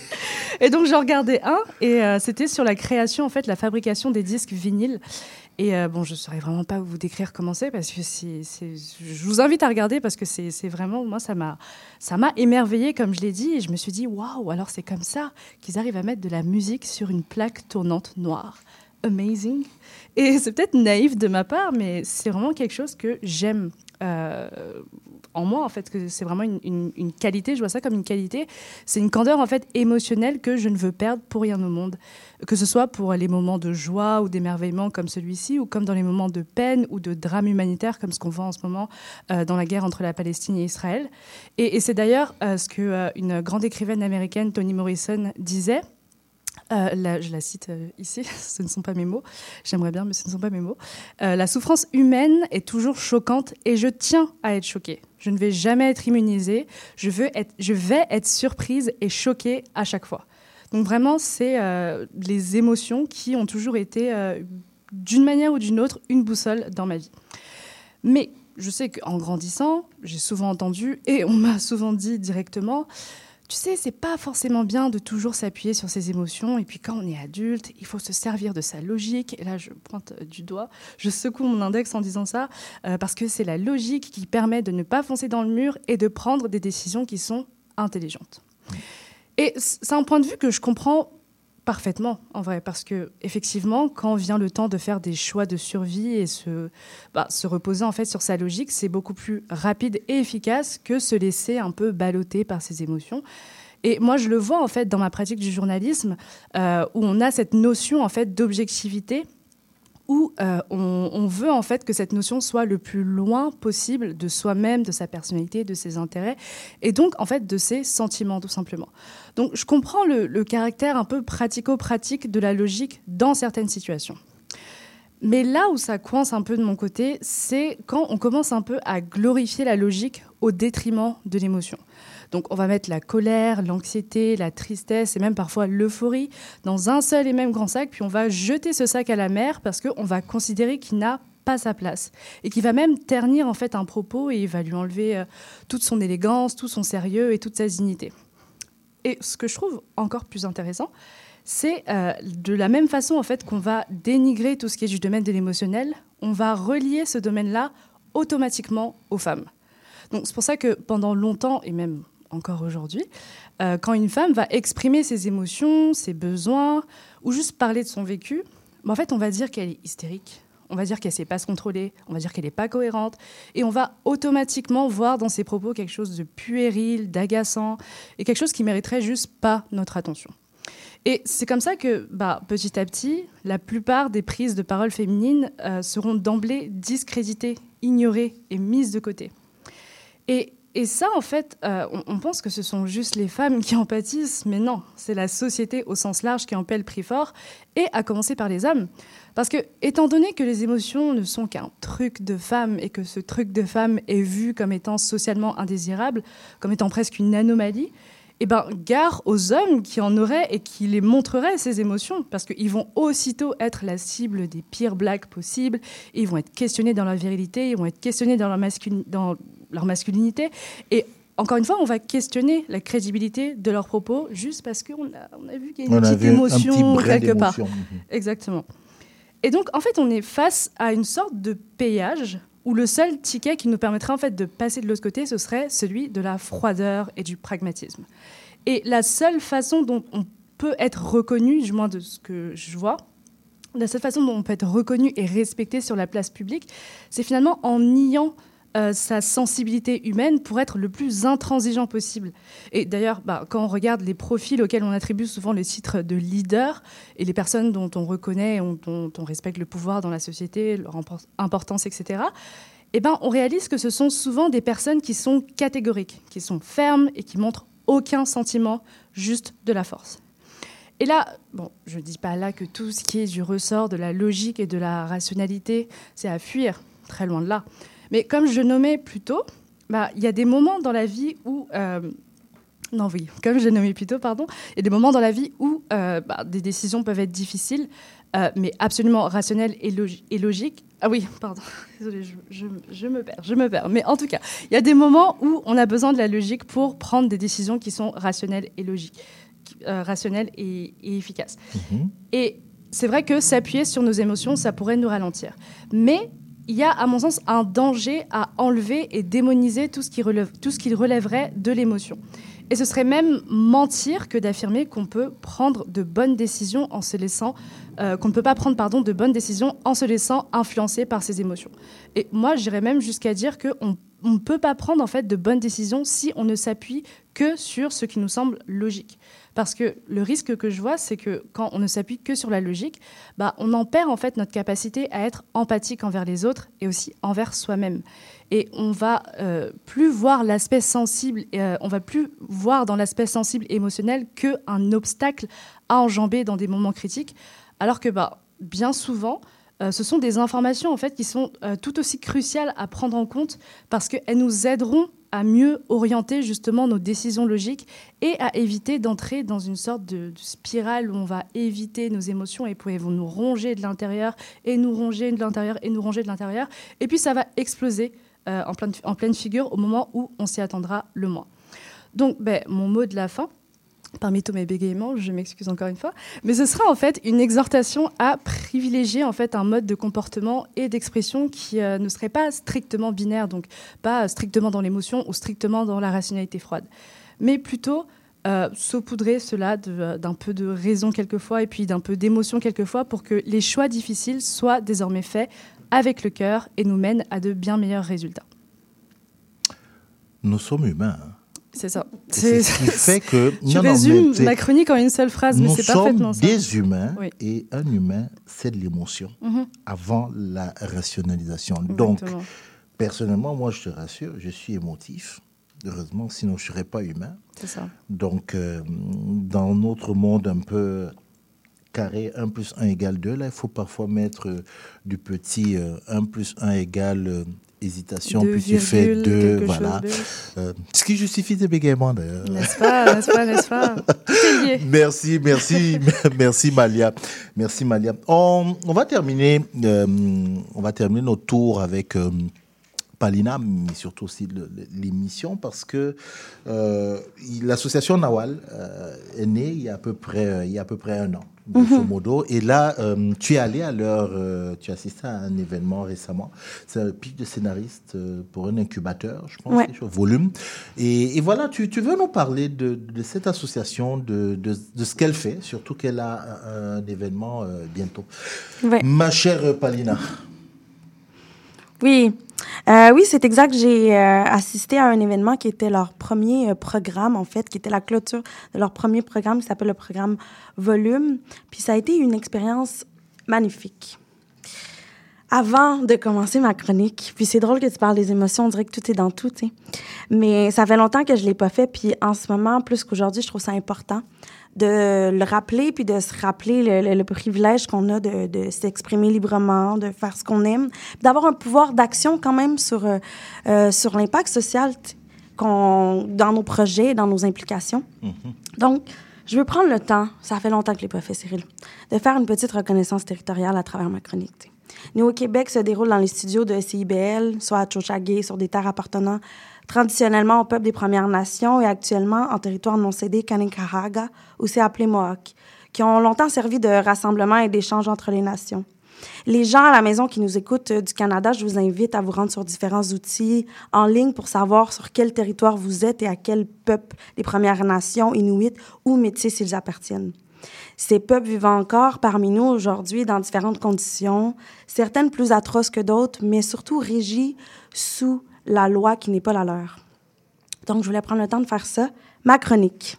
et donc j'en regardais un et euh, c'était sur la création en fait, la fabrication des disques vinyles. Et euh, bon, je ne saurais vraiment pas vous décrire comment c'est parce que c'est, je vous invite à regarder parce que c'est, vraiment, moi, ça m'a, ça m'a émerveillé comme je l'ai dit et je me suis dit, waouh, alors c'est comme ça qu'ils arrivent à mettre de la musique sur une plaque tournante noire. Amazing. Et c'est peut-être naïf de ma part, mais c'est vraiment quelque chose que j'aime euh, en moi, en fait, que c'est vraiment une, qualité, je vois ça comme une qualité. C'est une candeur, en fait, émotionnelle que je ne veux perdre pour rien au monde. Que ce soit pour les moments de joie ou d'émerveillement comme celui-ci, ou comme dans les moments de peine ou de drame humanitaire comme ce qu'on voit en ce moment euh, dans la guerre entre la Palestine et Israël. Et, c'est d'ailleurs euh, ce que euh, grande écrivaine américaine, Toni Morrison, disait. Euh, je la cite euh, ici, *laughs* ce ne sont pas mes mots. J'aimerais bien, mais ce ne sont pas mes mots. Euh, la souffrance humaine est toujours choquante et je tiens à être choquée. Je ne vais jamais être immunisée. Je, veux être, je vais être surprise et choquée à chaque fois. Donc vraiment, c'est les émotions qui ont toujours été, d'une manière ou d'une autre, une boussole dans ma vie. Mais je sais qu'en grandissant, j'ai souvent entendu, et on m'a souvent dit directement, tu sais, c'est pas forcément bien de toujours s'appuyer sur ses émotions. Et puis quand on est adulte, il faut se servir de sa logique. Et là, je pointe euh, du doigt, je secoue mon index en disant ça, euh, parce que c'est la logique qui permet de ne pas foncer dans le mur et de prendre des décisions qui sont intelligentes. Et c'est un point de vue que je comprends parfaitement, en vrai, parce que effectivement, quand vient le temps de faire des choix de survie et se, bah, se reposer en fait sur sa logique, c'est beaucoup plus rapide et efficace que se laisser un peu balloter par ses émotions. Et moi, je le vois en fait dans ma pratique du journalisme, euh, où on a cette notion en fait d'objectivité où euh, on, veut en fait que cette notion soit le plus loin possible de soi-même, de sa personnalité, de ses intérêts, et donc en fait de ses sentiments tout simplement. Donc je comprends le, le caractère un peu pratico-pratique de la logique dans certaines situations. Mais là où ça coince un peu de mon côté, c'est quand on commence un peu à glorifier la logique au détriment de l'émotion. Donc on va mettre la colère, l'anxiété, la tristesse et même parfois l'euphorie dans un seul et même grand sac, puis on va jeter ce sac à la mer parce qu'on va considérer qu'il n'a pas sa place et qui va même ternir en fait un propos et il va lui enlever euh, toute son élégance, tout son sérieux et toute sa dignité. Et ce que je trouve encore plus intéressant, c'est euh, de la même façon en fait qu'on va dénigrer tout ce qui est du domaine de l'émotionnel, on va relier ce domaine-là automatiquement aux femmes. Donc c'est pour ça que pendant longtemps et même encore aujourd'hui, euh, quand une femme va exprimer ses émotions, ses besoins ou juste parler de son vécu, ben, en fait on va dire qu'elle est hystérique. On va dire qu'elle ne sait pas se contrôler, on va dire qu'elle n'est pas cohérente, et on va automatiquement voir dans ses propos quelque chose de puéril, d'agaçant, et quelque chose qui mériterait juste pas notre attention. Et c'est comme ça que, bah, petit à petit, la plupart des prises de parole féminines euh, seront d'emblée discréditées, ignorées et mises de côté. Et, et ça, en fait, euh, on, pense que ce sont juste les femmes qui en pâtissent, mais non, c'est la société au sens large qui en paie le prix fort, et à commencer par les hommes. Parce que, étant donné que les émotions ne sont qu'un truc de femme et que ce truc de femme est vu comme étant socialement indésirable, comme étant presque une anomalie, eh ben, gare aux hommes qui en auraient et qui les montreraient ces émotions, parce qu'ils vont aussitôt être la cible des pires blagues possibles, et ils vont être questionnés dans leur virilité, ils vont être questionnés dans leur, masculi- dans leur masculinité, et encore une fois, on va questionner la crédibilité de leurs propos juste parce qu'on a, on a vu qu'il y a une On petite un émotion petit quelque part. Exactement. Et donc, en fait, on est face à une sorte de payage où le seul ticket qui nous permettrait en fait de passer de l'autre côté, ce serait celui de la froideur et du pragmatisme. Et la seule façon dont on peut être reconnu, du moins de ce que je vois, la seule façon dont on peut être reconnu et respecté sur la place publique, c'est finalement en niant euh, sa sensibilité humaine pour être le plus intransigeant possible. Et d'ailleurs, bah, quand on regarde les profils auxquels on attribue souvent le titre de leader et les personnes dont on reconnaît, on- dont on respecte le pouvoir dans la société, leur impor- importance, etc., eh ben, on réalise que ce sont souvent des personnes qui sont catégoriques, qui sont fermes et qui montrent aucun sentiment, juste de la force. Et là, bon, je ne dis pas là que tout ce qui est du ressort de la logique et de la rationalité, c'est à fuir, très loin de là. Mais comme je nommais plus tôt, bah, il y a des moments dans la vie où... euh, non, oui, comme je nommais plus tôt, pardon, il y a des moments dans la vie où euh, bah, des décisions peuvent être difficiles, euh, mais absolument rationnelles et, logi- et logiques. Ah oui, pardon, *laughs* désolée, je, je- je me perds, je me perds. Mais en tout cas, il y a des moments où on a besoin de la logique pour prendre des décisions qui sont rationnelles et logiques, euh, rationnelles et, et efficaces. Et c'est vrai que s'appuyer sur nos émotions, ça pourrait nous ralentir. Mais il y a, à mon sens, un danger à enlever et démoniser tout ce qui, relève, tout ce qui relèverait de l'émotion. Et ce serait même mentir que d'affirmer qu'on peut prendre de bonnes décisions en se laissant, euh, qu'on ne peut pas prendre pardon, de bonnes décisions en se laissant influencer par ses émotions. Et moi, j'irais même jusqu'à dire qu'on on ne peut pas prendre en fait de bonnes décisions si on ne s'appuie que sur ce qui nous semble logique. Parce que le risque que je vois, c'est que quand on ne s'appuie que sur la logique, bah, on en perd en fait notre capacité à être empathique envers les autres et aussi envers soi-même. Et on va euh, plus voir l'aspect sensible, euh, on va plus voir dans l'aspect sensible émotionnel que un obstacle à enjamber dans des moments critiques, alors que bah, bien souvent, euh, ce sont des informations en fait qui sont tout aussi cruciales à prendre en compte parce qu'elles nous aideront à mieux orienter justement nos décisions logiques et à éviter d'entrer dans une sorte de, spirale où on va éviter nos émotions et puis elles vont nous ronger de l'intérieur et nous ronger de l'intérieur et nous ronger de l'intérieur et puis ça va exploser euh, en, pleine, en pleine figure au moment où on s'y attendra le moins. Donc ben, mon mot de la fin, parmi tous mes bégaiements, je m'excuse encore une fois, mais ce sera en fait une exhortation à privilégier en fait un mode de comportement et d'expression qui euh, ne serait pas strictement binaire, donc pas strictement dans l'émotion ou strictement dans la rationalité froide, mais plutôt euh, saupoudrer cela d'un peu de raison quelquefois et puis d'un peu d'émotion quelquefois pour que les choix difficiles soient désormais faits avec le cœur et nous mènent à de bien meilleurs résultats. Nous sommes humains. C'est ça. C'est ce qui fait que. *laughs* Je Non, non, résume c'est- ma chronique en une seule phrase, mais Nous c'est parfaitement sommes ça. des humains Oui. et un humain, c'est de l'émotion Mhm. avant la rationalisation. Donc, personnellement, moi, je te rassure, je suis émotif. Heureusement, sinon je ne serais pas humain. C'est ça. Donc, euh, dans notre monde un peu carré, 1 plus 1 égale 2, là, il faut parfois mettre euh, du petit euh, 1 plus 1 égale euh, hésitation, Deux puis tu fais virgules, 2, quelque voilà. Euh, ce qui justifie tes bégaiements, d'ailleurs. N'est-ce pas, n'est-ce pas, n'est-ce pas? Tout est lié. *laughs* Merci, merci, *laughs* merci Malia. Merci Malia. On, on va terminer, euh, on va terminer notre tour avec euh, Palina, mais surtout aussi l'émission parce que euh, l'association Nawal euh, est née il y a à peu près, euh, il y a à peu près un an, grosso modo. Et là, euh, tu es allé à leur, euh, tu as assisté à un événement récemment. C'est un pitch de scénariste euh, pour un incubateur, je pense, Ouais. volume. Et, et voilà, tu, tu veux nous parler de, de cette association, de, de, de ce qu'elle fait, surtout qu'elle a un, un événement bientôt. Ouais. Ma chère Palina. Oui, Euh, oui, c'est exact. J'ai euh, assisté à un événement qui était leur premier euh, programme, en fait, qui était la clôture de leur premier programme qui s'appelle le programme Volume. Puis ça a été une expérience magnifique. Avant de commencer ma chronique, puis c'est drôle que tu parles des émotions, on dirait que tout est dans tout, tu sais. Mais ça fait longtemps que je l'ai pas fait, puis en ce moment, plus qu'aujourd'hui, je trouve ça important de le rappeler, puis de se rappeler le, le- le privilège qu'on a de, de s'exprimer librement, de faire ce qu'on aime, d'avoir un pouvoir d'action quand même sur, euh, euh, sur l'impact social dans nos projets, dans nos implications. Donc, je veux prendre le temps, ça fait longtemps que je l'ai pas fait, Cyril, de faire une petite reconnaissance territoriale à travers ma chronique. tu sais. Nous, au Québec, se déroule dans les studios de CIBL, soit à Tchouchagé, sur des terres appartenant traditionnellement au peuple des Premières Nations et actuellement en territoire non cédé Kaninkahaga, aussi appelé Mohawk, qui ont longtemps servi de rassemblement et d'échange entre les nations. Les gens à la maison qui nous écoutent euh, du Canada, je vous invite à vous rendre sur différents outils en ligne pour savoir sur quel territoire vous êtes et à quel peuple des Premières Nations, Inuits ou Métis ils appartiennent. Ces peuples vivent encore parmi nous aujourd'hui dans différentes conditions, certaines plus atroces que d'autres, mais surtout régies sous la loi qui n'est pas la leur. Donc, je voulais prendre le temps de faire ça. Ma chronique.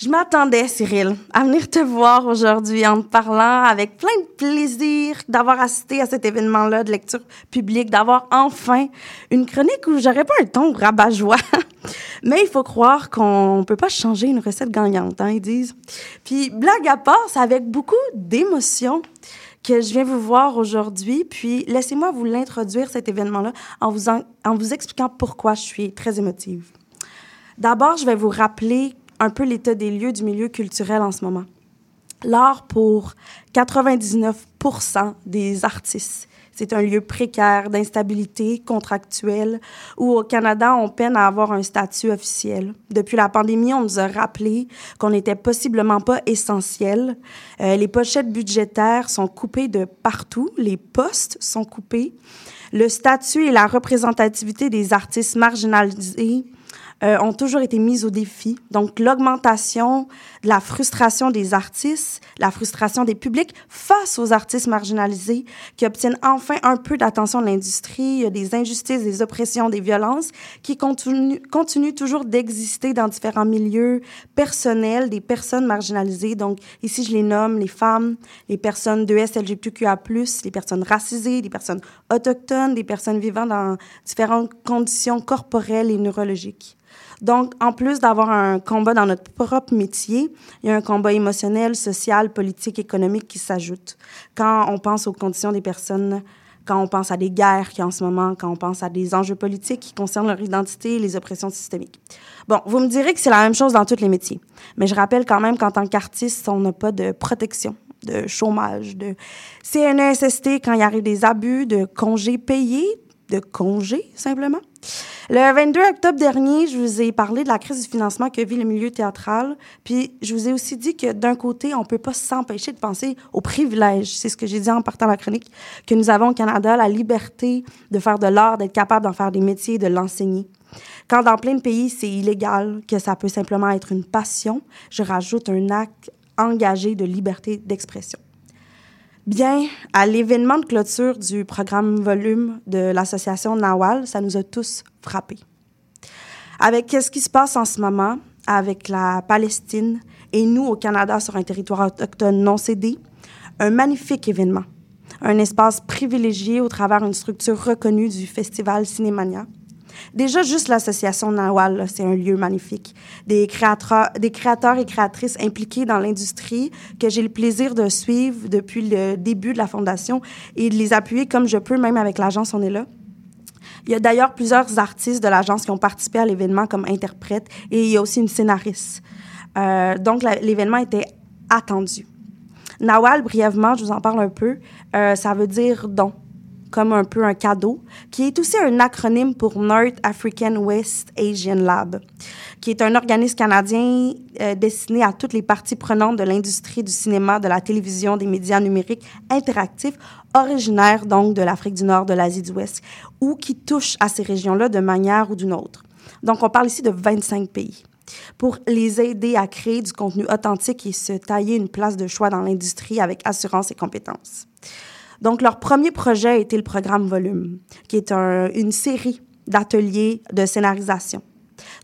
Je m'attendais, Cyril, à venir te voir aujourd'hui en te parlant avec plein de plaisir d'avoir assisté à cet événement-là de lecture publique, d'avoir enfin une chronique où j'aurais pas un ton rabat-joie. *laughs* Mais il faut croire qu'on peut pas changer une recette gagnante, hein, ils disent. Puis, blague à part, c'est avec beaucoup d'émotion que je viens vous voir aujourd'hui. Puis, laissez-moi vous l'introduire, cet événement-là, en vous, en, en vous expliquant pourquoi je suis très émotive. D'abord, je vais vous rappeler un peu l'état des lieux du milieu culturel en ce moment. L'art pour 99% des artistes. C'est un lieu précaire d'instabilité contractuelle où au Canada, on peine à avoir un statut officiel. Depuis la pandémie, on nous a rappelé qu'on n'était possiblement pas essentiel. Euh, les pochettes budgétaires sont coupées de partout, les postes sont coupés. Le statut et la représentativité des artistes marginalisés euh, ont toujours été mises au défi. Donc, l'augmentation de la frustration des artistes, la frustration des publics face aux artistes marginalisés qui obtiennent enfin un peu d'attention de l'industrie. Des injustices, des oppressions, des violences qui continuent, continuent toujours d'exister dans différents milieux personnels des personnes marginalisées. Donc, ici, je les nomme les femmes, les personnes de SLGBTQA+, les personnes racisées, les personnes autochtones, des personnes vivant dans différentes conditions corporelles et neurologiques. Donc, en plus d'avoir un combat dans notre propre métier, il y a un combat émotionnel, social, politique, économique qui s'ajoute. Quand on pense aux conditions des personnes, quand on pense à des guerres qui en ce moment, quand on pense à des enjeux politiques qui concernent leur identité et les oppressions systémiques. Bon, vous me direz que c'est la même chose dans tous les métiers. Mais je rappelle quand même qu'en tant qu'artiste, on n'a pas de protection de chômage, de CNESST quand il arrive des abus, de congés payés, de congés simplement. Le 22 octobre dernier, je vous ai parlé de la crise du financement que vit le milieu théâtral. Puis je vous ai aussi dit que d'un côté, on peut pas s'empêcher de penser aux privilèges. C'est ce que j'ai dit en partant la chronique, que nous avons au Canada, la liberté de faire de l'art, d'être capable d'en faire des métiers, de l'enseigner. Quand dans plein de pays, c'est illégal, que ça peut simplement être une passion, je rajoute un acte engagé de liberté d'expression. Bien, à l'événement de clôture du programme Volume de l'association Nawal, ça nous a tous frappés. Avec ce qui se passe en ce moment avec la Palestine et nous au Canada sur un territoire autochtone non cédé, un magnifique événement, un espace privilégié au travers d'une structure reconnue du festival Cinémania. Déjà, juste l'association Nawal, c'est un lieu magnifique. Des créateurs, des créateurs et créatrices impliqués dans l'industrie que j'ai le plaisir de suivre depuis le début de la fondation et de les appuyer comme je peux, même avec l'agence On est là. Il y a d'ailleurs plusieurs artistes de l'agence qui ont participé à l'événement comme interprètes et il y a aussi une scénariste. Euh, donc, l'événement était attendu. Nawal, brièvement, je vous en parle un peu, euh, ça veut dire don comme un peu un cadeau, qui est aussi un acronyme pour North African West Asian Lab, qui est un organisme canadien euh, destiné à toutes les parties prenantes de l'industrie du cinéma, de la télévision, des médias numériques interactifs, originaire donc de l'Afrique du Nord, de l'Asie du Ouest, ou qui touche à ces régions-là de manière ou d'une autre. Donc, on parle ici de 25 pays pour les aider à créer du contenu authentique et se tailler une place de choix dans l'industrie avec assurance et compétences. Donc, leur premier projet a été le programme Volume, qui est un, une série d'ateliers de scénarisation.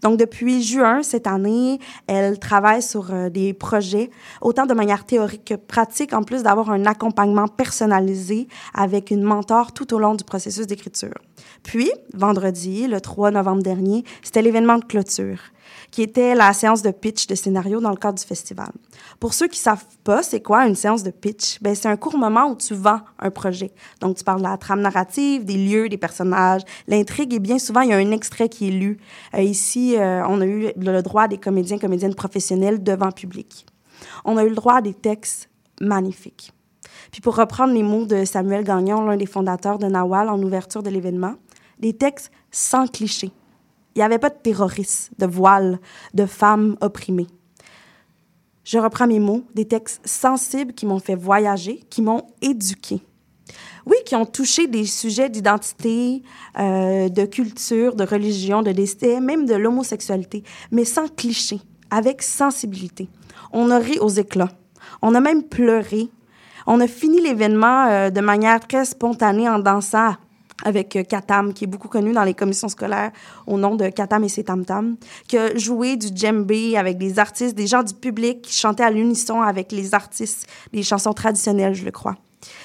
Donc, depuis juin cette année, elle travaille sur euh, des projets, autant de manière théorique que pratique, en plus d'avoir un accompagnement personnalisé avec une mentor tout au long du processus d'écriture. Puis, vendredi, le 3 novembre dernier, c'était l'événement de clôture qui était la séance de pitch de scénario dans le cadre du festival. Pour ceux qui savent pas, c'est quoi une séance de pitch? Ben, c'est un court moment où tu vends un projet. Donc, tu parles de la trame narrative, des lieux, des personnages, l'intrigue, et bien souvent, il y a un extrait qui est lu. Euh, ici, euh, on a eu le droit à des comédiens, comédiennes professionnels devant public. On a eu le droit à des textes magnifiques. Puis pour reprendre les mots de Samuel Gagnon, l'un des fondateurs de Nawal en ouverture de l'événement, des textes sans clichés, il n'y avait pas de terroristes, de voiles, de femmes opprimées. Je reprends mes mots, des textes sensibles qui m'ont fait voyager, qui m'ont éduqué. Oui, qui ont touché des sujets d'identité, euh, de culture, de religion, de destin, même de l'homosexualité, mais sans cliché, avec sensibilité. On a ri aux éclats. On a même pleuré. On a fini l'événement euh, de manière très spontanée en dansant avec euh, Katam, qui est beaucoup connu dans les commissions scolaires au nom de Katam et ses Tam Tam, qui a joué du djembé avec des artistes, des gens du public qui chantaient à l'unisson avec les artistes, des chansons traditionnelles, je le crois.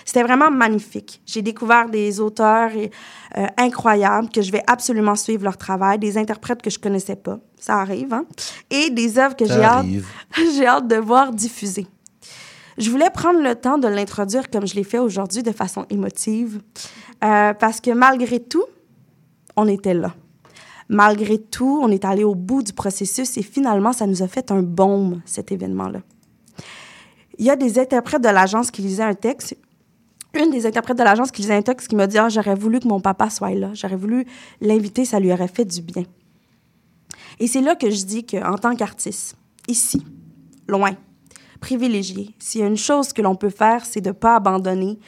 C'était vraiment magnifique. J'ai découvert des auteurs euh, incroyables que je vais absolument suivre leur travail, des interprètes que je connaissais pas, ça arrive, hein, et des œuvres que j'ai hâte, *laughs* j'ai hâte de voir diffusées. Je voulais prendre le temps de l'introduire comme je l'ai fait aujourd'hui de façon émotive, euh, parce que malgré tout, on était là. Malgré tout, on est allé au bout du processus et finalement, ça nous a fait un baume, cet événement-là. Il y a des interprètes de l'agence qui lisaient un texte. Une des interprètes de l'agence qui lisait un texte qui m'a dit Ah, J'aurais voulu que mon papa soit là. J'aurais voulu l'inviter, ça lui aurait fait du bien. Et c'est là que je dis qu'en tant qu'artiste, ici, loin, privilégié, s'il y a une chose que l'on peut faire, c'est de ne pas abandonner,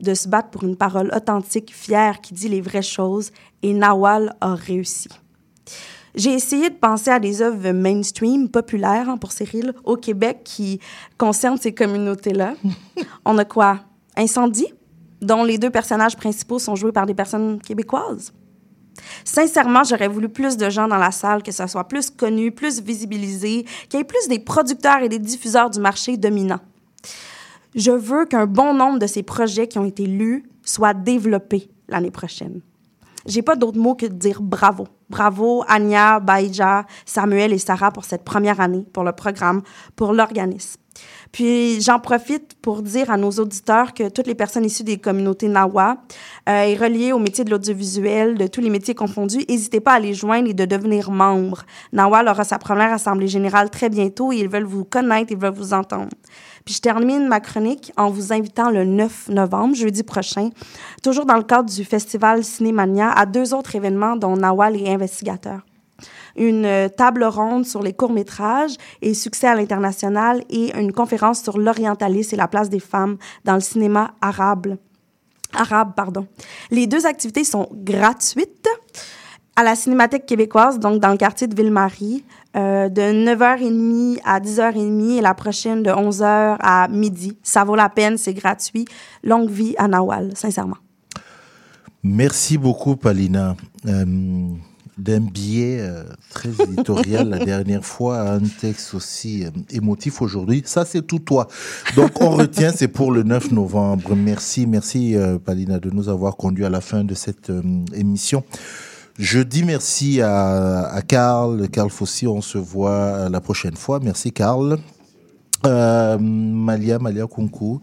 de se battre pour une parole authentique, fière, qui dit les vraies choses. Et Nawal a réussi. J'ai essayé de penser à des œuvres mainstream, populaires hein, pour Cyril, au Québec qui concernent ces communautés-là. *laughs* On a quoi? Incendie, dont les deux personnages principaux sont joués par des personnes québécoises. Sincèrement, j'aurais voulu plus de gens dans la salle, que ça soit plus connu, plus visibilisé, qu'il y ait plus des producteurs et des diffuseurs du marché dominant. Je veux qu'un bon nombre de ces projets qui ont été lus soient développés l'année prochaine. J'ai pas d'autre mot que de dire bravo. Bravo Anya, Baïja, Samuel et Sarah pour cette première année, pour le programme, pour l'organisme. Puis j'en profite pour dire à nos auditeurs que toutes les personnes issues des communautés Nawa euh, et reliées au métier de l'audiovisuel, de tous les métiers confondus, n'hésitez pas à les joindre et de devenir membres. Nawa aura sa première assemblée générale très bientôt et ils veulent vous connaître, ils veulent vous entendre. Puis je termine ma chronique en vous invitant le 9 novembre, jeudi prochain, toujours dans le cadre du festival Cinémania, à deux autres événements dont Nawal est investigateur. Une euh, table ronde sur les courts-métrages et succès à l'international et une conférence sur l'orientalisme et la place des femmes dans le cinéma arabe. Arabe, pardon. Les deux activités sont gratuites à la Cinémathèque québécoise, donc dans le quartier de Ville-Marie, euh, de 9h30 à 10h30 et la prochaine de 11h à midi. Ça vaut la peine, c'est gratuit. Longue vie à Nawal, sincèrement. Merci beaucoup, Palina. Euh, D'un biais euh, très éditorial la dernière fois à un texte aussi euh, émotif aujourd'hui. Ça, c'est tout toi. Donc, on retient, c'est pour le 9 novembre. Merci, merci, euh, Palina, de nous avoir conduit à la fin de cette euh, émission. Je dis merci à, à Karl, Karl Fossi. On se voit la prochaine fois. Merci, Karl. Malia, Malia Kunku,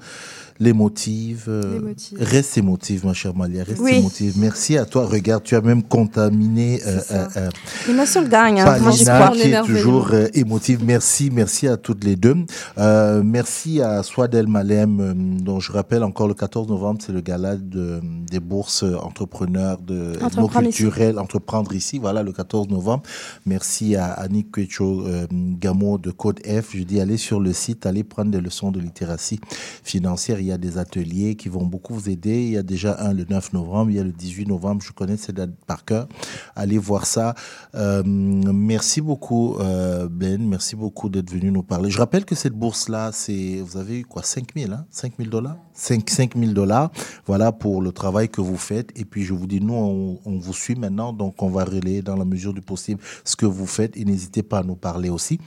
l'émotive. euh, L'émotive. reste émotive, ma chère Malia, reste Oui. émotive. Merci à toi. Regarde, tu as même contaminé euh, euh, euh, L'émotion gagne, hein. Palina, qui est toujours euh, émotive. Merci, merci à toutes les deux. Euh, merci à Swadel Malem, euh, dont je rappelle encore le 14 novembre, c'est le gala de, des bourses entrepreneurs de Entreprendre ici. culturel entreprendre ici. Voilà, le 14 novembre. Merci à Annick Quecho euh, Gamo de Code F. Je dis allez sur le site, allez prendre des leçons de littératie financière. Il y a des ateliers qui vont beaucoup vous aider. Il y a déjà un le 9 novembre, il y a le 18 novembre. Je connais ces dates par cœur. Allez voir ça. Euh, merci beaucoup, euh, Ben. Merci beaucoup d'être venu nous parler. Je rappelle que cette bourse-là, c'est, vous avez eu quoi, 5 000, hein? 5 000 dollars? 5, 5 000 dollars. Voilà pour le travail que vous faites. Et puis, je vous dis, nous, on, on vous suit maintenant. Donc, on va relayer dans la mesure du possible ce que vous faites. Et n'hésitez pas à nous parler aussi.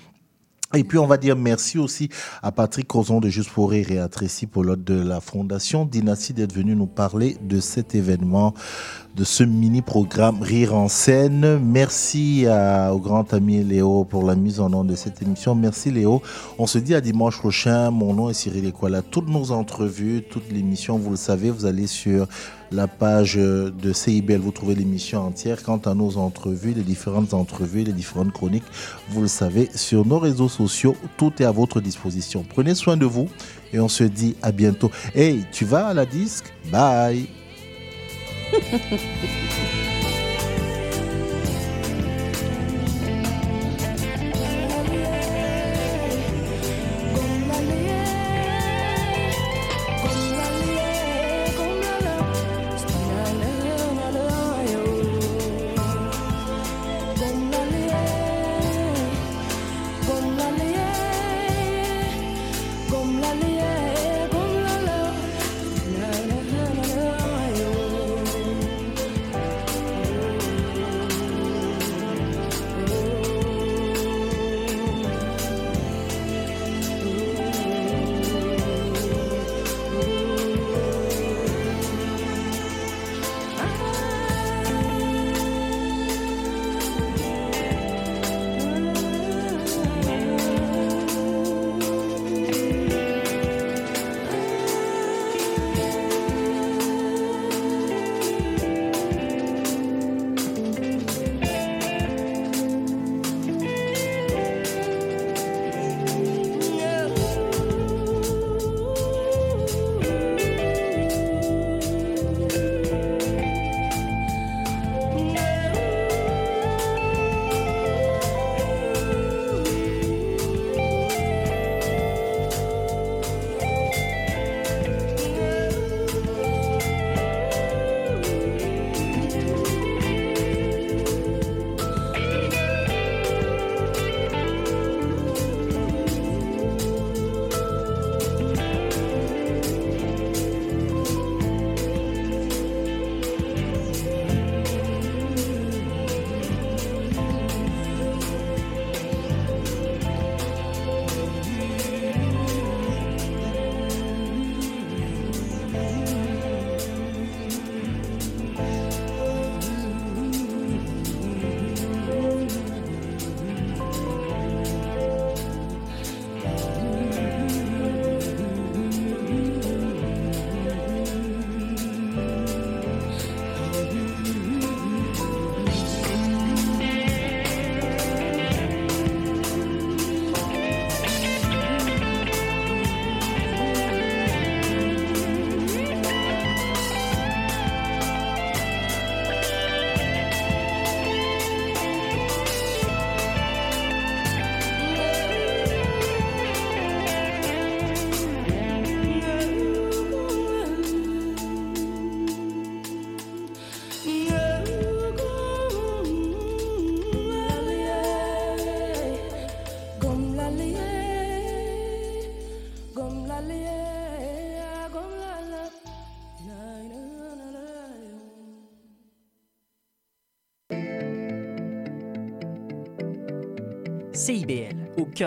Et puis, on va dire merci aussi à Patrick Crozon de Juste pour Rire et à Tracy Polotte de la Fondation Dynastie d'être venu nous parler de cet événement, de ce mini-programme Rire en scène. Merci à- au grand ami Léo pour la mise en onde de cette émission. Merci Léo. On se dit à dimanche prochain. Mon nom est Cyril Equala. Toutes nos entrevues, toute l'émission, vous le savez, vous allez sur la page de CIBL, vous trouvez l'émission entière. Quant à nos entrevues, les différentes entrevues, les différentes chroniques, vous le savez, sur nos réseaux sociaux, tout est à votre disposition. Prenez soin de vous et on se dit à bientôt. Hey, tu vas à la disque? Bye *laughs*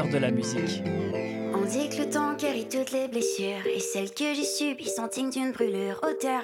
de la musique. On dit que le temps guérit toutes les blessures et celles que j'ai subies sont dignes d'une brûlure. Auteur